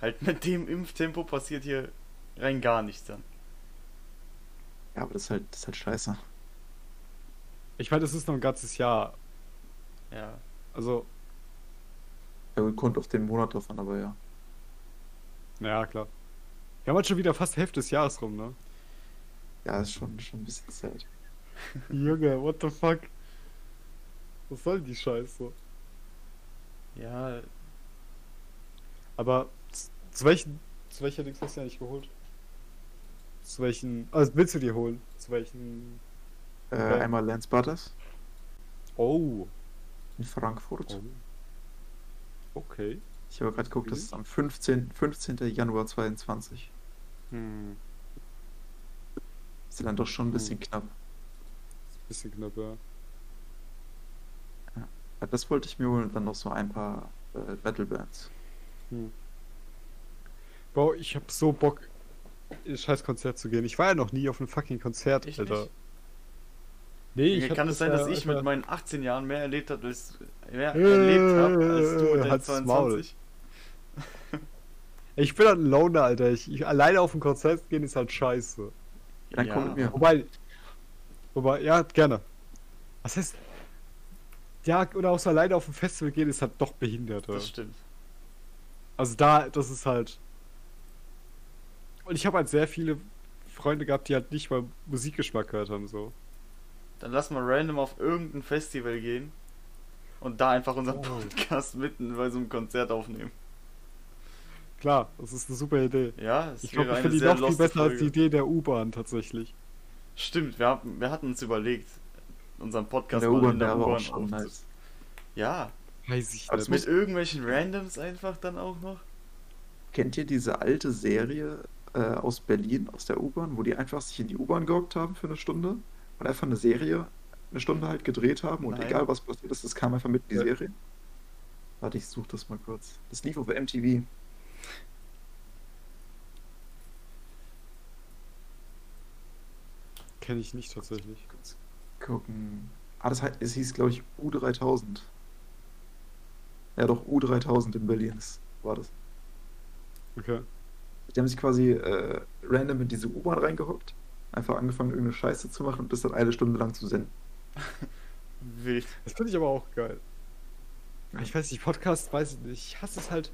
Halt mit dem Impftempo passiert hier rein gar nichts dann. Ja, aber das ist halt, das ist halt scheiße. Ich meine, das ist noch ein ganzes Jahr. Ja. Also, Ja, kommt auf den Monat drauf an, aber ja. naja, klar. Wir haben halt schon wieder fast Hälfte des Jahres rum, ne? Ja, ist schon, schon ein bisschen Zeit. <laughs> Junge, what the fuck? Was soll die Scheiße? Ja, Aber z- zu welchen. Zu welcher Dings hast du ja nicht geholt? Zu welchen. Also willst du dir holen? Zu welchen. Äh, Ja. Einmal Lance Butters Oh. in Frankfurt. oh. Okay. Ich habe gerade geguckt, das ist am 15. 15. Januar 22. Hm. Ist ja dann doch schon ein bisschen knapp. Bisschen knapp, ja. Ja, Das wollte ich mir holen und dann noch so ein paar äh, Metal-Bands. Bro, ich hab so Bock, in ein scheiß Konzert zu gehen. Ich war ja noch nie auf einem fucking Konzert, ich Alter. nicht. Nee, Kann hab es sein, dass ja ich mit meinen 18 Jahren mehr erlebt habe, als mehr Äh, erlebt habe als du mit deinen halt's Maul. 22? Ich bin halt ein Loner, Alter. Ich, ich alleine auf ein Konzert gehen ist halt scheiße. Dann Ja. komm mit mir. Wobei, wobei, ja, gerne. Was heißt. Ja, oder auch so alleine auf ein Festival gehen ist halt doch behindert. Das stimmt. Also da, das ist halt. Und ich habe halt sehr viele Freunde gehabt, die halt nicht mal Musikgeschmack gehört haben, so. Dann lass mal random auf irgendein Festival gehen und da einfach unseren Oh. Podcast mitten bei so einem Konzert aufnehmen. Klar, das ist eine super Idee. Ja, es Ich glaube, ich finde die noch viel besser als Folge. die Idee der U-Bahn tatsächlich. Stimmt, wir, haben, wir hatten uns überlegt, unseren Podcast der mal U-Bahn in der U-Bahn schon aufzu- nice. Ja, Weiß ich Also nicht. mit irgendwelchen Randoms einfach dann auch noch. Kennt ihr diese alte Serie äh, aus Berlin, aus der U-Bahn, wo die einfach sich in die U-Bahn gehockt haben für eine Stunde und einfach eine Serie eine Stunde halt gedreht haben und Nein. egal was passiert ist, das kam einfach mit in die Ja. Serie? Warte, ich suche das mal kurz. Das lief auf MTV. Kenne ich nicht tatsächlich. Kurz gucken. Ah, das heißt, es hieß, glaube ich, U3000. Ja, doch, U3000 in Berlin war das. Okay. Die haben sich quasi äh, random in diese U-Bahn reingehockt, einfach angefangen, irgendeine Scheiße zu machen und das dann eine Stunde lang zu senden. <laughs> Wild. Das finde ich aber auch geil. Ich weiß nicht, Podcast, weiß ich nicht. Ich hasse es halt.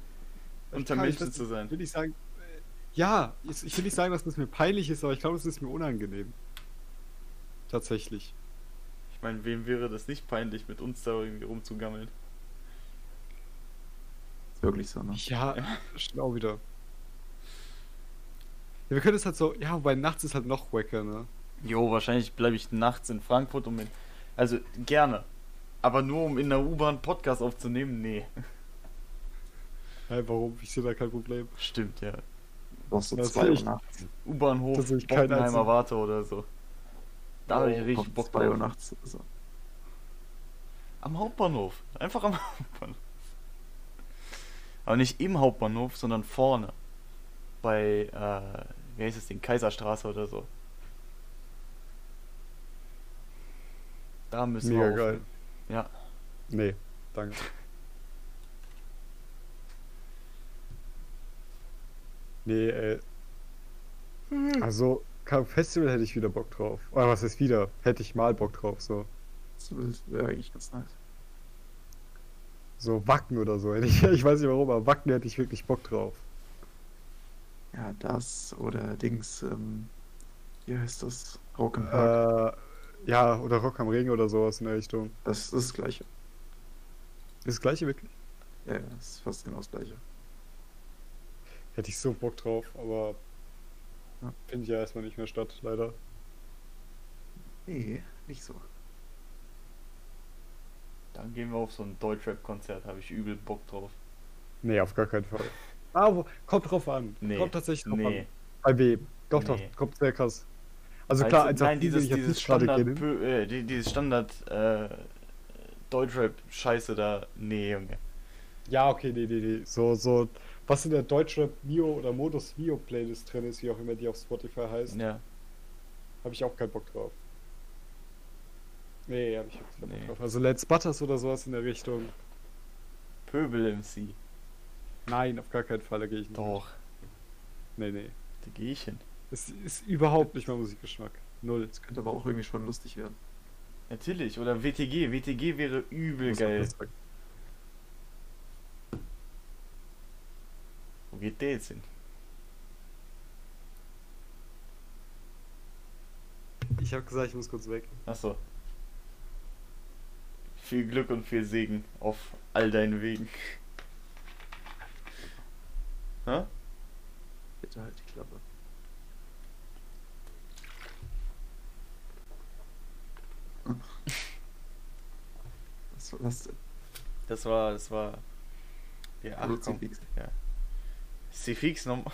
Unter Menschen zu sein. Will ich sagen. äh, Ja, ich ich will nicht sagen, dass das mir peinlich ist, aber ich glaube, es ist mir unangenehm. Tatsächlich. Ich meine, wem wäre das nicht peinlich, mit uns da irgendwie rumzugammeln? Ist wirklich so, ne? Ja, <laughs> auch wieder. Ja, wir können es halt so, ja, wobei nachts ist halt noch wacker, ne? Jo, wahrscheinlich bleibe ich nachts in Frankfurt, um in. Also gerne. Aber nur um in der U-Bahn Podcast aufzunehmen? Nee. <laughs> Hey, warum? Ich sehe da kein Problem. Stimmt, ja. Du brauchst so Das zwei Uhr nachts. U-Bahnhof, Bockenheimer Warte oder so. Da habe ich richtig Kommt Bock zwei Uhr drauf. nachts. oder So. Am Hauptbahnhof. Einfach am <laughs> Hauptbahnhof. Aber nicht im Hauptbahnhof, sondern vorne. Bei, äh, wie heißt es, den Kaiserstraße oder so. Da müssen Mega wir aufhören. geil. Ja. Nee, danke. Nee, ey. Also, Festival hätte ich wieder Bock drauf. Oder was ist wieder? Hätte ich mal Bock drauf, so. Das wäre eigentlich ganz nice. So Wacken oder so. Hätte ich, <laughs> ich weiß nicht warum, aber Wacken hätte ich wirklich Bock drauf. Ja, das oder Dings, ähm, wie heißt das? Rock im Park. Äh, ja, oder Rock am Ring oder sowas in der Richtung. Das ist das Gleiche. Ist das gleiche wirklich? Ja, ja, das ist fast genau das Gleiche. Hätte ich so Bock drauf, aber Ja. findet ja erstmal nicht mehr statt, leider. Nee, nicht so. Dann gehen wir auf so ein Deutschrap-Konzert, habe ich übel Bock drauf. Nee, auf gar keinen Fall. Ah, wo, kommt drauf an. Nee. Kommt tatsächlich drauf Nee. an. Bei wem? Doch, Nee. doch, kommt sehr krass. Also klar, eins auf nein, die dieses, ich jetzt dieses Standard, äh, die- dieses Standard äh, Deutschrap-Scheiße da, nee, Junge. Ja, okay, nee, nee, nee. So, so, was in der Deutschrap Mio oder Modus Mio Playlist drin ist, wie auch immer die auf Spotify heißt, Ja, habe ich auch keinen Bock drauf. Nee, habe ich jetzt keinen Nee. Bock drauf. Also Let's Butters oder sowas in der Richtung. Pöbel-MC. Nein, auf gar keinen Fall, da gehe ich nicht. Doch, Nee, nee. da gehe ich hin. Es ist überhaupt nicht mein Musikgeschmack. Null. Das könnte aber auch irgendwie schon lustig werden. Natürlich, oder WTG. WTG wäre übel geil. Jetzt hin? Ich habe gesagt, ich muss kurz weg. Achso. Viel Glück und viel Segen auf all deinen Wegen. Hä? Bitte halt die Klappe. <laughs> Was war das denn? Das war, das war. Ja, ach komm. Kruzifix. Cifix nochmal.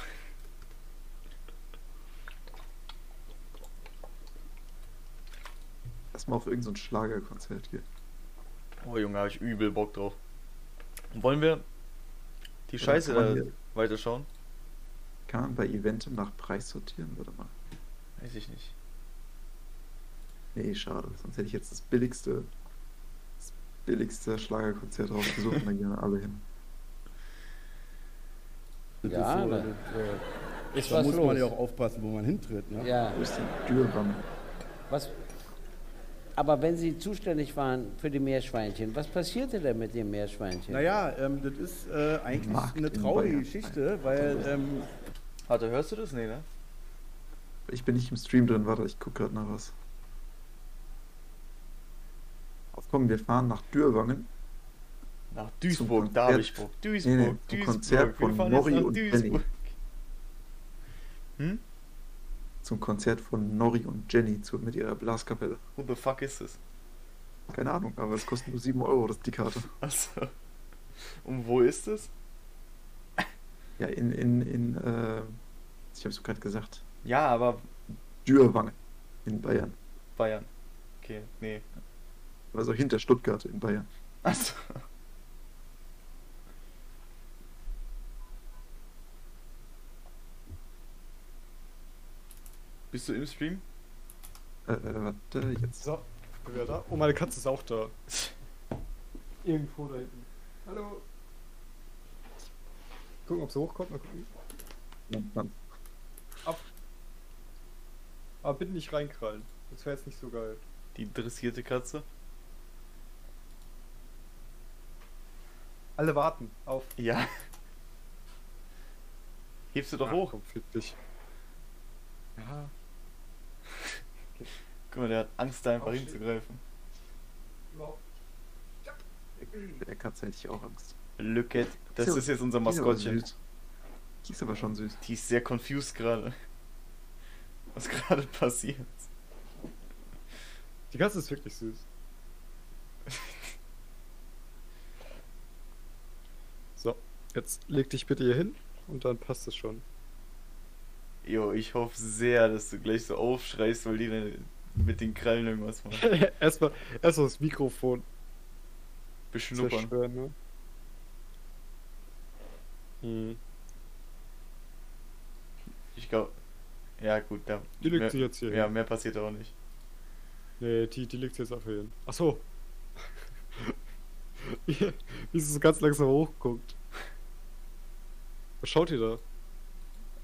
Lass mal auf irgendein so ein Schlagerkonzert gehen. Oh Junge, habe ich übel Bock drauf. Wollen wir die Oder Scheiße da hier- weiterschauen? Kann man bei Eventem nach Preis sortieren? Warte mal. Weiß ich nicht. Nee, schade. Sonst hätte ich jetzt das billigste, das billigste Schlagerkonzert rausgesucht und dann gehen alle hin. Das Ja, ist so, äh, ist da was muss los. man ja auch aufpassen, wo man hintritt. Ne? Ja, Wo ist denn Dürram? was? aber wenn Sie zuständig waren für die Meerschweinchen, was passierte denn mit den Meerschweinchen? Naja, ähm, das ist äh, eigentlich Markt eine in traurige. Geschichte, weil ähm, Warte, hörst du das? Nee, ne? Ich bin nicht im Stream drin, warte, ich gucke gerade nach was. Auf komm, wir fahren nach Dürwangen. Nach Duisburg, Konzert- da hab ich Bock. Duisburg, Nee, nee, zum Duisburg. Konzert von Nori und Duisburg. Hm? Zum Konzert von Nori und Jenny zu, mit ihrer Blaskapelle. Who the fuck ist das? Keine Ahnung, aber es kostet nur 7 Euro, das die Karte. <laughs> Achso. Und wo ist es? Ja, in, in, in, äh, ich hab's gerade gesagt, Ja, aber Dürwangen in Bayern. Bayern. Okay, nee. Also hinter Stuttgart in Bayern. Achso. Bist du im Stream? Äh, äh, warte, jetzt. So, bin wieder da. Oh, meine Katze ist auch da. <laughs> Irgendwo da hinten. Hallo. Gucken, ob sie hochkommt. Mal gucken. Mann. Aber bitte nicht reinkrallen. Das wäre jetzt nicht so geil. Die interessierte Katze? Alle warten auf. Ja. Hebst du doch hoch. Komm. Ja. Guck mal, der hat Angst, da einfach hinzugreifen. Der Katze hätte ich auch Angst. Look at. Das So, ist jetzt unser Die ist aber Maskottchen. süß. Die ist aber schon süß. Die ist sehr confused gerade. Was gerade passiert. Die Katze ist wirklich süß. So, jetzt leg dich bitte hier hin und dann passt es schon. Jo, ich hoffe sehr, dass du gleich so aufschreist, weil die dann mit den Krallen irgendwas machen. <laughs> erstmal, erstmal das Mikrofon Beschnuppern. zerstören, ne? Hm. Ich glaube. Ja, gut, da. Die legt mehr, sich jetzt hier Ja, hin. mehr passiert auch nicht. Nee, die, die liegt jetzt auf hin. Ach so. <laughs> wie, sie so ganz langsam hochguckt. Was schaut ihr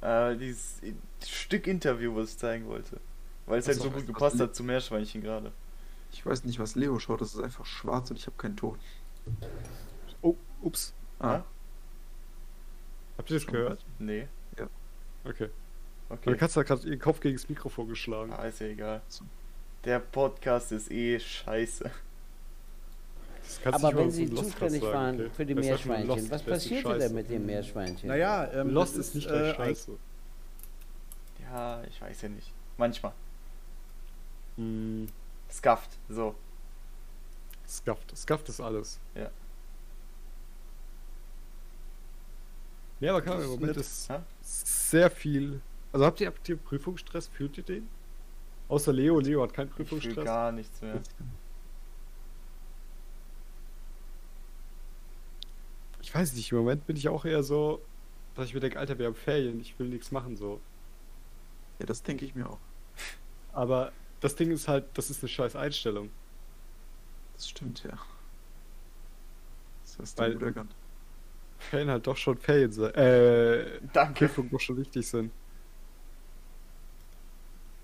da? Äh, dieses Stück Interview, was ich zeigen wollte. Weil es halt so, gut gepasst hat zu Meerschweinchen gerade. Ich weiß nicht, was Leo schaut, das ist einfach schwarz und ich habe keinen Ton. Oh, ups. Ah, Habt ihr das Schon gehört? Nee. Okay. Okay. Meine Katze hat gerade ihren Kopf gegen das Mikrofon geschlagen. Ah, ist ja egal. So. Der Podcast ist eh scheiße. Das kannst Aber wenn Sie zuständig sagen, waren okay? für die Das ist Meerschweinchen, Lost, was ist passierte denn mit den Meerschweinchen? naja, ähm, Lost das ist nicht äh, scheiße. Ja, ich weiß ja nicht. Manchmal. Hm, Scuffed, so. Scuffed. Scuffed ist alles. Ja. Ja, aber klar, im Moment ist Hä? sehr viel. Also habt ihr, habt ihr Prüfungsstress? Fühlt ihr den? Außer Leo. Leo hat keinen Ich Prüfungsstress. gar nichts mehr. Ich weiß nicht, im Moment bin ich auch eher so, dass ich mir denke, Alter, wir haben Ferien, ich will nichts machen so. ja, das denke ich mir auch. Aber das Ding ist halt, das ist eine scheiß Einstellung. Das stimmt, ja. Das hast Weil- du gut erkannt. Ferien halt doch schon Ferien sein. Äh, Danke. Prüfungen doch schon wichtig sind.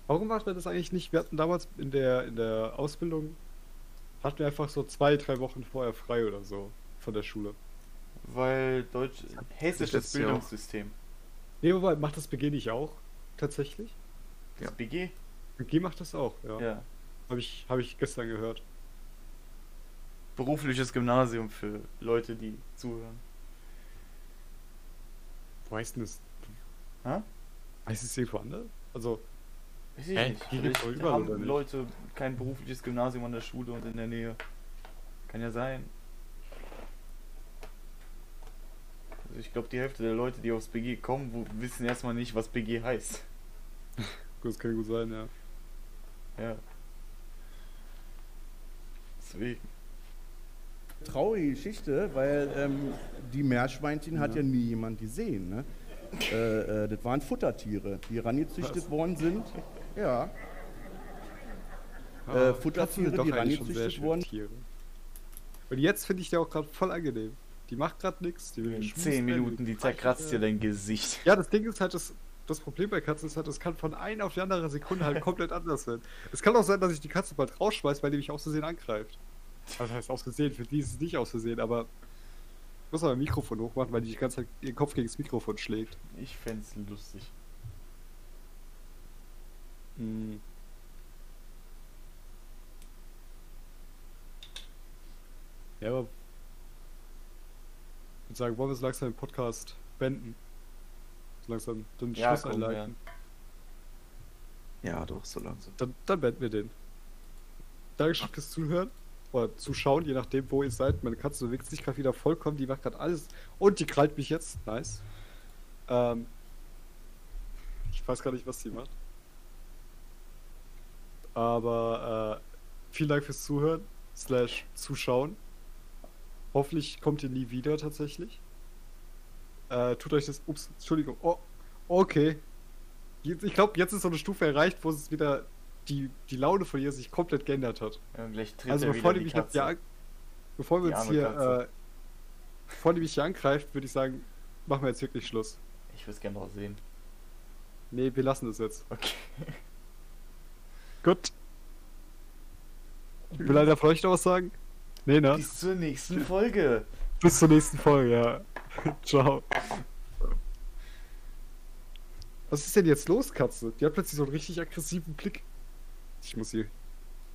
Warum macht man das eigentlich nicht? Wir hatten damals in der, in der Ausbildung, hatten wir einfach so zwei, drei Wochen vorher frei oder so von der Schule. Weil Deutsch. Hessisches. Bildungssystem. Nee, wobei, macht das BG nicht auch? Tatsächlich? Das BG? BG macht das auch, ja. Ja. Habe ich, hab ich gestern gehört. Berufliches Gymnasium für Leute, die zuhören. Wo heißt denn das? Hä? Heißt es irgendwo anders? Also, Weiß ich nicht. Vielleicht doch überall, oder haben nicht? Leute kein berufliches Gymnasium an der Schule und in der Nähe. Kann ja sein. Also ich glaube, die Hälfte der Leute, die aufs BG kommen, wissen erstmal nicht, was BG heißt. <laughs> das kann gut sein, ja. Ja. Deswegen. traurige Geschichte, weil ähm, die Meerschweinchen hat ja nie jemand gesehen. Ne? äh, äh, das waren Futtertiere, die rangezüchtet worden sind. Ja, Ah, Äh, Futtertiere, sind die eigentlich schon rangezüchtet sehr schöne wurden. Tiere. Und jetzt finde ich die auch gerade voll angenehm. Die macht gerade nichts. Die will In geschmust 10 werden, Minuten, die zerkratzt dir dein Gesicht. Ja, das Ding ist halt, das, das Problem bei Katzen ist halt, es kann von einer auf die andere Sekunde halt komplett anders werden. Es kann auch sein, dass ich die Katze bald rausschmeiß, weil die mich aus Versehen angreift. Das heißt aus Versehen, für die ist es nicht aus Versehen, aber ich muss aber mein Mikrofon hochmachen, weil die die ganze Zeit ihren Kopf gegen das Mikrofon schlägt. Ich fänd's lustig. Hm. Ja, aber ich würde sagen, wollen wir so langsam den Podcast beenden? So langsam den Ja, Schluss komm, einleiten. Ja, doch, so langsam. Dann, dann beenden wir den. Dankeschön fürs Zuhören. Oder Zuschauen, je nachdem, wo ihr seid. Meine Katze bewegt sich gerade wieder vollkommen. Die macht gerade alles. Und die krallt mich jetzt. Nice. Ähm, ich weiß gar nicht, was sie macht. Aber äh, vielen Dank fürs Zuhören. Slash Zuschauen. Hoffentlich kommt ihr nie wieder tatsächlich. Äh, tut euch das. Ups, Entschuldigung. Oh, okay. Jetzt, ich glaube, jetzt ist so eine Stufe erreicht, wo es wieder die, die Laune von ihr sich komplett geändert hat. Ja, Also bevor die die mich jetzt an, bevor wir uns hier, äh, bevor die mich hier angreift, würde ich sagen, machen wir jetzt wirklich Schluss. Ich würde gerne noch sehen. Nee, wir lassen es jetzt. Okay. <laughs> Gut. Will einer von euch noch was sagen? Nee, ne? Bis zur nächsten Folge. Bis zur nächsten Folge, ja. <laughs> Ciao. Was ist denn jetzt los, Katze? Die hat plötzlich so einen richtig aggressiven Blick. Ich muss sie